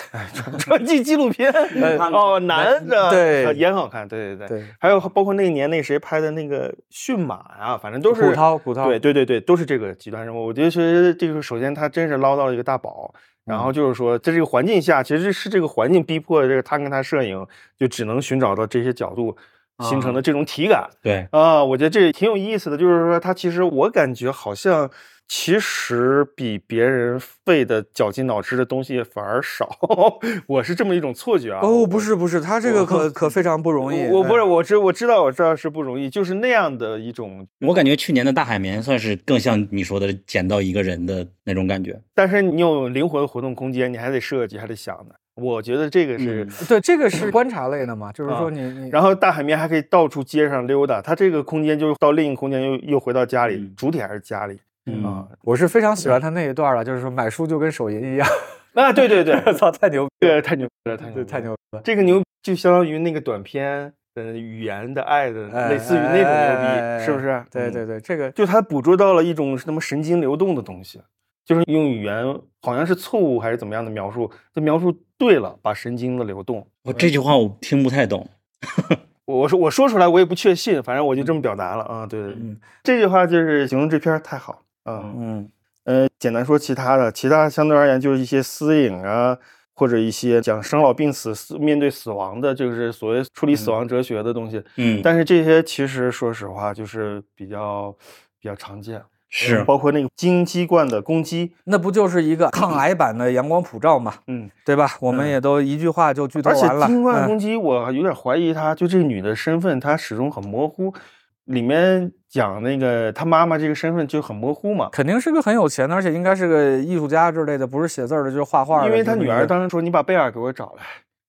传记纪录片 哦，男的对也很好看，对对对。还有包括那一年那谁拍的那个驯马啊，反正都是古涛，古涛，对对对对，都是这个极端人物。我觉得其实这个首先他真是捞到了一个大宝。然后就是说，在这个环境下，其实是这个环境逼迫这个他跟他摄影，就只能寻找到这些角度形成的这种体感。对啊，我觉得这挺有意思的，就是说他其实我感觉好像。其实比别人费的绞尽脑汁的东西反而少，我是这么一种错觉啊。哦，不是不是，他这个可可非常不容易。我不是，我知我知道我知道是不容易，就是那样的一种。我感觉去年的大海绵算是更像你说的捡到一个人的那种感觉。但是你有灵活的活动空间，你还得设计，还得想呢。我觉得这个是对，这个是观察类的嘛，就是说你你。然后大海绵还可以到处街上溜达，它这个空间就到另一个空间，又又回到家里，主体还是家里。啊，我是非常喜欢他那一段了，就是说买书就跟手淫一样。啊，对对对，操，太牛逼，对，太牛逼了，太牛，太牛了。这个牛就相当于那个短片的语言的爱的，类似于那种牛逼，是不是？对对对，这个就他捕捉到了一种什么神经流动的东西，就是用语言好像是错误还是怎么样的描述，这描述对了，把神经的流动。我这句话我听不太懂。我说我说出来我也不确信，反正我就这么表达了啊。对对，嗯，这句话就是形容这片太好。嗯嗯呃，简单说其他的，其他相对而言就是一些私隐啊，或者一些讲生老病死、面对死亡的，就是所谓处理死亡哲学的东西。嗯，但是这些其实说实话就是比较比较常见，是包括那个金鸡冠的攻击，那不就是一个抗癌版的阳光普照嘛？嗯，对吧？我们也都一句话就剧透完了。而且金冠攻击，我有点怀疑她，就这女的身份，她始终很模糊。里面讲那个他妈妈这个身份就很模糊嘛，肯定是个很有钱的，而且应该是个艺术家之类的，不是写字的，就是画画的。因为他女儿当时说：“你把贝尔给我找来。”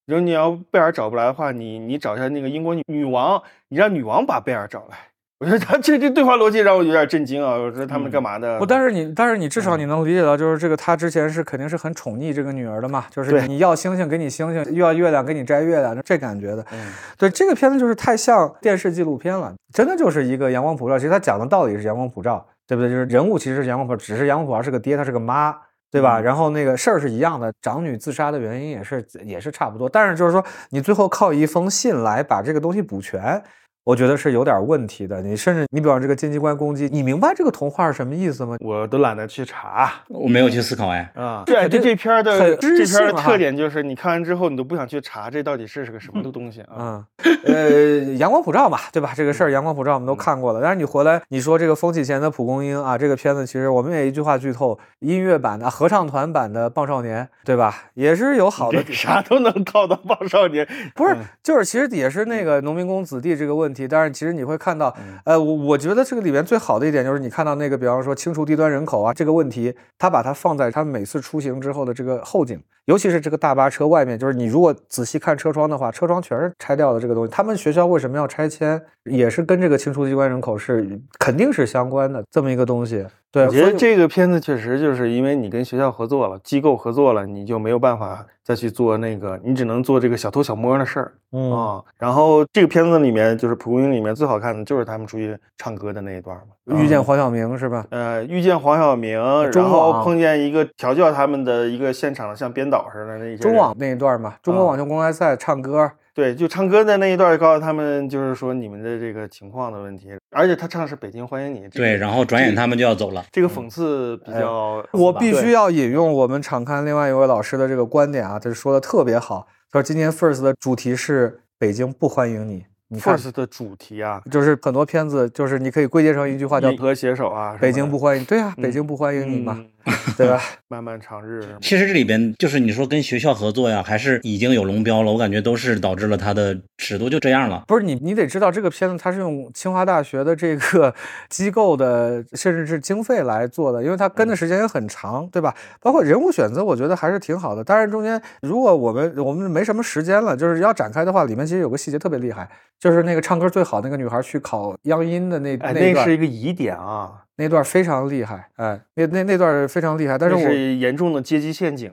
如果你要贝尔找不来的话，你你找一下那个英国女女王，你让女王把贝尔找来。我觉得他这这对话逻辑让我有点震惊啊！我说他们干嘛的？不，但是你，但是你至少你能理解到，就是这个他之前是肯定是很宠溺这个女儿的嘛，就是你要星星给你星星，又要月亮给你摘月亮，这感觉的。嗯，对，这个片子就是太像电视纪录片了，真的就是一个阳光普照。其实他讲的道理是阳光普照，对不对？就是人物其实是阳光普照，只是阳光普照是个爹，他是个妈，对吧？然后那个事儿是一样的，长女自杀的原因也是也是差不多，但是就是说你最后靠一封信来把这个东西补全。我觉得是有点问题的。你甚至你比方这个阶级观攻击，你明白这个童话是什么意思吗？我都懒得去查，我没有去思考哎。啊，对，这这片的这片的特点就是你看完之后你都不想去查这到底是是个什么的东西啊。呃，阳光普照嘛，对吧？这个事儿阳光普照我们都看过了。但是你回来你说这个风起前的蒲公英啊，这个片子其实我们也一句话剧透，音乐版的合唱团版的棒少年，对吧？也是有好的，啥都能靠到棒少年，不是，就是其实也是那个农民工子弟这个问题。但是其实你会看到，呃，我我觉得这个里面最好的一点就是你看到那个，比方说清除低端人口啊这个问题，他把它放在他每次出行之后的这个后景，尤其是这个大巴车外面，就是你如果仔细看车窗的话，车窗全是拆掉的这个东西。他们学校为什么要拆迁，也是跟这个清除机关人口是肯定是相关的这么一个东西。对，我觉得这个片子确实就是因为你跟学校合作了，机构合作了，你就没有办法再去做那个，你只能做这个小偷小摸的事儿啊。然后这个片子里面就是《蒲公英》里面最好看的就是他们出去唱歌的那一段嘛，遇见黄晓明是吧？呃，遇见黄晓明，然后碰见一个调教他们的一个现场，像编导似的那些。中网那一段嘛，中国网球公开赛唱歌。对，就唱歌的那一段，告诉他们就是说你们的这个情况的问题，而且他唱的是《北京欢迎你》。对，然后转眼他们就要走了。这个讽刺比较，我必须要引用我们场刊另外一位老师的这个观点啊，他说的特别好。他说今年 First 的主题是北京不欢迎你。First 的主题啊，就是很多片子，就是你可以归结成一句话叫“和携手”啊，北京不欢迎。对啊，北京不欢迎你嘛。对吧？漫漫长日。其实这里边就是你说跟学校合作呀，还是已经有龙标了？我感觉都是导致了它的尺度就这样了。不是你，你得知道这个片子它是用清华大学的这个机构的，甚至是经费来做的，因为它跟的时间也很长，对吧？包括人物选择，我觉得还是挺好的。当然中间如果我们我们没什么时间了，就是要展开的话，里面其实有个细节特别厉害，就是那个唱歌最好那个女孩去考央音的那那是一个疑点啊。那段非常厉害，哎，那那那段非常厉害，但是是严重的阶级陷阱。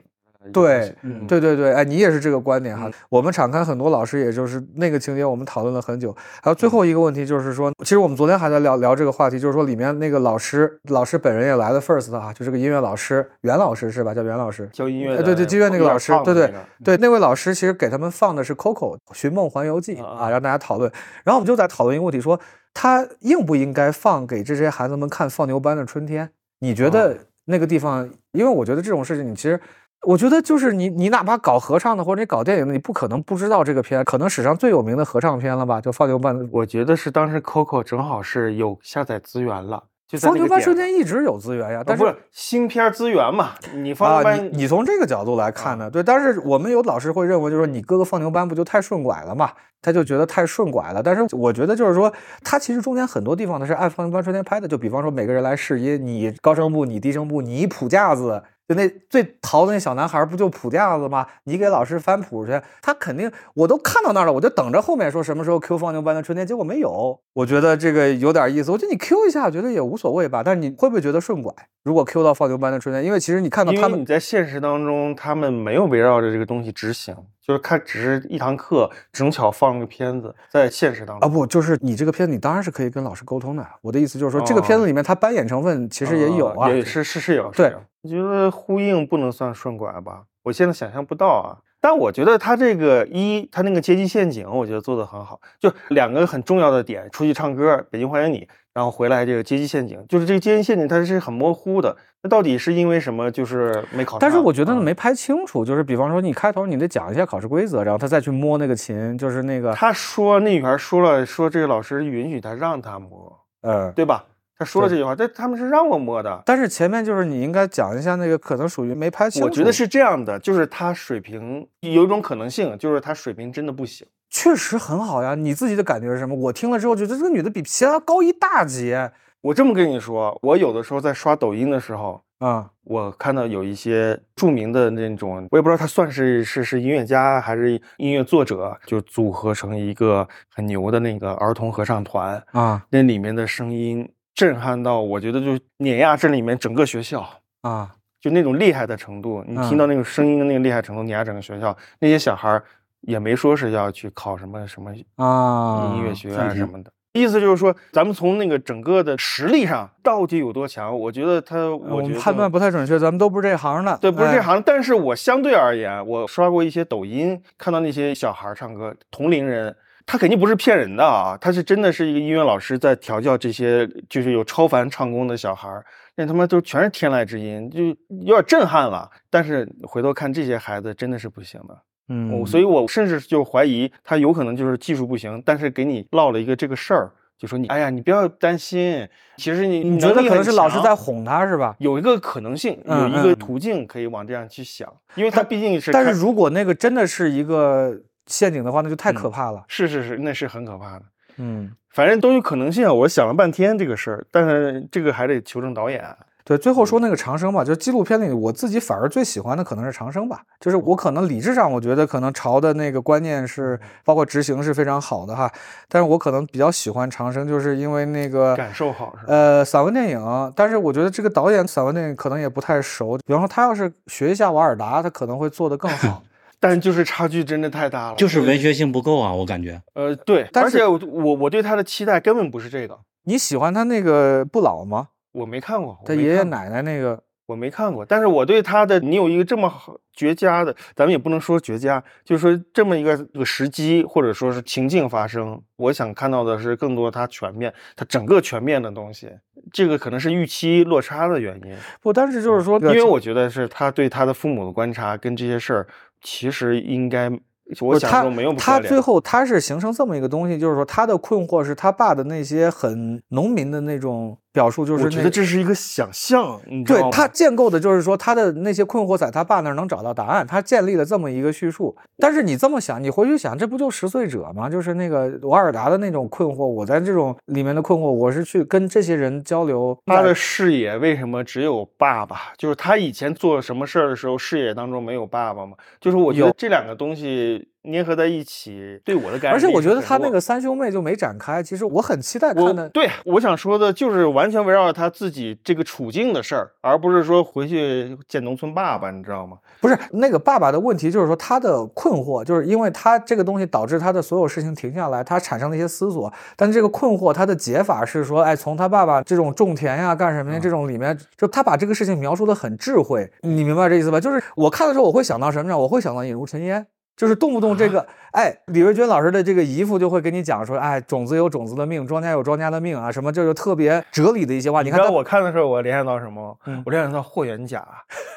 对，对对对，哎，你也是这个观点哈。我们场开很多老师，也就是那个情节，我们讨论了很久。还有最后一个问题就是说，其实我们昨天还在聊聊这个话题，就是说里面那个老师，老师本人也来了 first 啊，就这个音乐老师袁老师是吧？叫袁老师，教音乐，对对，音乐那个老师，对对对，那位老师其实给他们放的是 Coco《寻梦环游记》啊，让大家讨论。然后我们就在讨论一个问题，说。他应不应该放给这些孩子们看《放牛班的春天》？你觉得那个地方？因为我觉得这种事情，你其实，我觉得就是你，你哪怕搞合唱的或者你搞电影的，你不可能不知道这个片，可能史上最有名的合唱片了吧？就《放牛班》。我觉得是当时 Coco 正好是有下载资源了。放牛班春天一直有资源呀，但是新片资源嘛，你放啊，你你从这个角度来看呢，对，但是我们有老师会认为，就是说你哥哥放牛班不就太顺拐了嘛，他就觉得太顺拐了。但是我觉得就是说，他其实中间很多地方呢是按放牛班春天拍的，就比方说每个人来试音，你高声部，你低声部，你谱架子。就那最淘的那小男孩不就谱架子吗？你给老师翻谱去，他肯定我都看到那儿了，我就等着后面说什么时候 Q 放牛班的春天，结果没有。我觉得这个有点意思，我觉得你 Q 一下，我觉得也无所谓吧。但是你会不会觉得顺拐？如果 Q 到放牛班的春天，因为其实你看到他们，你在现实当中他们没有围绕着这个东西执行，就是看只是一堂课正巧放了个片子，在现实当中啊不，就是你这个片子你当然是可以跟老师沟通的。我的意思就是说，这个片子里面他扮演成分其实也有啊，也是是是有对。我觉得呼应不能算顺拐吧，我现在想象不到啊。但我觉得他这个一，他那个阶级陷阱，我觉得做得很好。就两个很重要的点，出去唱歌，北京欢迎你，然后回来这个阶级陷阱，就是这个阶级陷阱它是很模糊的。那到底是因为什么？就是没考。但是我觉得没拍清楚。就是比方说，你开头你得讲一下考试规则，然后他再去摸那个琴，就是那个。他说那女孩说了，说这个老师允许他让他摸，嗯，对吧？他说了这句话，但他们是让我摸的。但是前面就是你应该讲一下那个可能属于没拍清楚。我觉得是这样的，就是他水平有一种可能性，就是他水平真的不行。确实很好呀，你自己的感觉是什么？我听了之后觉得这个女的比其他高一大截。我这么跟你说，我有的时候在刷抖音的时候啊，我看到有一些著名的那种，我也不知道他算是是是音乐家还是音乐作者，就组合成一个很牛的那个儿童合唱团啊，那里面的声音。震撼到我觉得就碾压这里面整个学校啊，就那种厉害的程度，你听到那个声音的那个厉害程度，碾压整个学校。那些小孩也没说是要去考什么什么啊音乐学院什么的，意思就是说，咱们从那个整个的实力上到底有多强？我觉得他，我判断不太准确，咱们都不是这行的，对，不是这行。但是我相对而言，我刷过一些抖音，看到那些小孩唱歌，同龄人。他肯定不是骗人的啊，他是真的是一个音乐老师在调教这些就是有超凡唱功的小孩儿，那他妈都全是天籁之音，就有点震撼了。但是回头看这些孩子真的是不行的，嗯，所以我甚至就怀疑他有可能就是技术不行，但是给你唠了一个这个事儿。就说你，哎呀，你不要担心。其实你你觉得可能是老师在哄他，是吧？有一个可能性，有一个途径可以往这样去想，因为他毕竟是。但是如果那个真的是一个陷阱的话，那就太可怕了。是是是，那是很可怕的。嗯，反正都有可能性啊。我想了半天这个事儿，但是这个还得求证导演。对，最后说那个长生吧，就纪录片里，我自己反而最喜欢的可能是长生吧。就是我可能理智上，我觉得可能朝的那个观念是，包括执行是非常好的哈。但是我可能比较喜欢长生，就是因为那个感受好是吧？呃，散文电影。但是我觉得这个导演散文电影可能也不太熟。比方说他要是学一下瓦尔达，他可能会做得更好。但就是差距真的太大了，就是文学性不够啊，我感觉。呃，对，而且我我我对他的期待根本不是这个。你喜欢他那个不老吗？我没看过他爷爷奶奶那个，我没看过。但是我对他的，你有一个这么好绝佳的，咱们也不能说绝佳，就是说这么一个个时机或者说是情境发生，我想看到的是更多他全面，他整个全面的东西。这个可能是预期落差的原因。不，但是就是说，因为我觉得是他对他的父母的观察跟这些事儿，其实应该。我想说没有他最后他是形成这么一个东西，就是说他的困惑是他爸的那些很农民的那种表述，就是我觉得这是一个想象，对他建构的就是说他的那些困惑在他爸那儿能找到答案，他建立了这么一个叙述。但是你这么想，你回去想，这不就十岁者吗？就是那个瓦尔达的那种困惑，我在这种里面的困惑，我是去跟这些人交流。他的视野为什么只有爸爸？就是他以前做什么事儿的时候，视野当中没有爸爸吗？就是我觉得这两个东西。粘合在一起，对我的感觉。而且我觉得他那个三兄妹就没展开。其实我很期待看的。对，我想说的就是完全围绕他自己这个处境的事儿，而不是说回去见农村爸爸，你知道吗？不是那个爸爸的问题，就是说他的困惑，就是因为他这个东西导致他的所有事情停下来，他产生了一些思索。但这个困惑他的解法是说，哎，从他爸爸这种种田呀、干什么呀这种里面，就他把这个事情描述的很智慧。你明白这意思吧？就是我看的时候，我会想到什么呢？我会想到引入尘烟。就是动不动这个，哎，李瑞娟老师的这个姨父就会跟你讲说，哎，种子有种子的命，庄稼有庄稼的命啊，什么这就特别哲理的一些话。你看我看的时候，我联想到什么？我联想到霍元甲、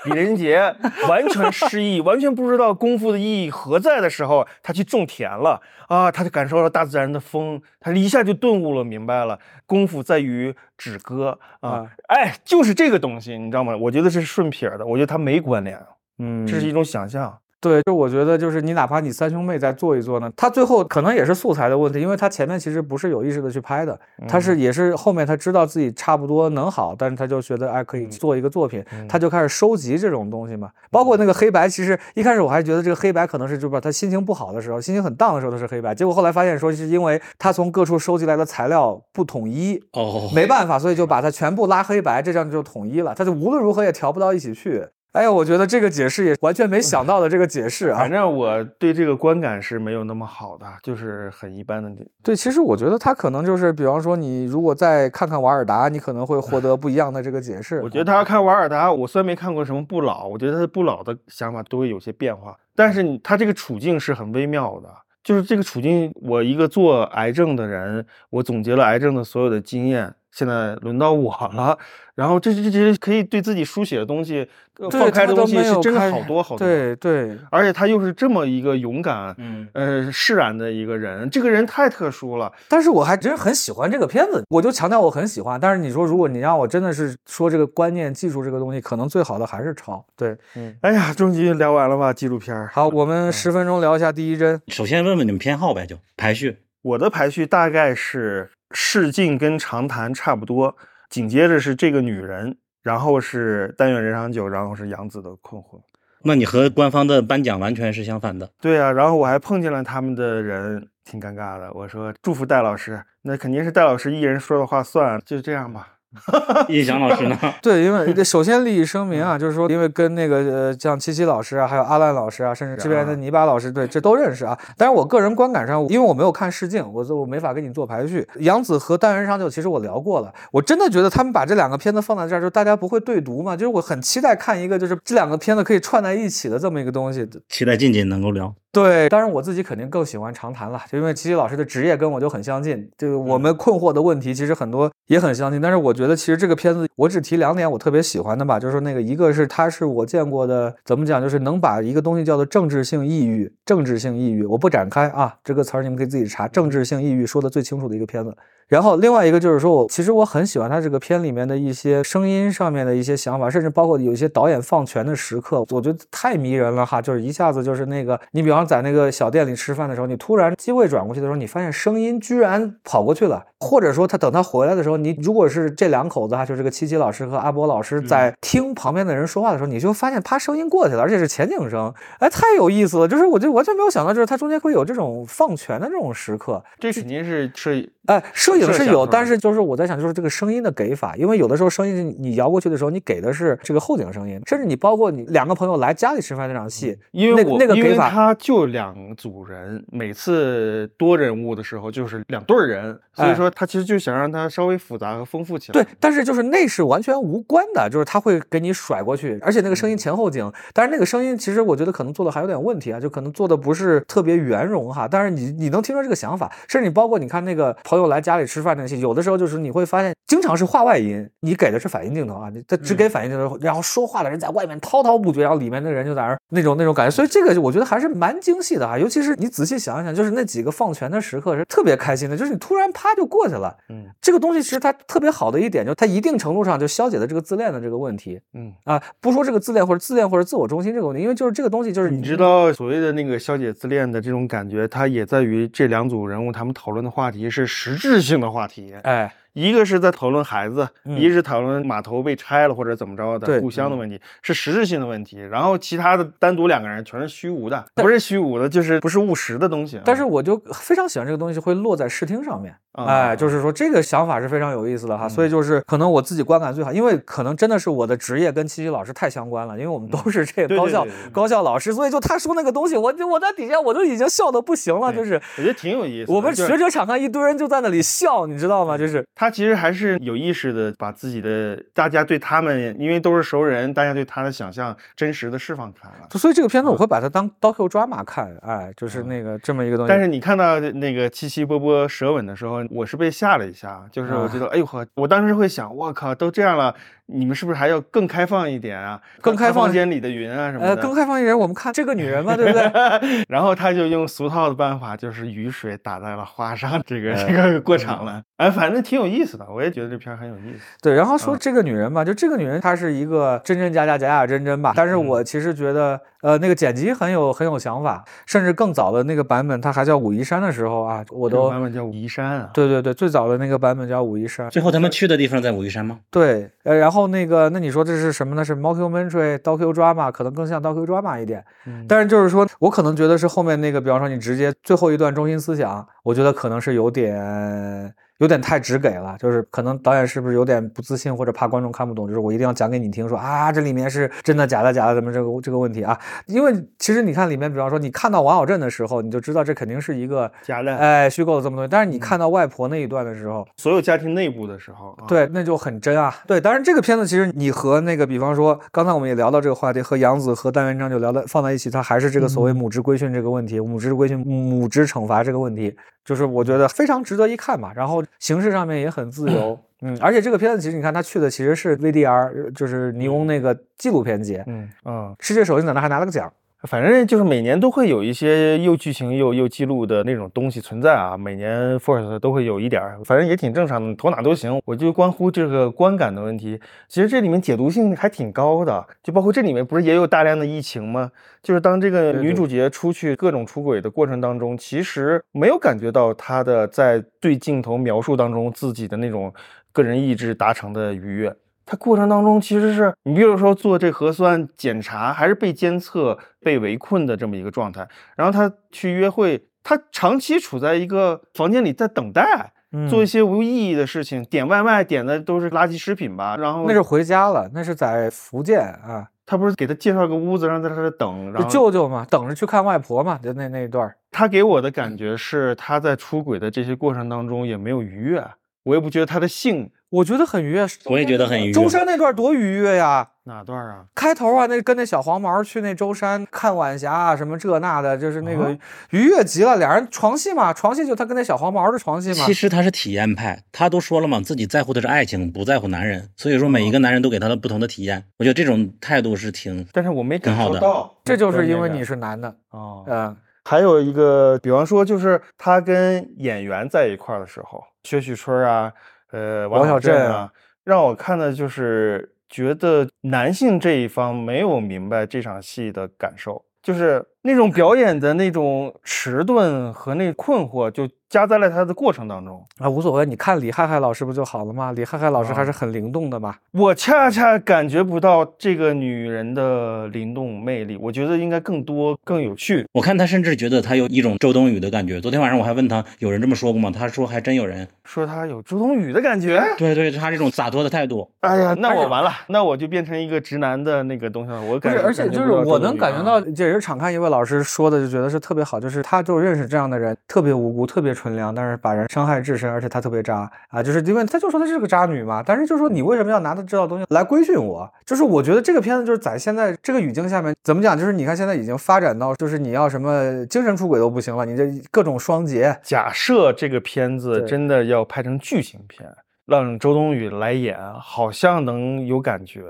李连杰完全失忆，完全不知道功夫的意义何在的时候，他去种田了啊，他就感受到大自然的风，他一下就顿悟了，明白了，功夫在于止戈啊，哎，就是这个东西，你知道吗？我觉得是顺撇的，我觉得他没关联，嗯，这是一种想象。对，就我觉得就是你哪怕你三兄妹再做一做呢，他最后可能也是素材的问题，因为他前面其实不是有意识的去拍的，他是也是后面他知道自己差不多能好，但是他就觉得哎可以做一个作品，他就开始收集这种东西嘛。包括那个黑白，其实一开始我还觉得这个黑白可能是就把他心情不好的时候，心情很荡的时候他是黑白，结果后来发现说是因为他从各处收集来的材料不统一，哦，没办法，所以就把它全部拉黑白，这样就统一了，他就无论如何也调不到一起去。哎呀，我觉得这个解释也完全没想到的这个解释啊！反正我对这个观感是没有那么好的，就是很一般的。对，其实我觉得他可能就是，比方说你如果再看看瓦尔达，你可能会获得不一样的这个解释。我觉得他看瓦尔达，我虽然没看过什么不老，我觉得他不老的想法都会有些变化。但是你他这个处境是很微妙的，就是这个处境，我一个做癌症的人，我总结了癌症的所有的经验。现在轮到我了，然后这这这可以对自己书写的东西放开的东西是真的好多好多，对对，而且他又是这么一个勇敢，嗯呃释然的一个人，这个人太特殊了。但是我还真是很喜欢这个片子，我就强调我很喜欢。但是你说如果你让我真的是说这个观念技术这个东西，可能最好的还是抄。对，嗯，哎呀，终于聊完了吧？纪录片。好，我们十分钟聊一下第一帧。首先问问你们偏好呗，就排序。我的排序大概是。试镜跟长谈差不多，紧接着是这个女人，然后是但愿人长久，然后是杨子的困惑。那你和官方的颁奖完全是相反的。对啊，然后我还碰见了他们的人，挺尴尬的。我说祝福戴老师，那肯定是戴老师一人说的话算，就这样吧。叶翔老师呢？对，因为首先利益声明啊，就是说，因为跟那个呃，像七七老师啊，还有阿烂老师啊，甚至这边的泥巴老师，对，这都认识啊。但是我个人观感上，因为我没有看试镜，我我没法给你做排序。杨紫和单元长久，其实我聊过了，我真的觉得他们把这两个片子放在这儿，就大家不会对读嘛？就是我很期待看一个，就是这两个片子可以串在一起的这么一个东西。期待静静能够聊。对，当然我自己肯定更喜欢长谈了，就因为琪琪老师的职业跟我就很相近，就我们困惑的问题其实很多也很相近。但是我觉得其实这个片子我只提两点我特别喜欢的吧，就是说那个一个是它是我见过的，怎么讲，就是能把一个东西叫做政治性抑郁，政治性抑郁，我不展开啊，这个词儿你们可以自己查，政治性抑郁说的最清楚的一个片子。然后另外一个就是说，我其实我很喜欢他这个片里面的一些声音上面的一些想法，甚至包括有一些导演放权的时刻，我觉得太迷人了哈。就是一下子就是那个，你比方在那个小店里吃饭的时候，你突然机位转过去的时候，你发现声音居然跑过去了，或者说他等他回来的时候，你如果是这两口子哈，就是这个七七老师和阿波老师在听旁边的人说话的时候，你就发现啪声音过去了，而且是前景声，哎，太有意思了。就是我就完全没有想到，就是他中间会有这种放权的这种时刻，这肯定是是。哎，摄影是有，但是就是我在想，就是这个声音的给法，因为有的时候声音你摇过去的时候，你给的是这个后景声音，甚至你包括你两个朋友来家里吃饭那场戏，因为那个那个给法，他就两组人，每次多人物的时候就是两对人，所以说他其实就想让它稍微复杂和丰富起来。对，但是就是那是完全无关的，就是他会给你甩过去，而且那个声音前后景，但是那个声音其实我觉得可能做的还有点问题啊，就可能做的不是特别圆融哈，但是你你能听出这个想法，甚至你包括你看那个朋友来家里吃饭。那戏有的时候就是你会发现，经常是话外音，你给的是反应镜头啊，你他只给反应镜头，然后说话的人在外面滔滔不绝，然后里面的人就在那儿那种那种感觉，所以这个我觉得还是蛮精细的啊，尤其是你仔细想一想，就是那几个放权的时刻是特别开心的，就是你突然啪就过去了，嗯，这个东西其实它特别好的一点，就它一定程度上就消解了这个自恋的这个问题，嗯。啊，不说这个自恋或者自恋或者自我中心这个问题，因为就是这个东西就是你知道所谓的那个消解自恋的这种感觉，它也在于这两组人物他们讨论的话题是实质性的话题，哎。一个是在讨论孩子，一个是讨论码头被拆了或者怎么着的故乡的问题，是实质性的问题。然后其他的单独两个人全是虚无的，不是虚无的，就是不是务实的东西。但是我就非常喜欢这个东西会落在视听上面，哎，就是说这个想法是非常有意思的哈。所以就是可能我自己观感最好，因为可能真的是我的职业跟七七老师太相关了，因为我们都是这个高校高校老师，所以就他说那个东西，我就我在底下我都已经笑的不行了，就是我觉得挺有意思。我们学者场上一堆人就在那里笑，你知道吗？就是他其实还是。有意识的把自己的大家对他们，因为都是熟人，大家对他的想象真实的释放出来了。所以这个片子我会把它当刀 Q 抓马看，哎，就是那个这么一个东西。但是你看到那个七七波波舌吻的时候，我是被吓了一下，就是我觉得，哎呦呵，我当时会想，我靠，都这样了。你们是不是还要更开放一点啊？更开放间里的云啊什么的。呃，更开放一点，我们看这个女人嘛，对不对？然后他就用俗套的办法，就是雨水打在了花上，这个 这个过场了。哎，反正挺有意思的，我也觉得这片很有意思。对，然后说这个女人吧，就这个女人她是一个真真假假，假假真真吧。但是我其实觉得，呃，那个剪辑很有很有想法，甚至更早的那个版本，它还叫武夷山的时候啊，我都版本叫武夷山啊。对对对，最早的那个版本叫武夷山。最后他们去的地方在武夷山吗？对，呃，然后。后那个，那你说这是什么呢？是 mockumentary、刀 Q drama，可能更像刀 Q drama 一点。但是就是说我可能觉得是后面那个，比方说你直接最后一段中心思想，我觉得可能是有点。有点太直给了，就是可能导演是不是有点不自信，或者怕观众看不懂，就是我一定要讲给你听，说啊这里面是真的假的假的，怎么这个这个问题啊？因为其实你看里面，比方说你看到王小镇的时候，你就知道这肯定是一个假的，哎，虚构的这么多。但是你看到外婆那一段的时候，所有家庭内部的时候，对，那就很真啊。对，当然这个片子其实你和那个，比方说刚才我们也聊到这个话题，和杨紫和单元章就聊到放在一起，它还是这个所谓母职规训这个问题，母职规训、母职惩罚这个问题。就是我觉得非常值得一看嘛，然后形式上面也很自由，嗯，而且这个片子其实你看他去的其实是 VDR，就是尼翁那个纪录片节，嗯嗯，世界首映在那还拿了个奖。反正就是每年都会有一些又剧情又又记录的那种东西存在啊，每年 Force 都会有一点儿，反正也挺正常的，投哪都行。我就关乎这个观感的问题，其实这里面解读性还挺高的，就包括这里面不是也有大量的疫情吗？就是当这个女主角出去各种出轨的过程当中，其实没有感觉到她的在对镜头描述当中自己的那种个人意志达成的愉悦。他过程当中其实是你，比如说做这核酸检查，还是被监测、被围困的这么一个状态。然后他去约会，他长期处在一个房间里在等待，做一些无意义的事情，点外卖点的都是垃圾食品吧。然后那是回家了，那是在福建啊。他不是给他介绍个屋子，让他在这等，然后舅舅嘛，等着去看外婆嘛，就那那一段。他给我的感觉是他在出轨的这些过程当中也没有愉悦，我也不觉得他的性。我觉得很愉悦，我也觉得很愉悦。舟山那段多愉悦呀！哪段啊？开头啊，那跟那小黄毛去那舟山看晚霞啊，什么这那的，就是那个愉悦极了。俩人床戏嘛，床戏就他跟那小黄毛的床戏嘛。其实他是体验派，他都说了嘛，自己在乎的是爱情，不在乎男人。所以说每一个男人都给他的不同的体验。我觉得这种态度是挺……但是我没感受到，这就是因为你是男的哦。嗯，还有一个，比方说，就是他跟演员在一块的时候，薛旭春啊。呃，王小震啊，让我看的就是觉得男性这一方没有明白这场戏的感受，就是那种表演的那种迟钝和那困惑，就。加在了他的过程当中啊，无所谓。你看李瀚瀚老师不就好了吗？李瀚瀚老师还是很灵动的嘛。我恰恰感觉不到这个女人的灵动魅力，我觉得应该更多更有趣。我看他甚至觉得他有一种周冬雨的感觉。昨天晚上我还问他，有人这么说过吗？他说还真有人说他有周冬雨的感觉。对对，他这种洒脱的态度。哎呀，那我完了，那我就变成一个直男的那个东西了。我感觉，而且就是我能感觉到，这也是场看一位老师说的，就觉得是特别好，就是他就认识这样的人，特别无辜，特别纯良，但是把人。伤害至深，而且他特别渣啊！就是因为他就说他是个渣女嘛，但是就说你为什么要拿他这套东西来规训我？就是我觉得这个片子就是在现在这个语境下面怎么讲？就是你看现在已经发展到就是你要什么精神出轨都不行了，你这各种双节。假设这个片子真的要拍成剧情片，让周冬雨来演，好像能有感觉，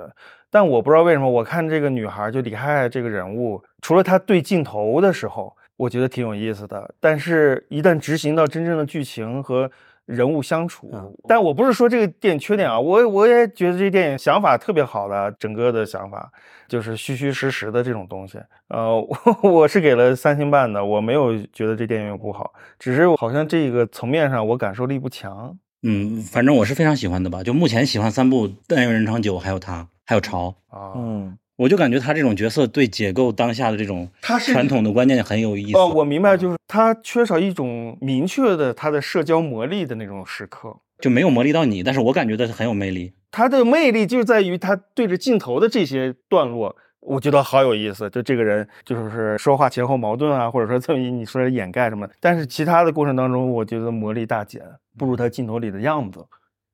但我不知道为什么，我看这个女孩就李害这个人物，除了她对镜头的时候。我觉得挺有意思的，但是一旦执行到真正的剧情和人物相处，但我不是说这个电影缺点啊，我我也觉得这电影想法特别好的，整个的想法就是虚虚实实的这种东西，呃，我 我是给了三星半的，我没有觉得这电影有不好，只是好像这个层面上我感受力不强。嗯，反正我是非常喜欢的吧，就目前喜欢三部《但愿人长久》，还有他，还有潮啊，嗯。我就感觉他这种角色对解构当下的这种传统的观念很有意思。哦，我明白，就是他缺少一种明确的他的社交魔力的那种时刻，就没有魔力到你，但是我感觉的很有魅力。他的魅力就在于他对着镜头的这些段落，我觉得好有意思。就这个人就是说话前后矛盾啊，或者说这么你说掩盖什么，但是其他的过程当中，我觉得魔力大减，不如他镜头里的样子。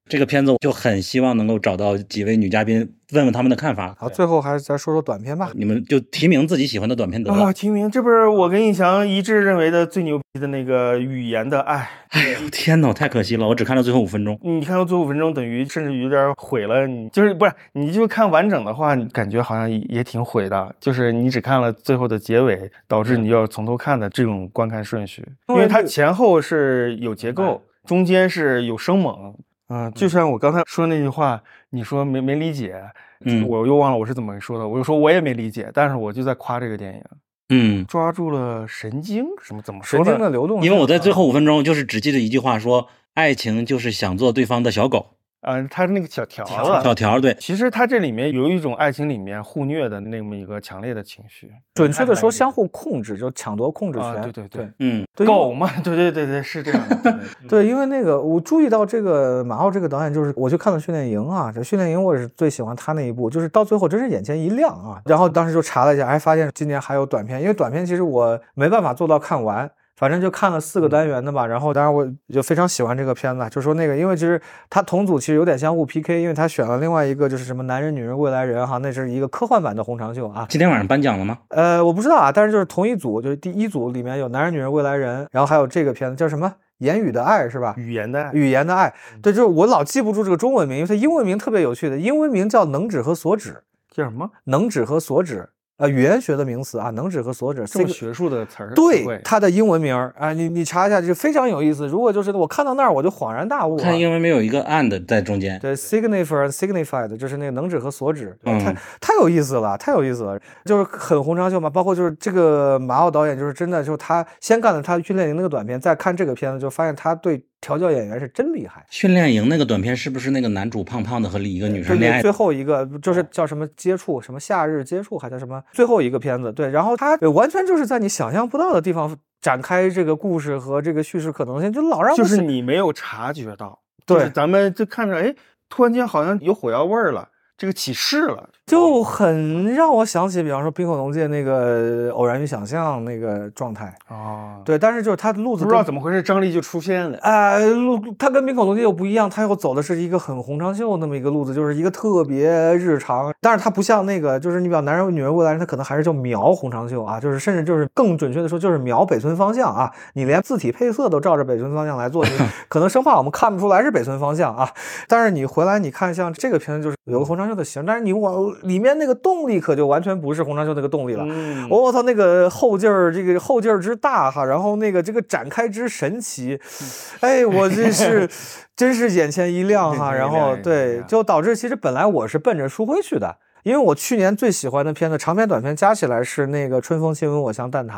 这个片子就很希望能够找到几位女嘉宾，问问他们的看法。好，最后还是再说说短片吧。你们就提名自己喜欢的短片得了。啊，提名，这不是我跟印翔一致认为的最牛逼的那个语言的爱。哎呦天哪，太可惜了，我只看了最后五分钟。你看到最后五分钟，等于甚至有点毁了你，就是不是？你就看完整的话，你感觉好像也挺毁的。就是你只看了最后的结尾，导致你要从头看的这种观看顺序，因为它前后是有结构，中间是有生猛。嗯，就像我刚才说那句话，你说没没理解，嗯，我又忘了我是怎么说的，我就说我也没理解，但是我就在夸这个电影，嗯，抓住了神经，什么怎么说神经的流动？因为我在最后五分钟就是只记得一句话，说爱情就是想做对方的小狗。啊，他是那个小条啊，小条对。其实他这里面有一种爱情里面互虐的那么一个强烈的情绪。准确的说，相互控制，就抢夺控制权。对对对，嗯，狗嘛，对对对对，是这样的。对，因为那个我注意到这个马浩这个导演，就是我去看了训练营啊，这训练营我是最喜欢他那一部，就是到最后真是眼前一亮啊。然后当时就查了一下，还发现今年还有短片，因为短片其实我没办法做到看完。反正就看了四个单元的吧，然后当然我就非常喜欢这个片子，就说那个，因为其实他同组其实有点相互 PK，因为他选了另外一个就是什么男人、女人、未来人哈，那是一个科幻版的红长袖啊。今天晚上颁奖了吗？呃，我不知道啊，但是就是同一组，就是第一组里面有男人、女人、未来人，然后还有这个片子叫什么《言语的爱》是吧？语言的爱语言的爱，对，就是我老记不住这个中文名，因为它英文名特别有趣的，英文名叫能指和所指，叫什么？能指和所指。呃，语言学的名词啊，能指和所指，这么学术的词儿。对，它的英文名儿啊，你你查一下，就非常有意思。如果就是我看到那儿，我就恍然大悟。看英文没有一个 and 在中间。对，signifier signified 就是那个能指和所指，太太有意思了，太有意思了，就是很红长袖嘛。包括就是这个马奥导演，就是真的，就是他先干了他训练营那个短片，再看这个片子，就发现他对。调教演员是真厉害。训练营那个短片是不是那个男主胖胖的和一个女生恋爱？最后一个就是叫什么接触，什么夏日接触，还叫什么？最后一个片子，对，然后他完全就是在你想象不到的地方展开这个故事和这个叙事可能性，就老让就是你没有察觉到。对，咱们就看着，哎，突然间好像有火药味儿了。这个启示了，就很让我想起，比方说冰火龙界那个偶然与想象那个状态啊，对，但是就是他的路子不知道怎么回事，张力就出现了。哎，路他跟冰火龙界又不一样，他又走的是一个很红长袖那么一个路子，就是一个特别日常，但是他不像那个，就是你比方男人女人未来人，他可能还是叫描红长袖啊，就是甚至就是更准确的说，就是描北村方向啊，你连字体配色都照着北村方向来做，你 可能生怕我们看不出来是北村方向啊。但是你回来你看像这个片子，就是有个红长袖的型，但是你往里面那个动力可就完全不是红长袖那个动力了。我操，那个后劲儿，这个后劲儿之大哈，然后那个这个展开之神奇，哎，我这是 真是眼前一亮哈。然后对，就导致其实本来我是奔着书辉去的，因为我去年最喜欢的片子长篇短片加起来是那个《春风亲吻我像蛋挞》。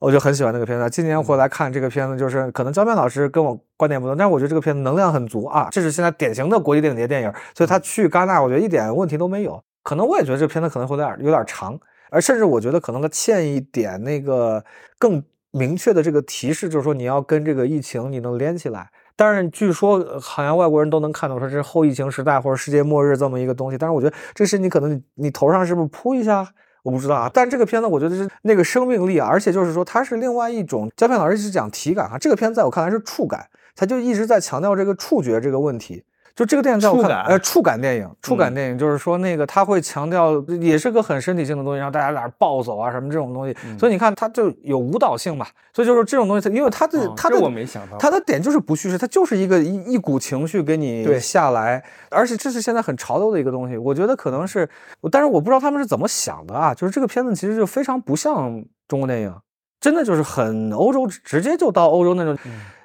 我就很喜欢那个片子，今年回来看这个片子，就是可能焦片老师跟我观点不同，但是我觉得这个片子能量很足啊，这是现在典型的国际电影节电影，所以他去戛纳，我觉得一点问题都没有。可能我也觉得这片子可能会有点有点长，而甚至我觉得可能它欠一点那个更明确的这个提示，就是说你要跟这个疫情你能连起来。但是据说好像外国人都能看到，说这是后疫情时代或者世界末日这么一个东西。但是我觉得这是你可能你头上是不是扑一下？我不知道啊，但这个片子我觉得是那个生命力啊，而且就是说它是另外一种。胶片老师一直讲体感啊，这个片子在我看来是触感，他就一直在强调这个触觉这个问题。就这个电影在我看，呃，触感电影，触感电影就是说那个他会强调，也是个很身体性的东西，让大家在那暴走啊什么这种东西。所以你看，它就有舞蹈性嘛。所以就是这种东西，因为它的它的我没想到，它的点就是不叙事，它就是一个一一股情绪给你下来，而且这是现在很潮流的一个东西。我觉得可能是，但是我不知道他们是怎么想的啊。就是这个片子其实就非常不像中国电影，真的就是很欧洲，直接就到欧洲那种。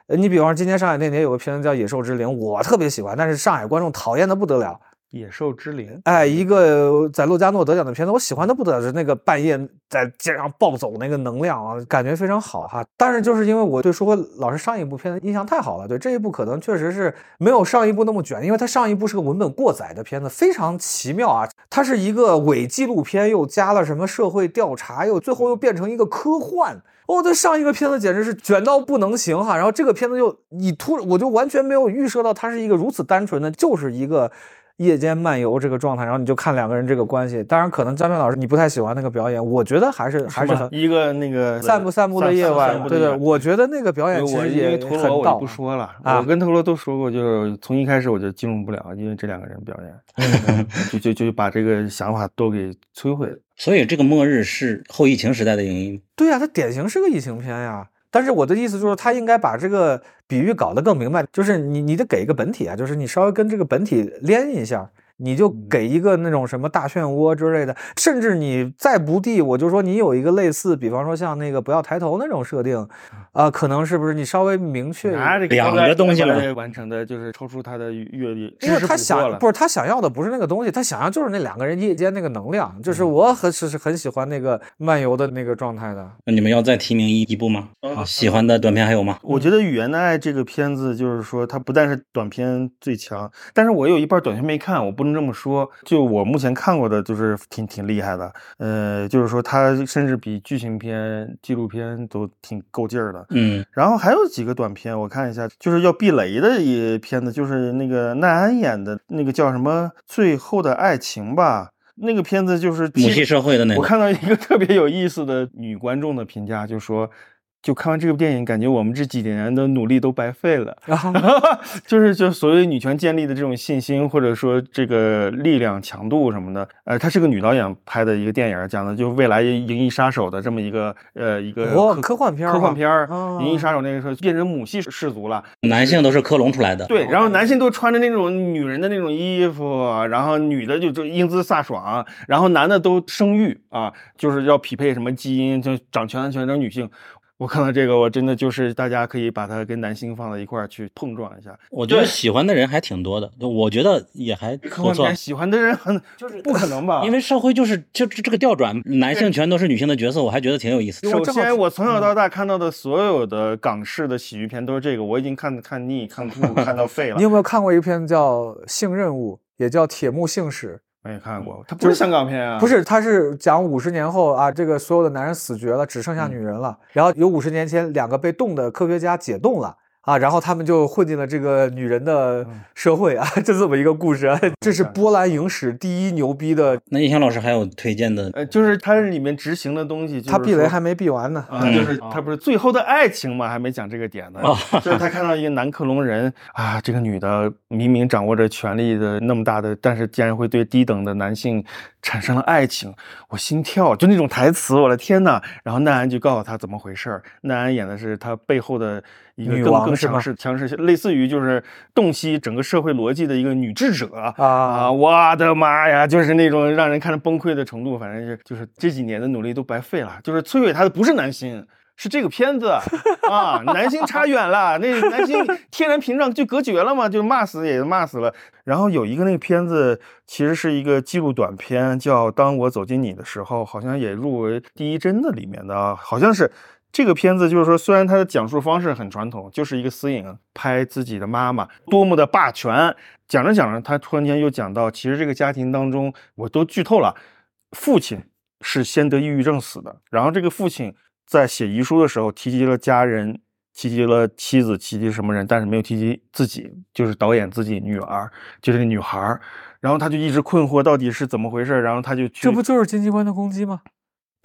呃，你比方说今年上海电影节有个片子叫《野兽之灵》，我特别喜欢，但是上海观众讨厌的不得了。野兽之灵，哎，一个在洛迦诺得奖的片子，我喜欢的不得了，是那个半夜在街上暴走那个能量啊，感觉非常好哈。但是就是因为我对舒辉老师上一部片子印象太好了，对这一部可能确实是没有上一部那么卷，因为它上一部是个文本过载的片子，非常奇妙啊。它是一个伪纪录片，又加了什么社会调查，又最后又变成一个科幻。哦，这上一个片子简直是卷到不能行哈，然后这个片子就你突，我就完全没有预设到它是一个如此单纯的，就是一个。夜间漫游这个状态，然后你就看两个人这个关系。当然，可能张片老师你不太喜欢那个表演，我觉得还是还是很一个那个散步散步的夜晚。对对，我觉得那个表演其实也很到。我不说了，我跟陀螺都说过，就是从一开始我就进入不了，因为这两个人表演，就就就把这个想法都给摧毁了。所以这个末日是后疫情时代的影音。对呀，它典型是个疫情片呀。但是我的意思就是，他应该把这个比喻搞得更明白，就是你你得给一个本体啊，就是你稍微跟这个本体连一下。你就给一个那种什么大漩涡之类的，甚至你再不地，我就说你有一个类似，比方说像那个不要抬头那种设定，啊，可能是不是你稍微明确两个东西来，完成的就是超出他的阅历，因为他想不是他想要的不是那个东西，他想要就是那两个人夜间那个能量，就是我很是是很喜欢那个漫游的那个状态的。那你们要再提名一一部吗？喜欢的短片还有吗？我觉得《语言的爱》这个片子就是说，它不但是短片最强，但是我有一半短片没看，我不。不能这么说，就我目前看过的，就是挺挺厉害的。呃，就是说它甚至比剧情片、纪录片都挺够劲儿的。嗯，然后还有几个短片，我看一下，就是要避雷的一片子，就是那个奈安演的那个叫什么《最后的爱情》吧。那个片子就是母系社会的那个。我看到一个特别有意思的女观众的评价，就说。就看完这部电影，感觉我们这几年的努力都白费了。就是就所谓女权建立的这种信心，或者说这个力量强度什么的。呃，她是个女导演拍的一个电影，讲的就未来银翼杀手的这么一个呃一个科幻片科幻片儿。银翼杀手那个时候变成母系氏族了，男性都是克隆出来的。对，然后男性都穿着那种女人的那种衣服，然后女的就就英姿飒爽，然后男的都生育啊，就是要匹配什么基因，就掌权全成女性。我看到这个，我真的就是大家可以把它跟男性放在一块儿去碰撞一下。我觉得喜欢的人还挺多的，我觉得也还不错。喜欢的人很就是不可能吧？因为社会就是就这个调转，男性全都是女性的角色，我还觉得挺有意思。首先，我从小到大看到的所有的港式的喜剧片都是这个，我已经看看腻、看吐、看到 废了。你有没有看过一个片子叫《性任务》，也叫《铁幕性史》？没看过，它不是香港片啊，不是，它是讲五十年后啊，这个所有的男人死绝了，只剩下女人了，然后有五十年前两个被冻的科学家解冻了啊，然后他们就混进了这个女人的社会啊，就 这么一个故事。啊。这是波兰影史第一牛逼的。那印象老师还有推荐的？呃，就是它里面执行的东西，他避雷还没避完呢。啊，就是他不是最后的爱情嘛，还没讲这个点呢。就是他看到一个南克隆人啊，这个女的明明掌握着权力的那么大的，但是竟然会对低等的男性产生了爱情，我心跳，就那种台词，我的天呐！然后奈安就告诉他怎么回事儿。奈安演的是他背后的。一个更更强势、强势，类似于就是洞悉整个社会逻辑的一个女智者啊！我的妈呀，就是那种让人看着崩溃的程度。反正就就是这几年的努力都白费了。就是摧毁他的不是男星，是这个片子啊！男星差远了，那男星天然屏障就隔绝了嘛，就骂死也骂死了。然后有一个那个片子，其实是一个记录短片，叫《当我走进你的时候》，好像也入围第一帧的里面的，好像是。这个片子就是说，虽然它的讲述方式很传统，就是一个私影拍自己的妈妈多么的霸权，讲着讲着，他突然间又讲到，其实这个家庭当中，我都剧透了，父亲是先得抑郁症死的，然后这个父亲在写遗书的时候提及了家人，提及了妻子，提及什么人，但是没有提及自己，就是导演自己女儿，就是个女孩然后他就一直困惑到底是怎么回事，然后他就这不就是金鸡官的攻击吗？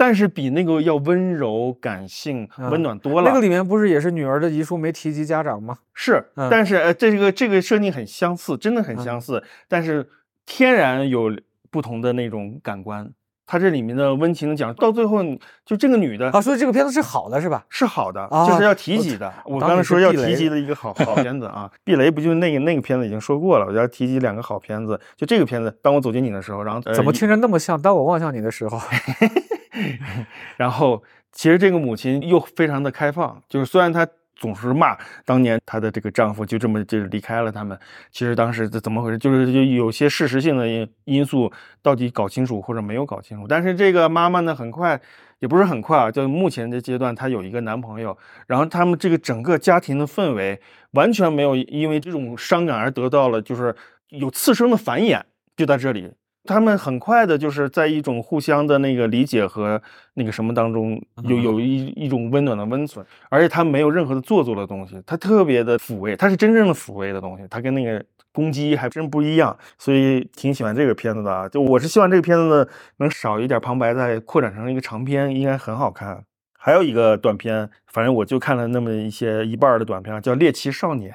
但是比那个要温柔、感性、温暖多了。那个里面不是也是女儿的遗书没提及家长吗？是，但是呃，这个这个设定很相似，真的很相似。但是天然有不同的那种感官。它这里面的温情讲到最后，就这个女的啊，所以这个片子是好的，是吧？是好的，就是要提及的。我刚才说要提及的一个好好片子啊，避雷不就那个那个片子已经说过了？我要提及两个好片子，就这个片子。当我走进你的时候，然后怎么听着那么像？当我望向你的时候。然后，其实这个母亲又非常的开放，就是虽然她总是骂当年她的这个丈夫就这么就离开了他们，其实当时怎么回事，就是就有些事实性的因因素到底搞清楚或者没有搞清楚。但是这个妈妈呢，很快也不是很快啊，就目前的阶段，她有一个男朋友，然后他们这个整个家庭的氛围完全没有因为这种伤感而得到了就是有次生的繁衍，就在这里。他们很快的，就是在一种互相的那个理解和那个什么当中，有有一一种温暖的温存，而且他没有任何的做作的东西，他特别的抚慰，他是真正的抚慰的东西，他跟那个攻击还真不一样，所以挺喜欢这个片子的。就我是希望这个片子呢能少一点旁白，再扩展成一个长篇，应该很好看。还有一个短片，反正我就看了那么一些一半的短片，叫《猎奇少年》。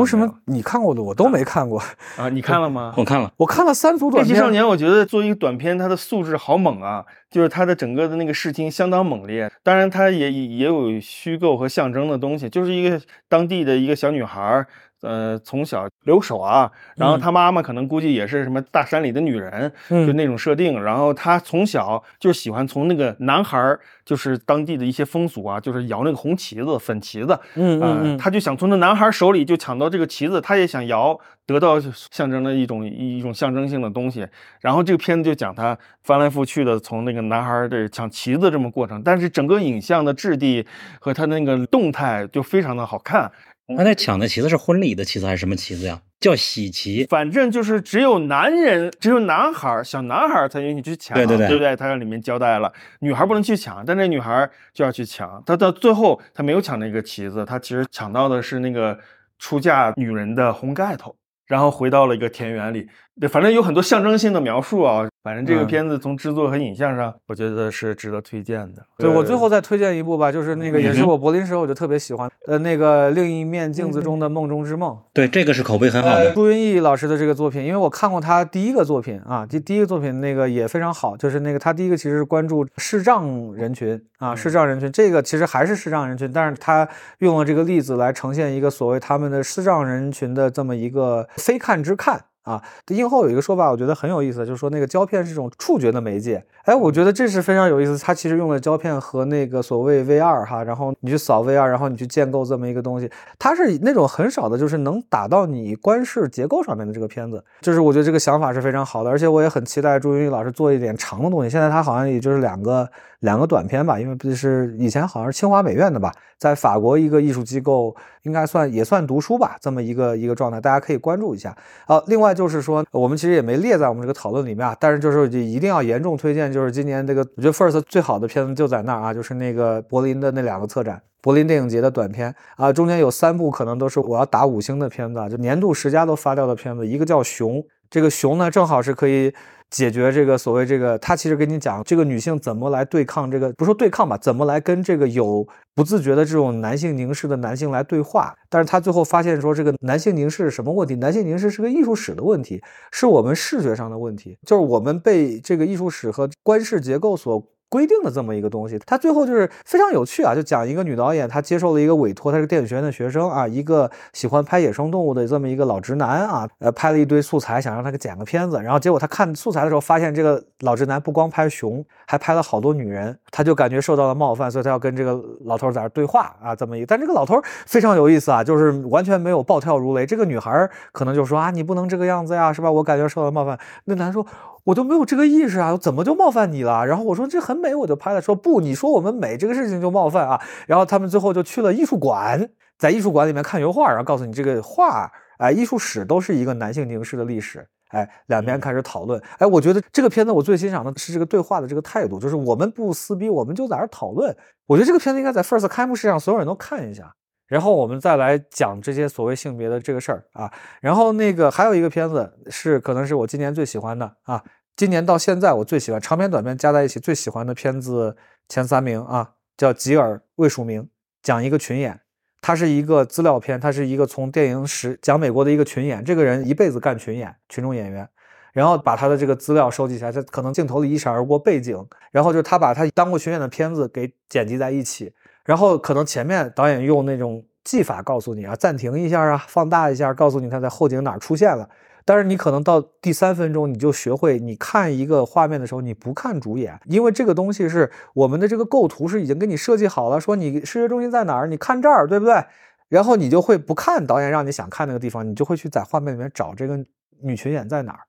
为什么你看过的我都没看过啊？你看了吗？我看了，我看了三组短片。猎奇少年，我觉得作为一个短片，它的素质好猛啊！就是它的整个的那个视听相当猛烈。当然，它也也有虚构和象征的东西，就是一个当地的一个小女孩。呃，从小留守啊，然后他妈妈可能估计也是什么大山里的女人，就那种设定。然后他从小就喜欢从那个男孩儿，就是当地的一些风俗啊，就是摇那个红旗子、粉旗子，嗯嗯，他就想从那男孩手里就抢到这个旗子，他也想摇，得到象征的一种一种象征性的东西。然后这个片子就讲他翻来覆去的从那个男孩这抢旗子这么过程，但是整个影像的质地和他那个动态就非常的好看。他在抢的旗子是婚礼的旗子还是什么旗子呀？叫喜旗，反正就是只有男人，只有男孩小男孩才允许去抢，对对对，对不对？他在里面交代了，女孩不能去抢，但那女孩就要去抢。他到最后，他没有抢那个旗子，他其实抢到的是那个出嫁女人的红盖头，然后回到了一个田园里。对，反正有很多象征性的描述啊。反正这个片子从制作和影像上，我觉得是值得推荐的。对我最后再推荐一部吧，就是那个也是我柏林时候我就特别喜欢，呃，那个另一面镜子中的梦中之梦。对，这个是口碑很好的。朱云逸老师的这个作品，因为我看过他第一个作品啊，第第一个作品那个也非常好，就是那个他第一个其实是关注视障人群啊，视障人群这个其实还是视障人群，但是他用了这个例子来呈现一个所谓他们的视障人群的这么一个非看之看。啊，映后有一个说法，我觉得很有意思，就是说那个胶片是一种触觉的媒介。哎，我觉得这是非常有意思。它其实用了胶片和那个所谓 VR 哈，然后你去扫 VR，然后你去建构这么一个东西，它是那种很少的，就是能打到你观视结构上面的这个片子。就是我觉得这个想法是非常好的，而且我也很期待朱云玉老师做一点长的东西。现在他好像也就是两个两个短片吧，因为不是以前好像是清华美院的吧，在法国一个艺术机构，应该算也算读书吧，这么一个一个状态，大家可以关注一下。好，另外。就是说，我们其实也没列在我们这个讨论里面啊，但是就是一定要严重推荐，就是今年这个我觉得 First 最好的片子就在那儿啊，就是那个柏林的那两个策展，柏林电影节的短片啊，中间有三部可能都是我要打五星的片子，啊，就年度十佳都发掉的片子，一个叫《熊》，这个熊呢正好是可以。解决这个所谓这个，他其实跟你讲这个女性怎么来对抗这个，不说对抗吧，怎么来跟这个有不自觉的这种男性凝视的男性来对话。但是他最后发现说，这个男性凝视是什么问题？男性凝视是个艺术史的问题，是我们视觉上的问题，就是我们被这个艺术史和观视结构所。规定的这么一个东西，他最后就是非常有趣啊，就讲一个女导演，她接受了一个委托，她是电影学院的学生啊，一个喜欢拍野生动物的这么一个老直男啊，呃，拍了一堆素材，想让他给剪个片子，然后结果他看素材的时候，发现这个老直男不光拍熊，还拍了好多女人，他就感觉受到了冒犯，所以他要跟这个老头在那对话啊，这么一，但这个老头非常有意思啊，就是完全没有暴跳如雷，这个女孩可能就说啊，你不能这个样子呀，是吧？我感觉受到了冒犯，那男说。我都没有这个意识啊，我怎么就冒犯你了？然后我说这很美，我就拍了。说不，你说我们美这个事情就冒犯啊。然后他们最后就去了艺术馆，在艺术馆里面看油画，然后告诉你这个画，哎，艺术史都是一个男性凝视的历史。哎，两边开始讨论。哎，我觉得这个片子我最欣赏的是这个对话的这个态度，就是我们不撕逼，我们就在这讨论。我觉得这个片子应该在 First 开幕式上所有人都看一下。然后我们再来讲这些所谓性别的这个事儿啊，然后那个还有一个片子是可能是我今年最喜欢的啊，今年到现在我最喜欢长片短片加在一起最喜欢的片子前三名啊，叫《吉尔未署名》，讲一个群演，它是一个资料片，它是一个从电影史讲美国的一个群演，这个人一辈子干群演，群众演员，然后把他的这个资料收集起来，他可能镜头里一闪而过背景，然后就是他把他当过群演的片子给剪辑在一起。然后可能前面导演用那种技法告诉你啊，暂停一下啊，放大一下，告诉你他在后景哪出现了。但是你可能到第三分钟，你就学会你看一个画面的时候，你不看主演，因为这个东西是我们的这个构图是已经给你设计好了，说你视觉中心在哪儿，你看这儿，对不对？然后你就会不看导演让你想看那个地方，你就会去在画面里面找这个女群演在哪儿。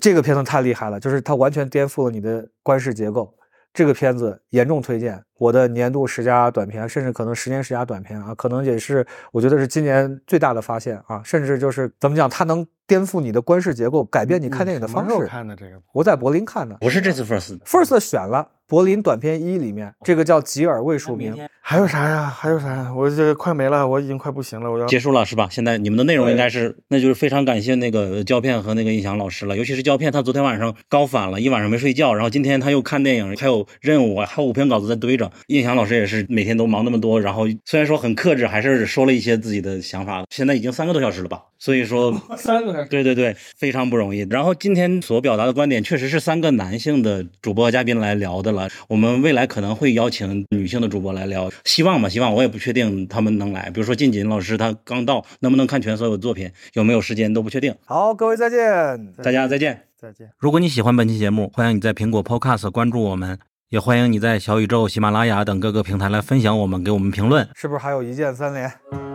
这个片子太厉害了，就是它完全颠覆了你的观视结构。这个片子严重推荐，我的年度十佳短片，甚至可能十年十佳短片啊，可能也是我觉得是今年最大的发现啊，甚至就是怎么讲，它能颠覆你的观视结构，改变你看电影的方式。看的这个，我在柏林看的，不是这次 first，first 选了。柏林短片一里面，这个叫吉尔未署名，还有啥呀？还有啥呀？我这快没了，我已经快不行了，我要结束了是吧？现在你们的内容应该是，那就是非常感谢那个胶片和那个印翔老师了，尤其是胶片，他昨天晚上高反了一晚上没睡觉，然后今天他又看电影，还有任务，还有五篇稿子在堆着。印翔老师也是每天都忙那么多，然后虽然说很克制，还是说了一些自己的想法。现在已经三个多小时了吧？所以说 三个对对对，非常不容易。然后今天所表达的观点，确实是三个男性的主播嘉宾来聊的了。我们未来可能会邀请女性的主播来聊，希望吧，希望我也不确定他们能来。比如说静锦老师，他刚到，能不能看全所有作品，有没有时间都不确定。好，各位再见，大家再见，再见。如果你喜欢本期节目，欢迎你在苹果 Podcast 关注我们，也欢迎你在小宇宙、喜马拉雅等各个平台来分享我们，给我们评论。是不是还有一键三连？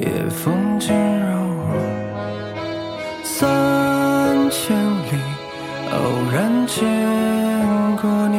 夜风惊扰我三千里，偶然见过你。